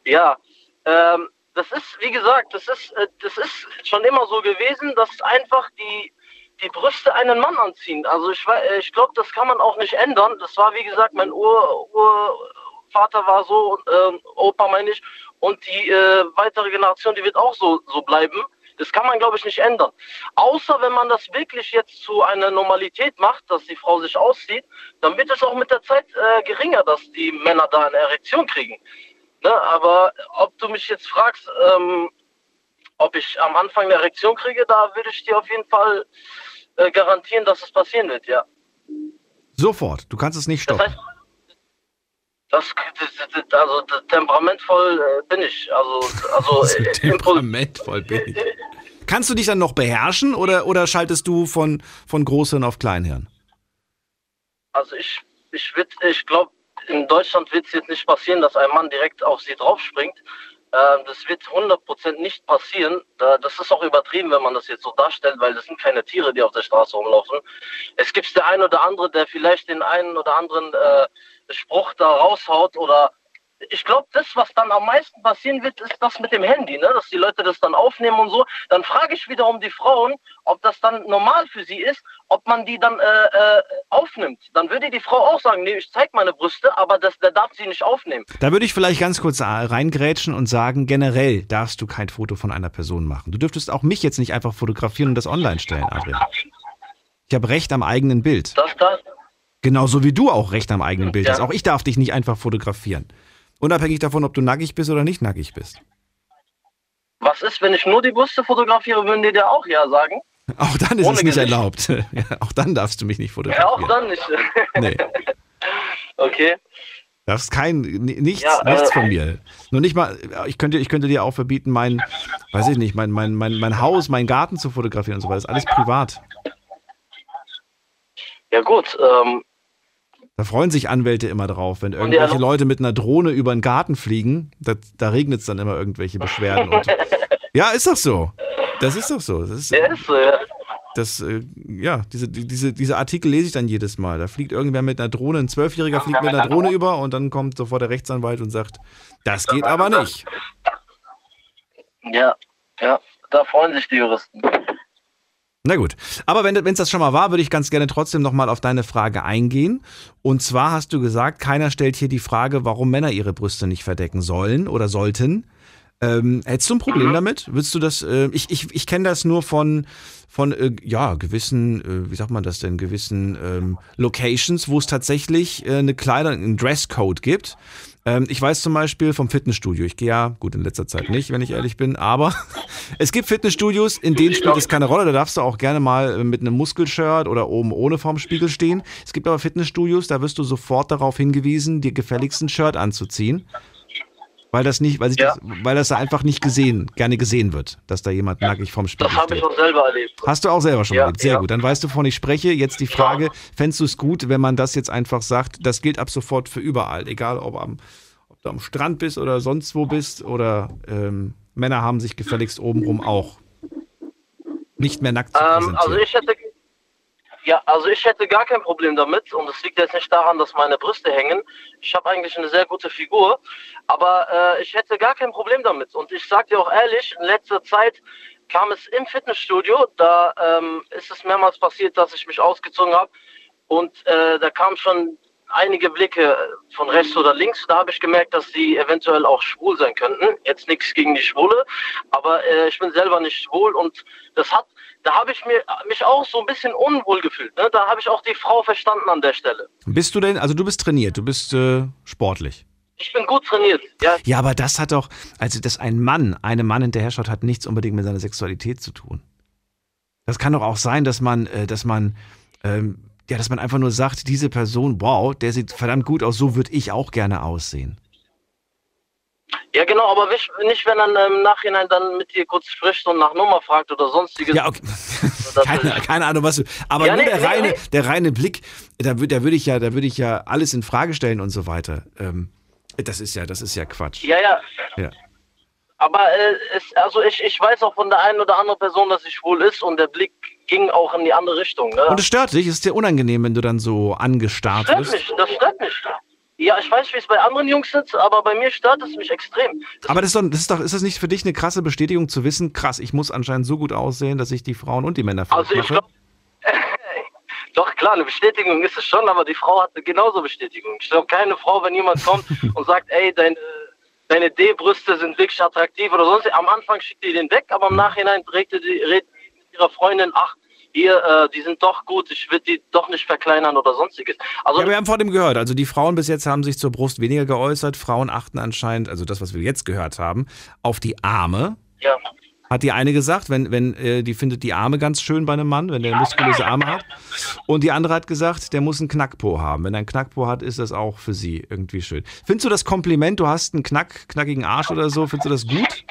ja, ähm, das ist, wie gesagt, das ist, äh, das ist schon immer so gewesen, dass einfach die, die Brüste einen Mann anziehen. Also ich, äh, ich glaube, das kann man auch nicht ändern. Das war, wie gesagt, mein Ur, Urvater war so, ähm, Opa meine ich, und die äh, weitere Generation, die wird auch so, so bleiben. Das kann man, glaube ich, nicht ändern. Außer wenn man das wirklich jetzt zu einer Normalität macht, dass die Frau sich auszieht, dann wird es auch mit der Zeit äh, geringer, dass die Männer da eine Erektion kriegen. Ne? Aber ob du mich jetzt fragst, ähm, ob ich am Anfang eine Erektion kriege, da würde ich dir auf jeden Fall äh, garantieren, dass es passieren wird, ja. Sofort. Du kannst es nicht stoppen. heißt, Das, das, das also temperamentvoll äh, bin ich. Also, also So äh, temperamentvoll bin ich. Kannst du dich dann noch beherrschen oder, oder schaltest du von, von Großhirn auf Kleinhirn? Also ich, ich, ich glaube, in Deutschland wird es jetzt nicht passieren, dass ein Mann direkt auf sie draufspringt. Ähm, das wird 100% nicht passieren. Da, das ist auch übertrieben, wenn man das jetzt so darstellt, weil das sind keine Tiere, die auf der Straße rumlaufen. Es gibt der ein oder andere, der vielleicht den einen oder anderen äh, Spruch da raushaut oder ich glaube, das, was dann am meisten passieren wird, ist das mit dem Handy, ne? dass die Leute das dann aufnehmen und so. Dann frage ich wiederum die Frauen, ob das dann normal für sie ist, ob man die dann äh, äh, aufnimmt. Dann würde die Frau auch sagen, nee, ich zeige meine Brüste, aber das, der darf sie nicht aufnehmen. Da würde ich vielleicht ganz kurz äh, reingrätschen und sagen, generell darfst du kein Foto von einer Person machen. Du dürftest auch mich jetzt nicht einfach fotografieren und das online stellen, Adrian. Ich habe Recht am eigenen Bild. Das, das, Genauso wie du auch Recht am eigenen Bild Ja. hast. Auch ich darf dich nicht einfach fotografieren. Unabhängig davon, ob du nackig bist oder nicht nackig bist. was ist, wenn ich nur die Brüste fotografiere, würden die dir auch ja sagen? Auch dann ist Ohne es nicht Gesicht. erlaubt. Ja, auch dann darfst du mich nicht Ja, fotografieren. auch dann nicht. Nee. okay. Darfst kein, ni- nichts, Ja, äh, nichts von mir. Nur nicht mal, ich könnte, ich könnte dir auch verbieten, mein, weiß ich nicht, mein, mein, mein, mein Haus, meinen Garten zu fotografieren und so weiter. Das ist alles privat. Ja gut, ähm, Da freuen sich Anwälte immer drauf, wenn irgendwelche Leute mit einer Drohne über den Garten fliegen. Da, da regnet es dann immer irgendwelche Beschwerden. Und, ja, ist doch so. Das ist doch so. Das ist, ja, ist so, ja. das, äh, ja, diese, die- diese, diese Artikel lese ich dann jedes Mal. Da fliegt irgendwer mit einer Drohne, ein Zwölfjähriger fliegt mit einer Drohne über und dann kommt sofort der Rechtsanwalt und sagt, das geht aber nicht. Ja, ja, da freuen sich die Juristen. Na gut, aber wenn es das schon mal war, würde ich ganz gerne trotzdem nochmal auf deine Frage eingehen. Und zwar hast du gesagt, keiner stellt hier die Frage, warum Männer ihre Brüste nicht verdecken sollen oder sollten. Ähm, hättest du ein Problem damit? Würdest du das, äh, ich, ich, ich kenne das nur von, von äh, ja, gewissen, äh, wie sagt man das denn, gewissen ähm, Locations, wo es tatsächlich äh, eine Kleider, einen Dresscode gibt. Ähm, ich weiß zum Beispiel vom Fitnessstudio, ich gehe ja, gut, in letzter Zeit nicht, wenn ich ehrlich bin, aber es gibt Fitnessstudios, in denen spielt es keine Rolle, da darfst du auch gerne mal äh, mit einem Muskelshirt oder oben ohne vorm Spiegel stehen. Es gibt aber Fitnessstudios, da wirst du sofort darauf hingewiesen, dir gefälligst ein Shirt anzuziehen. Weil das nicht, weil sich das, weil das da einfach nicht gesehen, gerne gesehen wird, dass da jemand nackig vorm Spiegel Das habe ich auch selber erlebt. Hast du auch selber schon Ja, erlebt. Sehr ja. gut. Dann weißt du, wovon ich spreche. Jetzt die Frage, fändest du es gut, wenn man das jetzt einfach sagt, das gilt ab sofort für überall, egal ob, am, ob du am Strand bist oder sonst wo bist oder ähm, Männer haben sich gefälligst obenrum auch nicht mehr nackt zu Ähm, präsentieren. also ich hätte ja, also ich hätte gar kein Problem damit und es liegt jetzt nicht daran, dass meine Brüste hängen. Ich habe eigentlich eine sehr gute Figur, aber äh, ich hätte gar kein Problem damit. Und ich sage dir auch ehrlich, in letzter Zeit kam es im Fitnessstudio, da ähm, ist es mehrmals passiert, dass ich mich ausgezogen habe und äh, da kamen schon einige Blicke von rechts oder links. Da habe ich gemerkt, dass sie eventuell auch schwul sein könnten. Jetzt nichts gegen die Schwule, aber äh, ich bin selber nicht schwul und das hat, da habe ich mir, mich auch so ein bisschen unwohl gefühlt. Ne? Da habe ich auch die Frau verstanden an der Stelle. Bist du denn, also du bist trainiert, du bist äh, sportlich. Ich bin gut trainiert. Ja, Ja, aber das hat doch, also dass ein Mann einem Mann hinterher schaut, hat nichts unbedingt mit seiner Sexualität zu tun. Das kann doch auch sein, dass man, äh, dass man, ähm, ja, dass man einfach nur sagt, diese Person, wow, der sieht verdammt gut aus, so würde ich auch gerne aussehen. Ja genau, aber nicht, wenn er ähm, im Nachhinein dann mit dir kurz spricht und nach Nummer fragt oder sonstiges. Ja, okay. keine, keine Ahnung, was du. Aber Ja, nur nee, der nee, reine, nee. der reine Blick, da, da würde ich ja, da würde ich ja alles in Frage stellen und so weiter. Ähm, das ist ja, das ist ja Quatsch. Ja, ja. Ja. Aber äh, es, also ich, ich weiß auch von der einen oder anderen Person, dass sie schwul ist und der Blick ging auch in die andere Richtung. Ne? Und es stört dich, es ist dir unangenehm, wenn du dann so angestarrt stört wirst. mich, das stört mich. Ja, ich weiß, wie es bei anderen Jungs ist, aber bei mir stört es mich extrem. Aber das ist, doch, das ist doch, ist das nicht für dich eine krasse Bestätigung zu wissen, krass, ich muss anscheinend so gut aussehen, dass ich die Frauen und die Männer Also ich glaube, doch klar, eine Bestätigung ist es schon, aber die Frau hatte genauso Bestätigung. Ich glaube, keine Frau, wenn jemand kommt und sagt, ey, deine, deine D-Brüste sind wirklich attraktiv oder sonst, am Anfang schickt die den weg, aber im Nachhinein regte die, redet die mit ihrer Freundin, ach, hier, äh, die sind doch gut, ich würde die doch nicht verkleinern oder sonstiges. Also ja, wir haben vor dem gehört. Also die Frauen bis jetzt haben sich zur Brust weniger geäußert. Frauen achten anscheinend, also das, was wir jetzt gehört haben, auf die Arme. Ja. Hat die eine gesagt, wenn, wenn äh, die findet die Arme ganz schön bei einem Mann, wenn der muskulöse Arme hat. Und die andere hat gesagt, der muss einen Knackpo haben. Wenn er einen Knackpo hat, ist das auch für sie irgendwie schön. Findest du das Kompliment, du hast einen Knack, knackigen Arsch oder so, findest du das gut?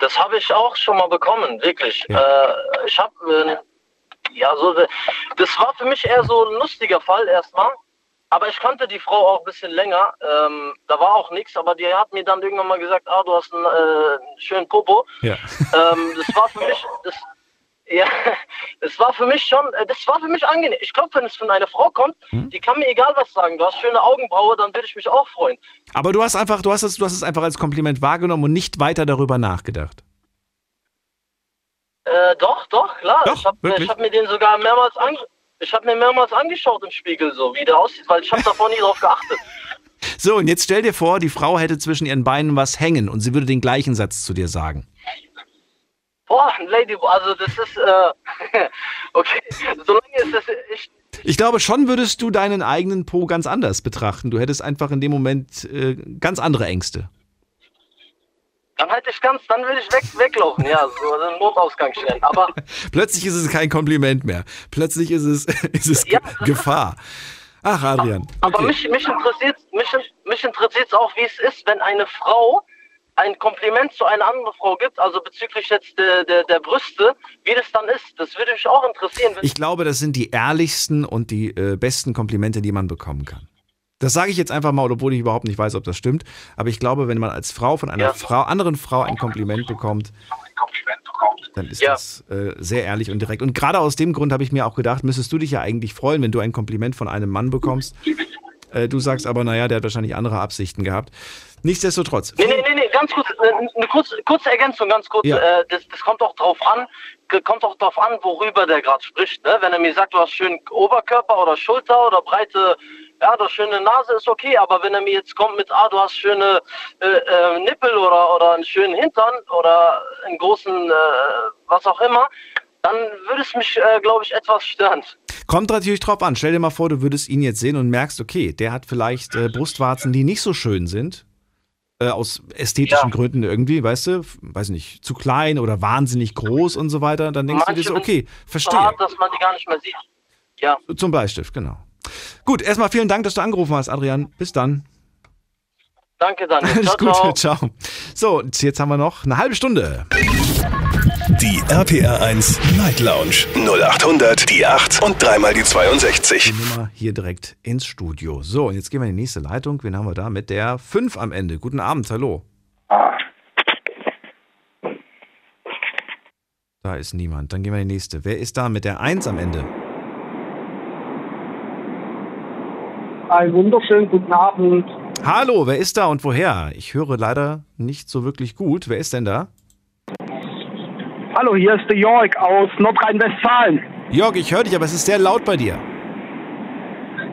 Das habe ich auch schon mal bekommen, wirklich. Ja. Äh, ich habe, äh, ja, so, das war für mich eher so ein lustiger Fall erstmal. Aber ich kannte die Frau auch ein bisschen länger. Ähm, da war auch nichts, aber die hat mir dann irgendwann mal gesagt, ah, du hast einen äh, schönen Popo. Ja. Ähm, das war für mich, das, ja, das war für mich schon, äh, das war für mich angenehm. Ich glaube, wenn es von einer Frau kommt, Hm? die kann mir egal was sagen. Du hast schöne Augenbraue, dann würde ich mich auch freuen. Aber du hast einfach, du hast es, du hast es einfach als Kompliment wahrgenommen und nicht weiter darüber nachgedacht. Äh, doch, doch, klar. Doch, ich habe wirklich? hab mir den sogar mehrmals ange ich habe mir mehrmals angeschaut im Spiegel, so wie der aussieht, weil ich habe davor nie drauf geachtet. So, und jetzt stell dir vor, die Frau hätte zwischen ihren Beinen was hängen und sie würde den gleichen Satz zu dir sagen. Boah, Lady, also das ist, äh, okay, solange ist das, ich, Ich glaube, schon würdest du deinen eigenen Po ganz anders betrachten. Du hättest einfach in dem Moment äh, ganz andere Ängste. dann halt ich ganz, dann will ich weg, weglaufen, ja, so einen Notausgang stellen. Aber Plötzlich ist es kein Kompliment mehr. Plötzlich ist es, ist es Ge- Gefahr. Ach, Adrian. Aber mich, mich interessiert mich, mich interessiert's auch, wie es ist, wenn eine Frau ein Kompliment zu einer anderen Frau gibt, also bezüglich jetzt der, der, der Brüste, wie das dann ist. Das würde mich auch interessieren. Ich glaube, das sind die ehrlichsten und die äh, besten Komplimente, die man bekommen kann. Das sage ich jetzt einfach mal, obwohl ich überhaupt nicht weiß, ob das stimmt. Aber ich glaube, wenn man als Frau von einer Ja. Frau, anderen Frau ein Kompliment bekommt, dann ist Ja. das äh, sehr ehrlich und direkt. Und gerade aus dem Grund habe ich mir auch gedacht, müsstest du dich ja eigentlich freuen, wenn du ein Kompliment von einem Mann bekommst. Äh, du sagst aber, naja, der hat wahrscheinlich andere Absichten gehabt. Nichtsdestotrotz. Nee, nee, nee, nee, ganz kurz, äh, eine kurze, kurze Ergänzung, ganz kurz. Ja. Äh, das, das kommt auch drauf an, kommt auch drauf an, worüber der gerade spricht. Ne? Wenn er mir sagt, du hast schönen Oberkörper oder Schulter oder breite, ja, oder schöne Nase, ist okay. Aber wenn er mir jetzt kommt mit, ah, du hast schöne äh, äh, Nippel oder, oder einen schönen Hintern oder einen großen, äh, was auch immer, dann würde es mich, äh, glaube ich, etwas stören. Kommt natürlich drauf an. Stell dir mal vor, du würdest ihn jetzt sehen und merkst, okay, der hat vielleicht Brustwarzen, die nicht so schön sind. Äh, aus ästhetischen Ja. Gründen irgendwie, weißt du, weiß nicht, zu klein oder wahnsinnig groß und so weiter. Dann denkst du dir so, okay, so verstehe. hart, dass man die gar nicht mehr sieht. Ja. Zum Bleistift, genau. Gut, erstmal vielen Dank, dass du angerufen hast, Adrian. Bis dann. Danke, Daniel. Alles Ciao, ciao. Gute, ciao. So, jetzt haben wir noch eine halbe Stunde. Die RPR 1 Night Lounge 0800 die 8 und dreimal die 62. Die Nummer hier direkt ins Studio. So, und jetzt gehen wir in die nächste Leitung. Wen haben wir da? Mit der 5 am Ende. Guten Abend, hallo. Da ist niemand. Dann gehen wir in die nächste. Wer ist da mit der 1 am Ende? Einen wunderschönen guten Abend. Hallo, wer ist da und woher? Ich höre leider nicht so wirklich gut. Wer ist denn da? Hallo, hier ist der Jörg aus Nordrhein-Westfalen. Jörg, ich höre dich, aber es ist sehr laut bei dir.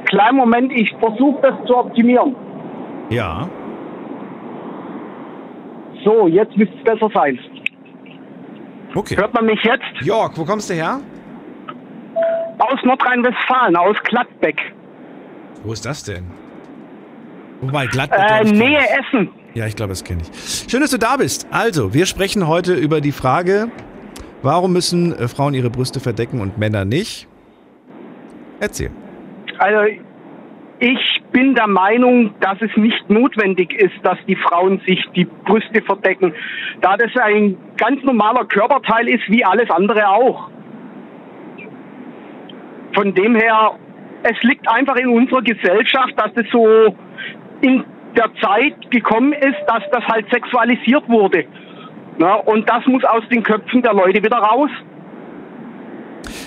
Kleinen Moment, ich versuche das zu optimieren. Ja. So, jetzt müsste es besser sein. Okay. Hört man mich jetzt? Jörg, wo kommst du her? Aus Nordrhein-Westfalen, aus Gladbeck. Wo ist das denn? Wobei, Gladbeck. Äh, Nähe. Essen. Ja, ich glaube, das kenne ich. Schön, dass du da bist. Also, wir sprechen heute über die Frage, warum müssen äh, Frauen ihre Brüste verdecken und Männer nicht? Erzähl. Also, ich bin der Meinung, dass es nicht notwendig ist, dass die Frauen sich die Brüste verdecken, da das ein ganz normaler Körperteil ist, wie alles andere auch. Von dem her, es liegt einfach in unserer Gesellschaft, dass es so in der Zeit gekommen ist, dass das halt sexualisiert wurde. Na, und das muss aus den Köpfen der Leute wieder raus.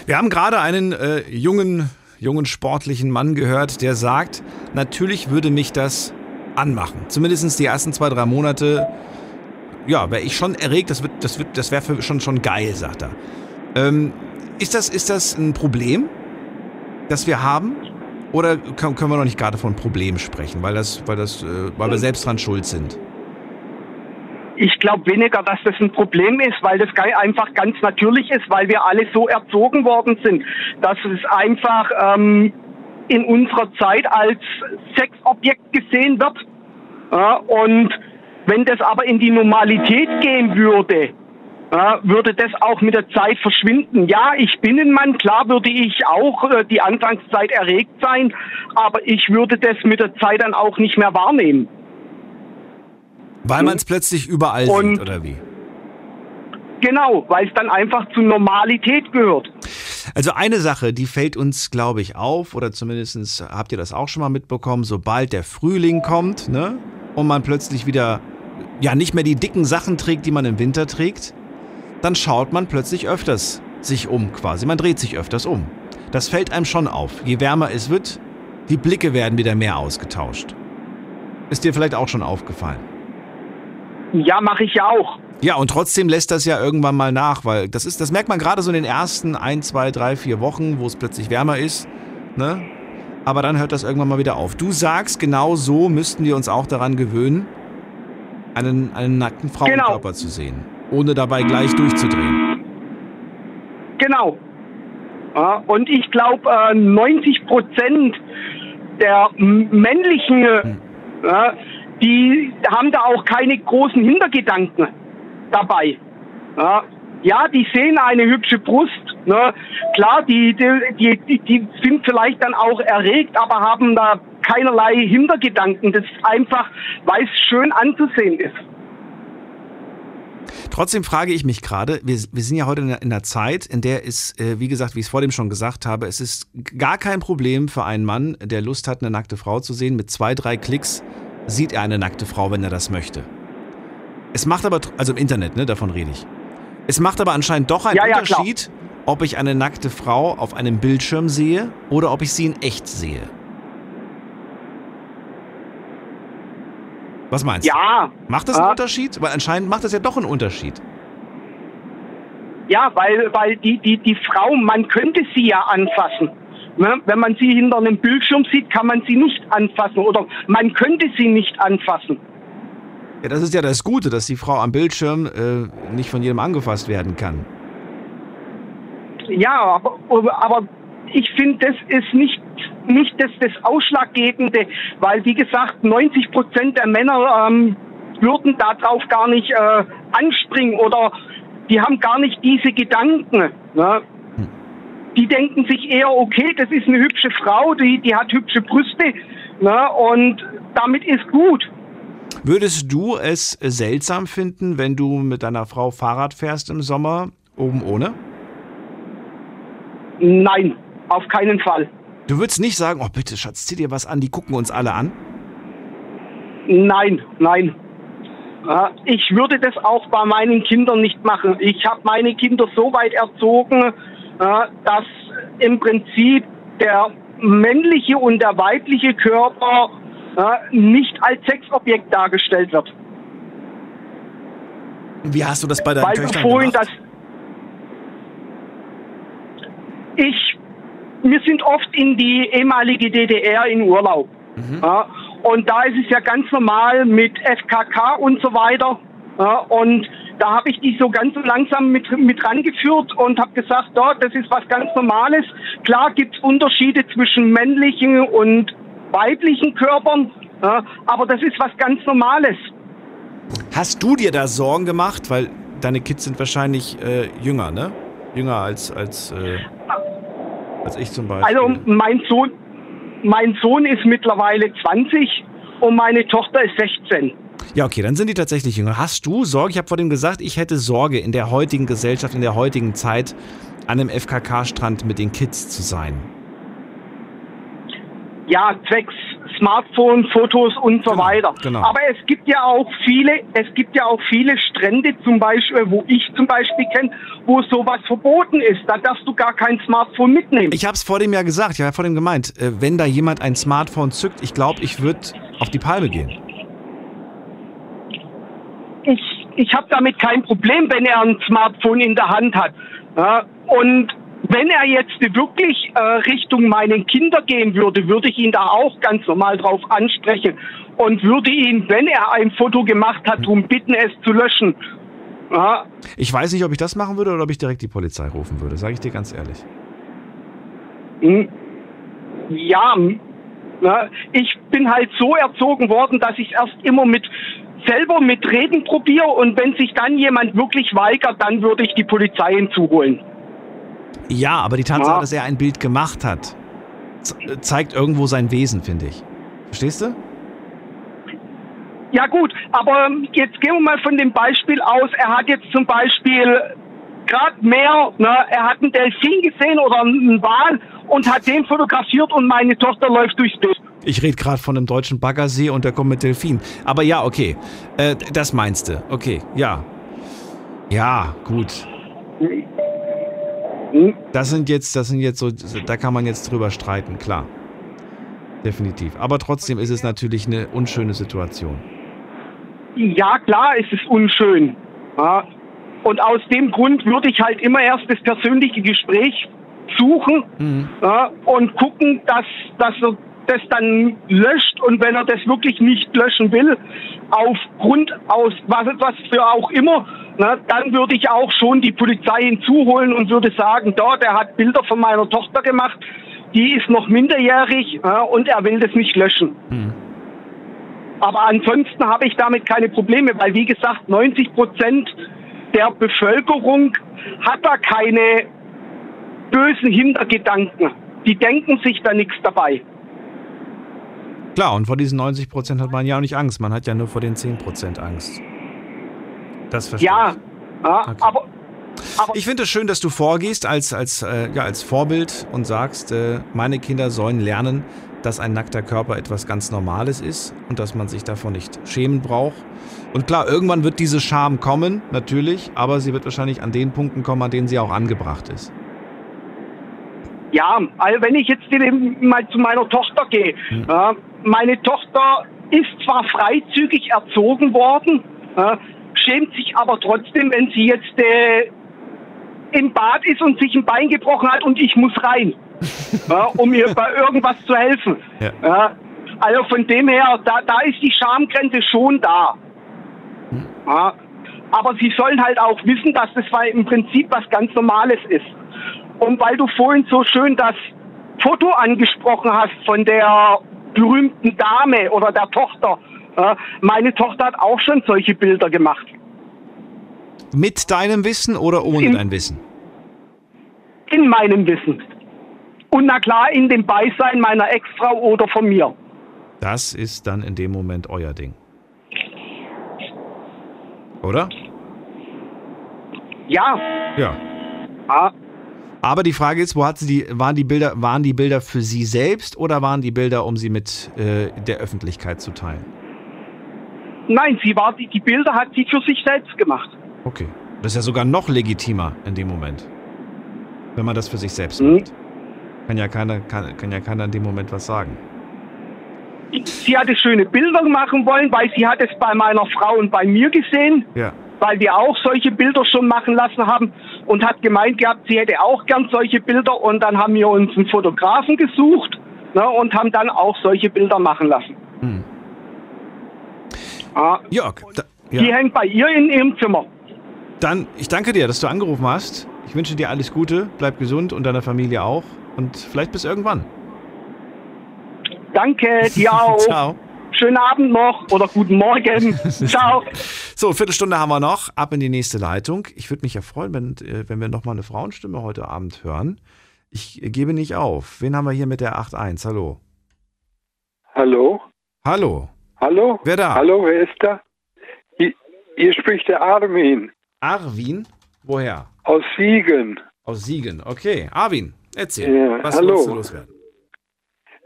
Wir haben gerade einen äh, jungen, jungen sportlichen Mann gehört, der sagt, natürlich würde mich das anmachen. Zumindest die ersten zwei, drei Monate, ja, wäre ich schon erregt, das, wird, das, wird, das wäre schon, schon geil, sagt er. Ähm, ist, das, ist das ein Problem, das wir haben? Oder können wir noch nicht gerade von Problem sprechen, weil, das, weil, das, äh, weil wir selbst dran schuld sind? Ich glaube weniger, dass das ein Problem ist, weil das einfach ganz natürlich ist, weil wir alle so erzogen worden sind, dass es einfach ähm, in unserer Zeit als Sexobjekt gesehen wird. Ja, und Wenn das aber in die Normalität gehen würde, ja, würde das auch mit der Zeit verschwinden. Ja, ich bin ein Mann, klar würde ich auch äh, die Anfangszeit erregt sein, aber ich würde das mit der Zeit dann auch nicht mehr wahrnehmen. Weil man es plötzlich überall Und- sieht, oder wie? Genau, weil es dann einfach zur Normalität gehört. Also eine Sache, die fällt uns, glaube ich, auf, oder zumindest habt ihr das auch schon mal mitbekommen, sobald der Frühling kommt, ne? Und man plötzlich wieder, ja, nicht mehr die dicken Sachen trägt, die man im Winter trägt, dann schaut man plötzlich öfters sich um quasi. Man dreht sich öfters um. Das fällt einem schon auf. Je wärmer es wird, die Blicke werden wieder mehr ausgetauscht. Ist dir vielleicht auch schon aufgefallen? Ja, mache ich ja auch. Ja, und trotzdem lässt das ja irgendwann mal nach, weil das ist, das merkt man gerade so in den ersten ein, zwei, drei, vier Wochen, wo es plötzlich wärmer ist, ne? Aber dann hört das irgendwann mal wieder auf. Du sagst, genau so müssten wir uns auch daran gewöhnen, einen, einen nackten Frauenkörper zu sehen, ohne dabei gleich durchzudrehen. Genau. Ja, und ich glaube, äh, 90 Prozent der männlichen, äh, ja, die haben da auch keine großen Hintergedanken dabei. Ja, ja die sehen eine hübsche Brust. Ne? Klar, die, die, die, die sind vielleicht dann auch erregt, aber haben da keinerlei Hintergedanken. Das ist einfach, weil es schön anzusehen ist. Trotzdem frage ich mich gerade, wir, wir sind ja heute in einer, in einer Zeit, in der es, äh, wie gesagt, wie ich es vor dem schon gesagt habe, es ist gar kein Problem für einen Mann, der Lust hat, eine nackte Frau zu sehen. Mit zwei, drei Klicks sieht er eine nackte Frau, wenn er das möchte. Es macht aber, also im Internet, ne, davon rede ich. Es macht aber anscheinend doch einen Ja, ja, klar. Unterschied, ob ich eine nackte Frau auf einem Bildschirm sehe oder ob ich sie in echt sehe. Was meinst du? Ja. Macht das einen Ja. Unterschied? Weil anscheinend macht das ja doch einen Unterschied. Ja, weil, weil die, die, die Frau, man könnte sie ja anfassen. Ne? Wenn man sie hinter einem Bildschirm sieht, kann man sie nicht anfassen oder man könnte sie nicht anfassen. Ja, das ist ja das Gute, dass die Frau am Bildschirm äh, nicht von jedem angefasst werden kann. Ja, aber, aber ich finde, das ist nicht, nicht das, das Ausschlaggebende, weil, wie gesagt, 90 Prozent der Männer ähm, würden darauf gar nicht äh, anspringen oder die haben gar nicht diese Gedanken. Ne? Die denken sich eher, okay, das ist eine hübsche Frau, die, die hat hübsche Brüste ne? und damit ist gut. Würdest du es seltsam finden, wenn du mit deiner Frau Fahrrad fährst im Sommer, oben ohne? Nein, auf keinen Fall. Du würdest nicht sagen, oh bitte Schatz, zieh dir was an, die gucken uns alle an? Nein, nein. Ich würde das auch bei meinen Kindern nicht machen. Ich habe meine Kinder so weit erzogen, ja, dass im Prinzip der männliche und der weibliche Körper ja, nicht als Sexobjekt dargestellt wird. Wie hast du das bei deinen Weil Töchtern vorhin gemacht? das. Ich. Wir sind oft in die ehemalige DDR in Urlaub. Mhm. Ja, und da ist es ja ganz normal mit FKK und so weiter. Ja, und da habe ich die so ganz langsam mit, mit rangeführt und habe gesagt, ja, das ist was ganz Normales. Klar gibt es Unterschiede zwischen männlichen und weiblichen Körpern, ja, aber das ist was ganz Normales. Hast du dir da Sorgen gemacht? Weil deine Kids sind wahrscheinlich äh, jünger, ne? Jünger als, als, äh, als ich zum Beispiel. Also mein Sohn, mein Sohn ist mittlerweile 20 und meine Tochter ist 16. Ja, okay, dann sind die tatsächlich jünger. Hast du Sorge? Ich habe vor dem gesagt, ich hätte Sorge, in der heutigen Gesellschaft, in der heutigen Zeit an einem FKK-Strand mit den Kids zu sein. Ja, zwecks Smartphone, Fotos und so weiter. genau. Aber es gibt ja auch viele, es gibt ja auch viele Strände zum Beispiel, wo ich zum Beispiel kenne, wo sowas verboten ist. Da darfst du gar kein Smartphone mitnehmen. Ich habe es vor dem ja gesagt, ich habe vor dem gemeint, äh, wenn da jemand ein Smartphone zückt, ich glaube, ich würde auf die Palme gehen. Ich, ich habe damit kein Problem, wenn er ein Smartphone in der Hand hat. Ja, und wenn er jetzt wirklich äh, Richtung meinen Kinder gehen würde, würde ich ihn da auch ganz normal drauf ansprechen und würde ihn, wenn er ein Foto gemacht hat, darum bitten, es zu löschen. Ja, Ich weiß nicht, ob ich das machen würde oder ob ich direkt die Polizei rufen würde, sage ich dir ganz ehrlich. hm, ja, hm, ja, ich bin halt so erzogen worden, dass ich erst immer mit selber mit Reden probiere und wenn sich dann jemand wirklich weigert, dann würde ich die Polizei hinzuholen. Ja, aber die Tatsache, Ja. dass er ein Bild gemacht hat, zeigt irgendwo sein Wesen, finde ich. Verstehst du? Ja gut, aber jetzt gehen wir mal von dem Beispiel aus. Er hat jetzt zum Beispiel gerade mehr, ne, er hat einen Delfin gesehen oder einen Wal und hat den fotografiert und meine Tochter läuft durchs Bild. Ich rede gerade von einem deutschen Baggersee und der kommt mit Delfin. Aber ja, okay. Äh, das meinst du. Okay, ja. Ja, gut. Das sind jetzt, das sind jetzt so, da kann man jetzt drüber streiten, klar. Definitiv. Aber trotzdem ist es natürlich eine unschöne Situation. Ja, klar, es ist unschön. Ja. Und aus dem Grund würde ich halt immer erst das persönliche Gespräch suchen ja, und gucken, dass, dass das dann löscht und wenn er das wirklich nicht löschen will, aufgrund aus was, was für auch immer, na, dann würde ich auch schon die Polizei hinzuholen und würde sagen, da, der hat Bilder von meiner Tochter gemacht, die ist noch minderjährig ja, und er will das nicht löschen. Aber ansonsten habe ich damit keine Probleme, weil wie gesagt, 90 Prozent der Bevölkerung hat da keine bösen Hintergedanken. Die denken sich da nichts dabei. Klar, und vor diesen 90 Prozent hat man ja auch nicht Angst. Man hat ja nur vor den 10 Prozent Angst. Das verstehe Ja, ja aber, Ich finde es schön, dass du vorgehst als, als, äh, ja, als Vorbild und sagst, äh, meine Kinder sollen lernen, dass ein nackter Körper etwas ganz Normales ist und dass man sich davon nicht schämen braucht. Und klar, irgendwann wird diese Scham kommen, natürlich, aber sie wird wahrscheinlich an den Punkten kommen, an denen sie auch angebracht ist. Ja, also wenn ich jetzt mal zu meiner Tochter gehe. Ja, meine Tochter ist zwar freizügig erzogen worden, ja, schämt sich aber trotzdem, wenn sie jetzt äh, im Bad ist und sich ein Bein gebrochen hat und ich muss rein, ja, um ihr bei irgendwas zu helfen. Ja. Ja, also von dem her, da, da ist die Schamgrenze schon da. Ja, aber sie sollen halt auch wissen, dass das im Prinzip was ganz Normales ist. Und weil du vorhin so schön das Foto angesprochen hast von der berühmten Dame oder der Tochter. Meine Tochter hat auch schon solche Bilder gemacht. Mit deinem Wissen oder ohne dein Wissen? In meinem Wissen. Und na klar, in dem Beisein meiner Ex-Frau oder von mir. Das ist dann in dem Moment euer Ding. Oder? Ja. Ja. Ah. Aber die Frage ist, wo hat sie die, waren die Bilder, waren die Bilder für sie selbst oder waren die Bilder, um sie mit äh, der Öffentlichkeit zu teilen? Nein, sie war die, die Bilder hat sie für sich selbst gemacht. Okay. Das ist ja sogar noch legitimer in dem Moment. Wenn man das für sich selbst Mhm. macht. Kann ja keiner, kann, kann ja keiner in dem Moment was sagen. Sie hatte schöne Bilder machen wollen, weil sie hat es bei meiner Frau und bei mir gesehen. Ja. weil wir auch solche Bilder schon machen lassen haben und hat gemeint gehabt, sie hätte auch gern solche Bilder und dann haben wir uns einen Fotografen gesucht ne, und haben dann auch solche Bilder machen lassen. Hm. Ah, Jörg, da, Die ja. hängt bei ihr in ihrem Zimmer. dann, ich danke dir, dass du angerufen hast. Ich wünsche dir alles Gute, bleib gesund und deiner Familie auch. Und vielleicht bis irgendwann. Danke, dir auch. Ciao. Schönen Abend noch oder guten Morgen. Ciao. So, Viertelstunde haben wir noch. Ab in die nächste Leitung. Ich würde mich ja freuen, wenn, äh, wenn wir nochmal eine Frauenstimme heute Abend hören. Ich äh, gebe nicht auf. Wen haben wir hier mit der 8.1? Hallo. Hallo? Hallo. Hallo? Wer da? Hallo, wer ist da? Hier, hier spricht der Armin Arwin? Woher? aus Siegen. Aus Siegen. Okay. Arwin, erzähl. Ja, Was hallo. willst du loswerden?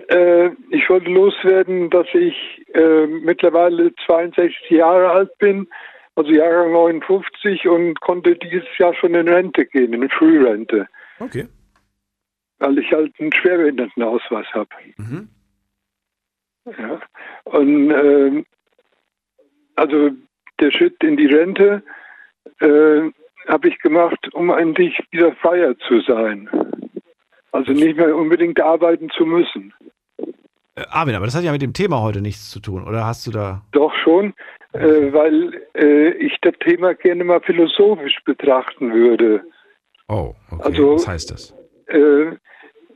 Äh, ich wollte loswerden, dass ich äh, mittlerweile 62 Jahre alt bin, also Jahrgang 59 und konnte dieses Jahr schon in Rente gehen, in Frührente, Okay. weil ich halt einen Schwerbehindertenausweis habe. Mhm. Ja. Und ähm, also der Schritt in die Rente äh, habe ich gemacht, um endlich wieder freier zu sein. Also nicht mehr unbedingt arbeiten zu müssen. Äh, Arwin, aber das hat ja mit dem Thema heute nichts zu tun, oder hast du da. Doch schon, äh, weil äh, ich das Thema gerne mal philosophisch betrachten würde. Oh, okay. Also- Was heißt das? Äh,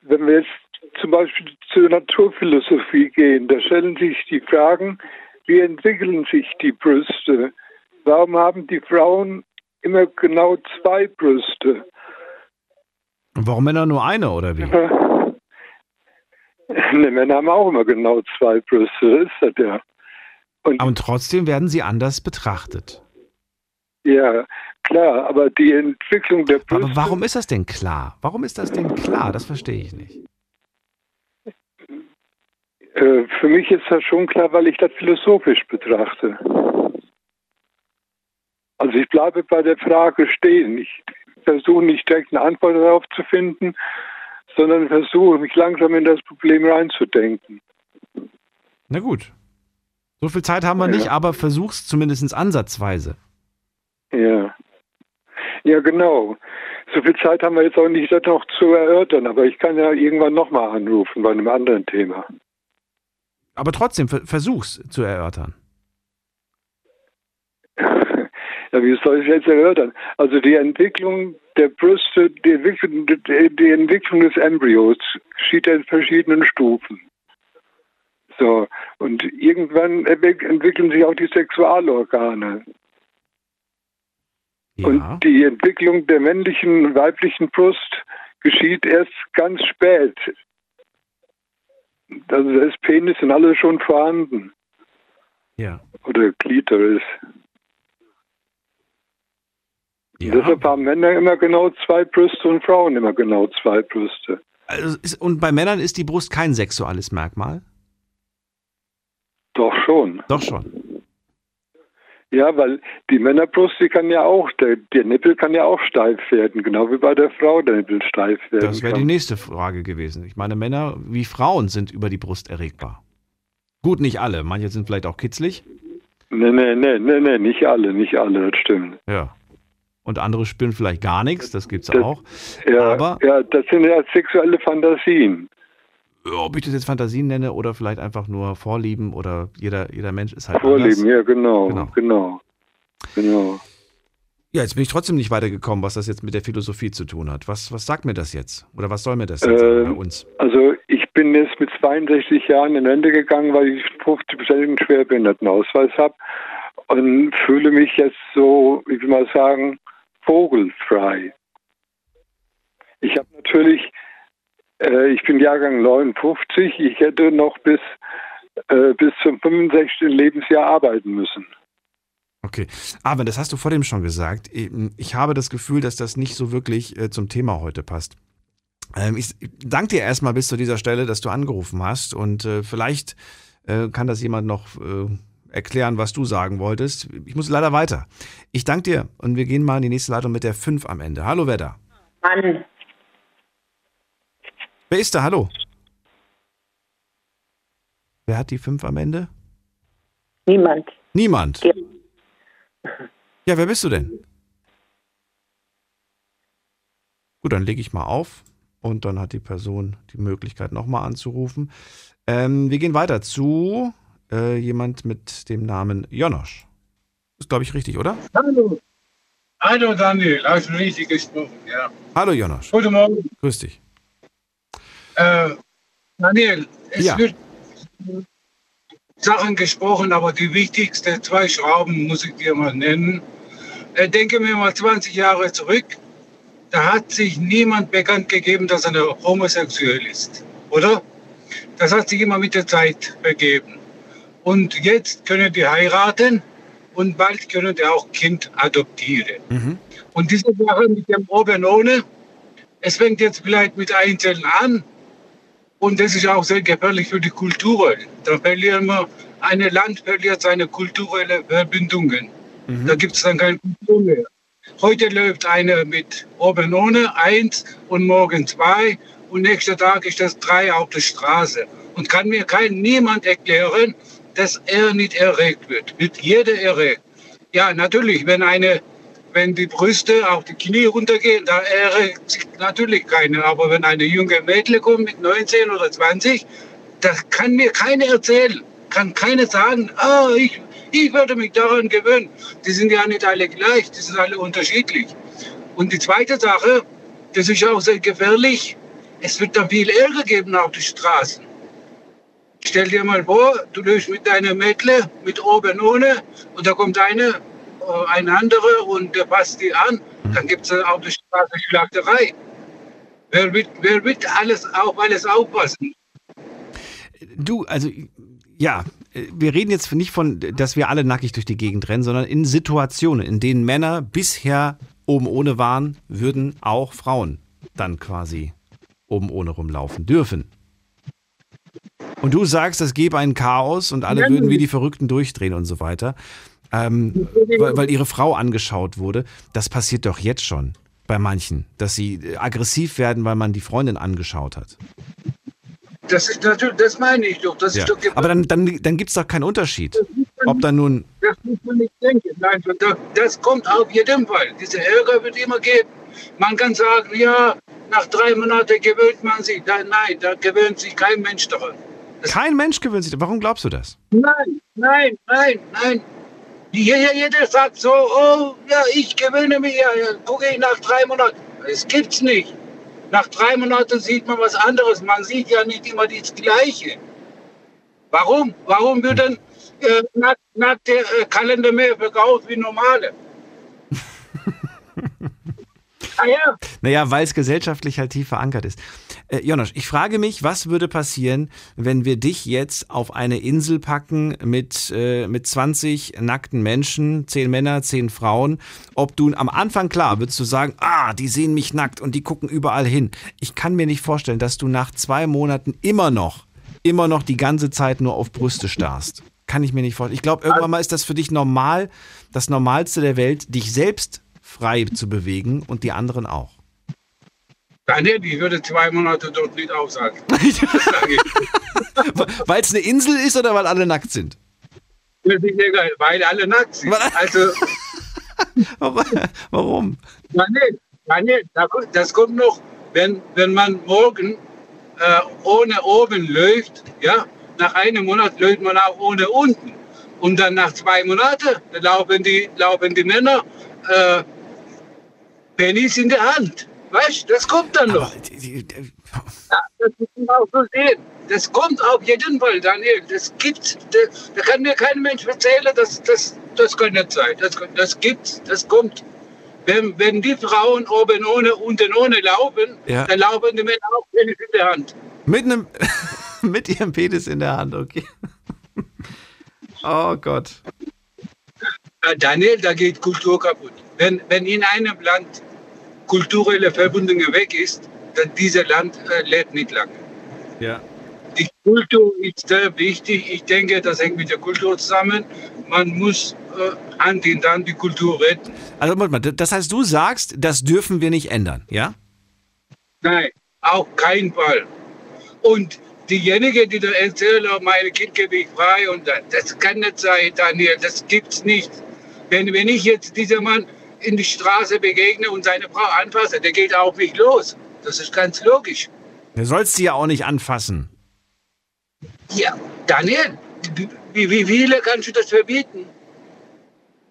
wenn wir jetzt zum Beispiel zur Naturphilosophie gehen, da stellen sich die Fragen, wie entwickeln sich die Brüste? Warum haben die Frauen immer genau zwei Brüste? Und warum Männer nur eine oder wie? Ne, Männer haben auch immer genau zwei Brüste, ist das ja. Und, Und trotzdem werden sie anders betrachtet. Ja, klar, aber die Entwicklung der Brüste. Aber warum ist das denn klar? Warum ist das denn klar? Das verstehe ich nicht. Äh, für mich ist das schon klar, weil ich das philosophisch betrachte. Also ich bleibe bei der Frage stehen. Ich versuche nicht direkt eine Antwort darauf zu finden, sondern versuche mich langsam in das Problem reinzudenken. Na gut. So viel Zeit haben wir ja. nicht, aber versuch's zumindest ansatzweise. Ja. Ja, genau. So viel Zeit haben wir jetzt auch nicht, das noch zu erörtern, aber ich kann ja irgendwann nochmal anrufen bei einem anderen Thema. Aber trotzdem, versuch's zu erörtern. Ja, wie soll ich jetzt erörtern? Also die Entwicklung der Brüste, die Entwicklung, die Entwicklung des Embryos geschieht in verschiedenen Stufen. So, und irgendwann entwickeln sich auch die Sexualorgane. Ja. Und die Entwicklung der männlichen und weiblichen Brust geschieht erst ganz spät. Also da ist Penis und alles schon vorhanden. Ja. Oder Klitoris. Ja. Deshalb haben Männer immer genau zwei Brüste und Frauen immer genau zwei Brüste. Also ist, und bei Männern ist die Brust kein sexuelles Merkmal? Doch schon. Doch schon. Ja, weil die Männerbrust, die kann ja auch, der, der Nippel kann ja auch steif werden, genau wie bei der Frau der Nippel steif werden. Das wäre die nächste Frage gewesen. Ich meine, Männer wie Frauen sind über die Brust erregbar. Gut, nicht alle. Manche sind vielleicht auch kitzlig. Nee, nee, nee, nee, nee, nicht alle, nicht alle, das stimmt. Ja. Und andere spüren vielleicht gar nichts, das gibt's das, auch. Ja, Aber, ja, das sind ja sexuelle Fantasien ob ich das jetzt Fantasien nenne oder vielleicht einfach nur Vorlieben oder jeder, jeder Mensch ist halt Vorlieben, anders. ja, genau, genau, genau, genau. Ja, jetzt bin ich trotzdem nicht weitergekommen, was das jetzt mit der Philosophie zu tun hat. Was, was sagt mir das jetzt? Oder was soll mir das jetzt äh, bei uns? Also ich bin jetzt mit 62 Jahren in Rente gegangen, weil ich 50-prozentigen Schwerbehindertenausweis habe und fühle mich jetzt so, ich will mal sagen, vogelfrei. Ich habe natürlich äh, ich bin Jahrgang 59. Ich hätte noch bis, äh, bis zum 65. Lebensjahr arbeiten müssen. Okay, aber das hast du vor dem schon gesagt. Ich habe das Gefühl, dass das nicht so wirklich äh, zum Thema heute passt. Ähm, ich danke dir erstmal bis zu dieser Stelle, dass du angerufen hast und äh, vielleicht äh, kann das jemand noch erklären, was du sagen wolltest. Ich muss leider weiter. Ich danke dir und wir gehen mal in die nächste Leitung mit der 5 am Ende. Hallo, wer da? Mann. Wer ist da? Hallo? Wer hat die fünf am Ende? Niemand. Niemand? Ja, ja wer bist du denn? Gut, dann lege ich mal auf und dann hat die Person die Möglichkeit, nochmal anzurufen. Ähm, wir gehen weiter zu äh, jemand mit dem Namen Jonosch. Ist, glaube ich, richtig, oder? Hallo. Hallo, Daniel. Hast du richtig gesprochen, ja. Hallo, Jonosch. Guten Morgen. Grüß dich. Äh, Daniel, es ja. wird Sachen gesprochen, aber die wichtigsten zwei Schrauben muss ich dir mal nennen. Äh, denke mir mal 20 Jahre zurück, da hat sich niemand bekannt gegeben, dass er homosexuell ist, oder? Das hat sich immer mit der Zeit begeben. Und jetzt können die heiraten und bald können die auch Kind adoptieren. Mhm. Und diese Sache mit dem Oben ohne, es fängt jetzt vielleicht mit Einzelnen an, und das ist auch sehr gefährlich für die Kultur. Da verlieren wir, ein Land verliert seine kulturellen Verbindungen. Mhm. Da gibt es dann keine Kultur mehr. Heute läuft eine mit oben ohne eins und morgen zwei und nächster Tag ist das drei auf der Straße. Und kann mir kein niemand erklären, dass er nicht erregt wird. Wird jeder erregt. Ja, natürlich, wenn eine wenn die Brüste auf die Knie runtergehen, da erregt sich natürlich keiner. Aber wenn eine junge Mädchen kommt mit 19 oder 20, das kann mir keiner erzählen. Kann keiner sagen, ah, ich, ich würde mich daran gewöhnen. Die sind ja nicht alle gleich, die sind alle unterschiedlich. Und die zweite Sache, das ist auch sehr gefährlich, es wird dann viel Ärger geben auf den Straßen. Stell dir mal vor, du löst mit deiner Mädle, mit oben ohne, und da kommt eine, äh, eine andere und der passt die an, dann gibt es auf der Straße Schlachterei. Wer wird, wer wird alles auf alles aufpassen? Du, also ja, wir reden jetzt nicht von, dass wir alle nackig durch die Gegend rennen, sondern in Situationen, in denen Männer bisher oben ohne waren, würden auch Frauen dann quasi oben ohne rumlaufen dürfen. Und du sagst, das gäbe ein Chaos und alle würden wie die Verrückten durchdrehen und so weiter, ähm, weil, weil ihre Frau angeschaut wurde. Das passiert doch jetzt schon bei manchen, dass sie aggressiv werden, weil man die Freundin angeschaut hat. Das ist natürlich, das meine ich doch. Das Ja. ist doch Aber dann, dann, dann gibt es doch keinen Unterschied. Ob da nun. Das muss man nicht denken. Nein, das, das kommt auf jeden Fall. Diese Ärger wird immer geben. Man kann sagen, ja, nach drei Monaten gewöhnt man sich. Da, nein, da gewöhnt sich kein Mensch daran. Kein Mensch gewöhnt sich. Warum glaubst du das? Nein, nein, nein, nein. Jeder, jeder sagt so, oh, ja, ich gewöhne mich, ja, ja, gucke ich nach drei Monaten. Es gibt's nicht. Nach drei Monaten sieht man was anderes. Man sieht ja nicht immer das Gleiche. Warum? Warum wird denn äh, nack- nackte äh, Kalender mehr verkauft wie normale? ah ja, Naja, weil es gesellschaftlich halt tief verankert ist. Äh, Jonas, ich frage mich, was würde passieren, wenn wir dich jetzt auf eine Insel packen mit, äh, mit 20 nackten Menschen, 10 Männer, 10 Frauen? Ob du am Anfang, klar, würdest du sagen, ah, die sehen mich nackt und die gucken überall hin. Ich kann mir nicht vorstellen, dass du nach zwei Monaten immer noch, immer noch die ganze Zeit nur auf Brüste starrst. Kann ich mir nicht vorstellen. Ich glaube, irgendwann mal ist das für dich normal, das Normalste der Welt, dich selbst frei zu bewegen und die anderen auch. Daniel, ich würde zwei Monate dort nicht aushalten. Weil es eine Insel ist oder weil alle nackt sind? Weil alle nackt sind. Also, Warum? Daniel, Daniel, da- das kommt noch, wenn, wenn man morgen äh, ohne oben läuft, ja, nach einem Monat läuft man auch ohne unten. Und dann nach zwei Monaten laufen die, laufen die Männer äh, Penis in der Hand. Weißt du, das kommt dann noch. Ja, das muss man auch so sehen. Das kommt auf jeden Fall, Daniel. Das gibt's. Da, da kann mir kein Mensch erzählen, das, das, das kann nicht sein. Das, das gibt's, das kommt. Wenn, wenn die Frauen oben ohne, unten ohne laufen, Ja. dann laufen die Männer auch Penis in der Hand. Mit einem mit ihrem Penis in der Hand, okay. Oh Gott. Daniel, da geht Kultur kaputt. Wenn, wenn in einem Land kulturelle Verbindung weg ist, dann dieses Land äh, lebt nicht lange. Ja. Die Kultur ist sehr wichtig. Ich denke, das hängt mit der Kultur zusammen. Man muss äh, Hand in Hand die Kultur retten. Also warte mal, das heißt, du sagst, das dürfen wir nicht ändern, ja? Nein, auf keinen Fall. Und diejenigen, die da erzählen, meine Kind gebe ich frei, und das, das kann nicht sein, Daniel, das gibt's nicht. Wenn, wenn ich jetzt diesem Mann in die Straße begegne und seine Frau anfasse, der geht auf mich los. Das ist ganz logisch. Du sollst sie ja auch nicht anfassen. Ja, Daniel, wie, wie viele kannst du das verbieten?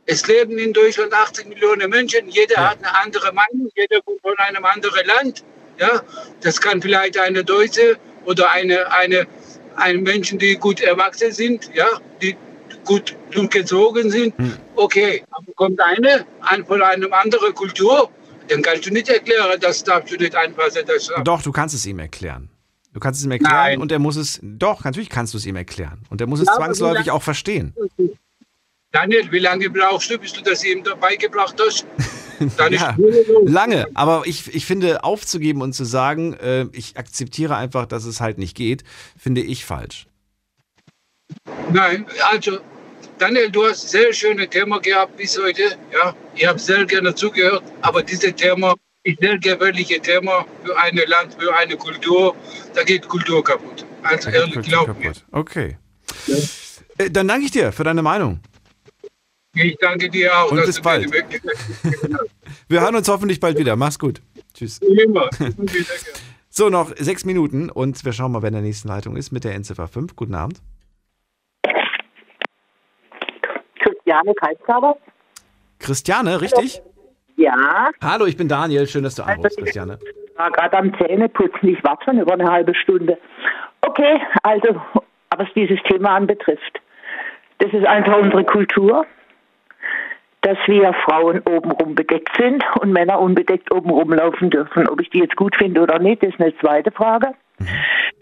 Es leben in Deutschland 80 Millionen Menschen, jeder hat eine andere Meinung, jeder kommt von einem anderen Land. Ja, das kann vielleicht eine Deutsche oder eine, eine, ein Menschen, die gut erwachsen sind, ja, die gut gezogen sind. Okay, aber kommt eine an von einer anderen Kultur, dann kannst du nicht erklären, das darfst du nicht anpassen. Das Doch, du kannst es ihm erklären. Du kannst es ihm erklären Nein. und er muss es. Doch, natürlich kannst du es ihm erklären. Und er muss es Ja, zwangsläufig auch verstehen. Daniel, wie lange brauchst du, bis du das ihm dabei gebracht hast? Ja, lange, aber ich, ich finde, aufzugeben und zu sagen, äh, ich akzeptiere einfach, dass es halt nicht geht, finde ich falsch. Nein, also Daniel, du hast sehr schöne Thema gehabt bis heute. Ja, ich habe sehr gerne zugehört, aber dieses Thema ist sehr gefährliche Thema für ein Land, für eine Kultur. Da geht Kultur kaputt. Also ehrlich, glaub mir. Okay. Äh, Dann danke ich dir für deine Meinung. Ich danke dir auch. Und bis bald. Wir hören uns hoffentlich bald wieder. Mach's gut. Tschüss. Immer. So, noch sechs Minuten und wir schauen mal, wer in der nächsten Leitung ist mit der Endziffer 5. Guten Abend. Christiane Kaltzaber? Christiane, richtig? Ja. Hallo, ich bin Daniel. Schön, dass du anrufst, Christiane. war gerade am Zähneputzen. Ich warte schon über eine halbe Stunde. Okay, also was dieses Thema anbetrifft. Das ist einfach unsere Kultur, dass wir Frauen obenrum bedeckt sind und Männer unbedeckt oben rumlaufen dürfen. Ob ich die jetzt gut finde oder nicht, ist eine zweite Frage.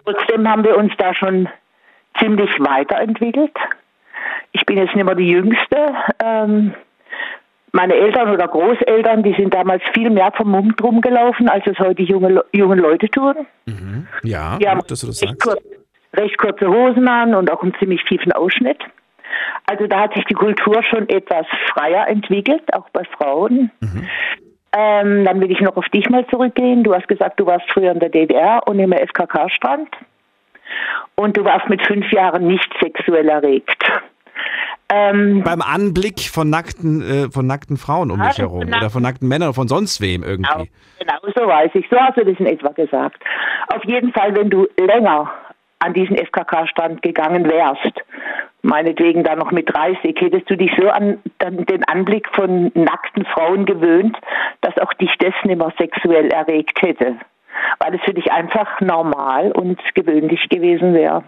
Trotzdem haben wir uns da schon ziemlich weiterentwickelt. Ich bin jetzt nicht mehr die Jüngste. Ähm, meine Eltern oder Großeltern, die sind damals viel mehr vermummt rumgelaufen, als es heute junge, junge Leute tun. Ja, Die haben gut, dass du das recht, sagst. kurz, recht kurze Hosen an und auch einen ziemlich tiefen Ausschnitt. Also da hat sich die Kultur schon etwas freier entwickelt, auch bei Frauen. Ähm, dann will ich noch auf dich mal zurückgehen. Du hast gesagt, du warst früher in der DDR und im FKK-Strand. Und du warst mit fünf Jahren nicht sexuell erregt. Ähm, Beim Anblick von nackten, äh, von nackten Frauen um mich das herum genau. oder von nackten Männern oder von sonst wem irgendwie. Genau, so weiß ich. So hast du das in etwa gesagt. Auf jeden Fall, wenn du länger an diesen FKK-Stand gegangen wärst, meinetwegen dann noch mit 30, hättest du dich so an den Anblick von nackten Frauen gewöhnt, dass auch dich das nicht mehr sexuell erregt hätte. Weil es für dich einfach normal und gewöhnlich gewesen wäre.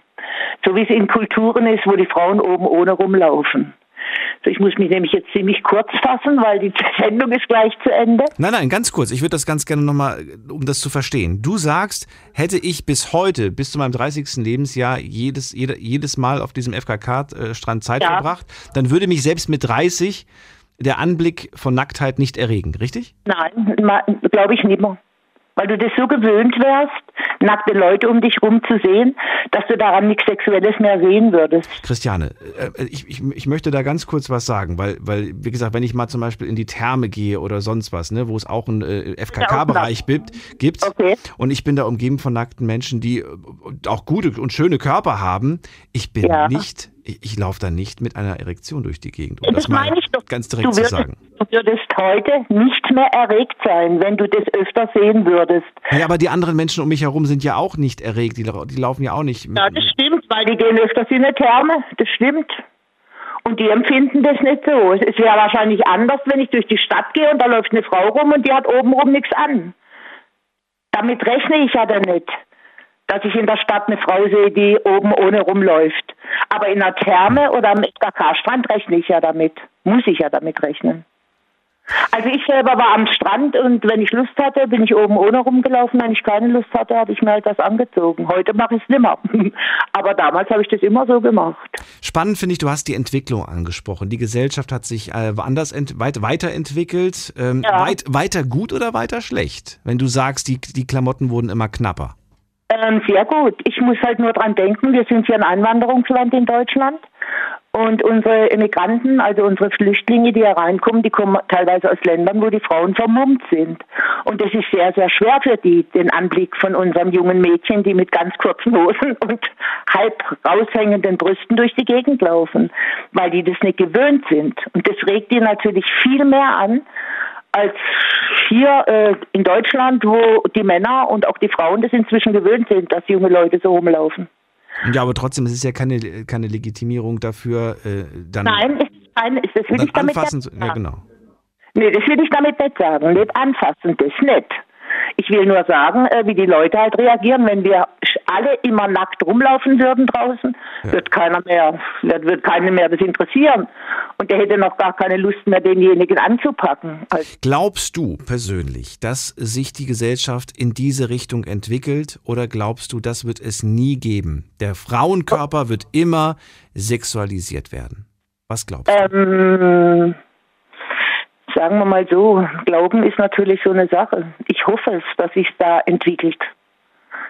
So wie es in Kulturen ist, wo die Frauen oben ohne rumlaufen. So, ich muss mich nämlich jetzt ziemlich kurz fassen, weil die Sendung ist gleich zu Ende. Nein, nein, ganz kurz. Ich würde das ganz gerne nochmal, um das zu verstehen. Du sagst, hätte ich bis heute, bis zu meinem 30. Lebensjahr, jedes, jede, jedes Mal auf diesem FKK-Strand Zeit Ja. verbracht, dann würde mich selbst mit 30 der Anblick von Nacktheit nicht erregen, richtig? Nein, glaube ich nicht mehr. Weil du das so gewöhnt wärst, nackte Leute um dich rum zu sehen, dass du daran nichts Sexuelles mehr sehen würdest. Christiane, äh, ich, ich, ich möchte da ganz kurz was sagen, weil, weil, wie gesagt, wenn ich mal zum Beispiel in die Therme gehe oder sonst was, ne, wo es auch einen äh, FKK-Bereich gibt, gibt und ich bin da umgeben von nackten Menschen, die äh, auch gute und schöne Körper haben, ich bin Ja. nicht, ich, ich laufe da nicht mit einer Erektion durch die Gegend, um Das das meine ich doch. ganz Du direkt zu würdest, sagen. du würdest heute nicht mehr erregt sein, wenn du das öfter sehen würdest. Ja, aber die anderen Menschen um mich herum sind ja auch nicht erregt, die, die laufen ja auch nicht. Ja, das stimmt, weil die gehen öfters in eine Therme, das stimmt. Und die empfinden das nicht so. Es es wäre wahrscheinlich anders, wenn ich durch die Stadt gehe und da läuft eine Frau rum und die hat obenrum nichts an. Damit rechne ich ja dann nicht, dass ich in der Stadt eine Frau sehe, die oben ohne rumläuft. Aber in einer Therme oder am FKK-Strand rechne ich ja damit. Muss ich ja damit rechnen. Also ich selber war am Strand und wenn ich Lust hatte, bin ich oben ohne rumgelaufen. Wenn ich keine Lust hatte, habe ich mir halt das angezogen. Heute mache ich es nimmer. Aber damals habe ich das immer so gemacht. Spannend finde ich, du hast die Entwicklung angesprochen. Die Gesellschaft hat sich äh, anders weit weiterentwickelt. Ähm, Ja. weit, weiter gut oder weiter schlecht? Wenn du sagst, die, die Klamotten wurden immer knapper. Ähm, sehr gut. Ich muss halt nur dran denken, wir sind hier ein Einwanderungsland in Deutschland. Und unsere Immigranten, also unsere Flüchtlinge, die hier reinkommen, die kommen teilweise aus Ländern, wo die Frauen vermummt sind. Und es ist sehr, sehr schwer für die, den Anblick von unseren jungen Mädchen, die mit ganz kurzen Hosen und halb raushängenden Brüsten durch die Gegend laufen, weil die das nicht gewöhnt sind. Und das regt die natürlich viel mehr an, als hier äh, in Deutschland, wo die Männer und auch die Frauen das inzwischen gewöhnt sind, dass junge Leute so rumlaufen. Ja, aber trotzdem, es ist ja keine, keine Legitimierung dafür, äh, dann, Nein, es keine, das will ich damit anfassen nicht zu. Ja, sagen. genau. Nee, das will ich damit nicht sagen. Nicht anfassen, das nicht. Ich will nur sagen, äh, wie die Leute halt reagieren, wenn wir alle immer nackt rumlaufen würden draußen, wird keiner mehr, wird, keinen mehr das interessieren. Und der hätte noch gar keine Lust mehr, denjenigen anzupacken. Also, Glaubst du persönlich, dass sich die Gesellschaft in diese Richtung entwickelt oder glaubst du, das wird es nie geben? Der Frauenkörper wird immer sexualisiert werden. Was glaubst du? ähm, sagen wir mal so, Glauben ist natürlich so eine Sache. Ich hoffe es, dass sich da entwickelt.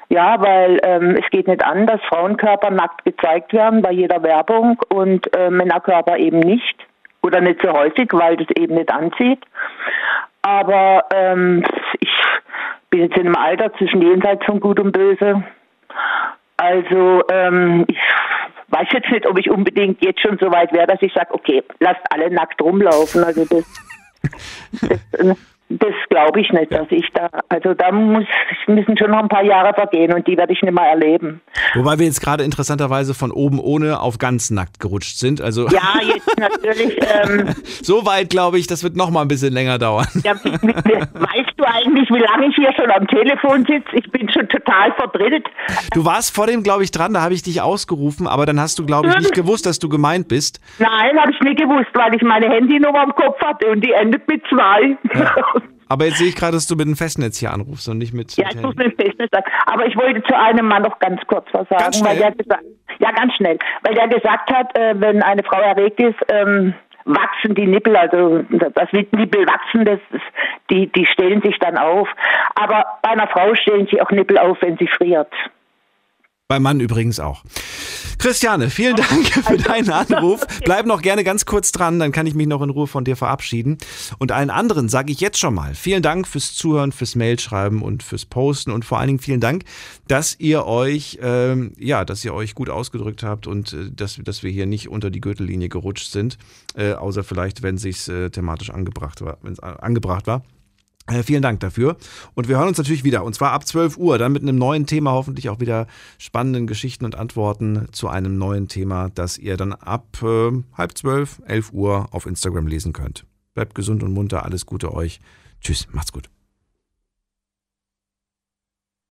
Ja, weil ähm, es geht nicht an, dass Frauenkörper nackt gezeigt werden bei jeder Werbung und äh, Männerkörper eben nicht. Oder nicht so häufig, weil das eben nicht anzieht. Aber ähm, ich bin jetzt in einem Alter zwischen jenseits von Gut und Böse. Also ähm, ich weiß jetzt nicht, ob ich unbedingt jetzt schon so weit wäre, dass ich sage, okay, lasst alle nackt rumlaufen. Also das, yeah das glaube ich nicht, dass ich da, also da muss, müssen schon noch ein paar Jahre vergehen und die werde ich nicht mehr erleben. Wobei wir jetzt gerade interessanterweise von oben ohne auf ganz nackt gerutscht sind. Also Ja, jetzt natürlich. Ähm, so weit glaube ich, das wird noch mal ein bisschen länger dauern. ja, weißt du eigentlich, wie lange ich hier schon am Telefon sitze? Ich bin schon total verdrillt. Du warst vor dem, glaube ich, dran, da habe ich dich ausgerufen, aber dann hast du, glaube ich, nicht gewusst, dass du gemeint bist. Nein, habe ich nicht gewusst, weil ich meine Handynummer im Kopf hatte und die endet mit zwei. Aber jetzt sehe ich gerade, dass du mit dem Festnetz hier anrufst und nicht mit. Ja, ich muss mit dem Festnetz sagen. Aber ich wollte zu einem Mann noch ganz kurz was sagen. Ganz Weil schnell? der gesagt, ja, ganz schnell. Weil der gesagt hat, äh, wenn eine Frau erregt ist, ähm, wachsen die Nippel, also das Nippel wachsen, das ist, die, die stellen sich dann auf. Aber bei einer Frau stellen sich auch Nippel auf, wenn sie friert. Beim Mann übrigens auch. Christiane, vielen Dank für deinen Anruf. Bleib noch gerne ganz kurz dran, dann kann ich mich noch in Ruhe von dir verabschieden. Und allen anderen sage ich jetzt schon mal vielen Dank fürs Zuhören, fürs Mailschreiben und fürs Posten und vor allen Dingen vielen Dank, dass ihr euch, ähm, ja, dass ihr euch gut ausgedrückt habt und äh, dass, dass wir hier nicht unter die Gürtellinie gerutscht sind, äh, außer vielleicht, wenn sich's äh, thematisch angebracht war, wenn es angebracht war. Äh, vielen Dank dafür. Und wir hören uns natürlich wieder. Und zwar ab 12 Uhr, dann mit einem neuen Thema, hoffentlich auch wieder spannenden Geschichten und Antworten zu einem neuen Thema, das ihr dann ab äh, halb zwölf, 11 Uhr auf Instagram lesen könnt. Bleibt gesund und munter, alles Gute euch. Tschüss, macht's gut.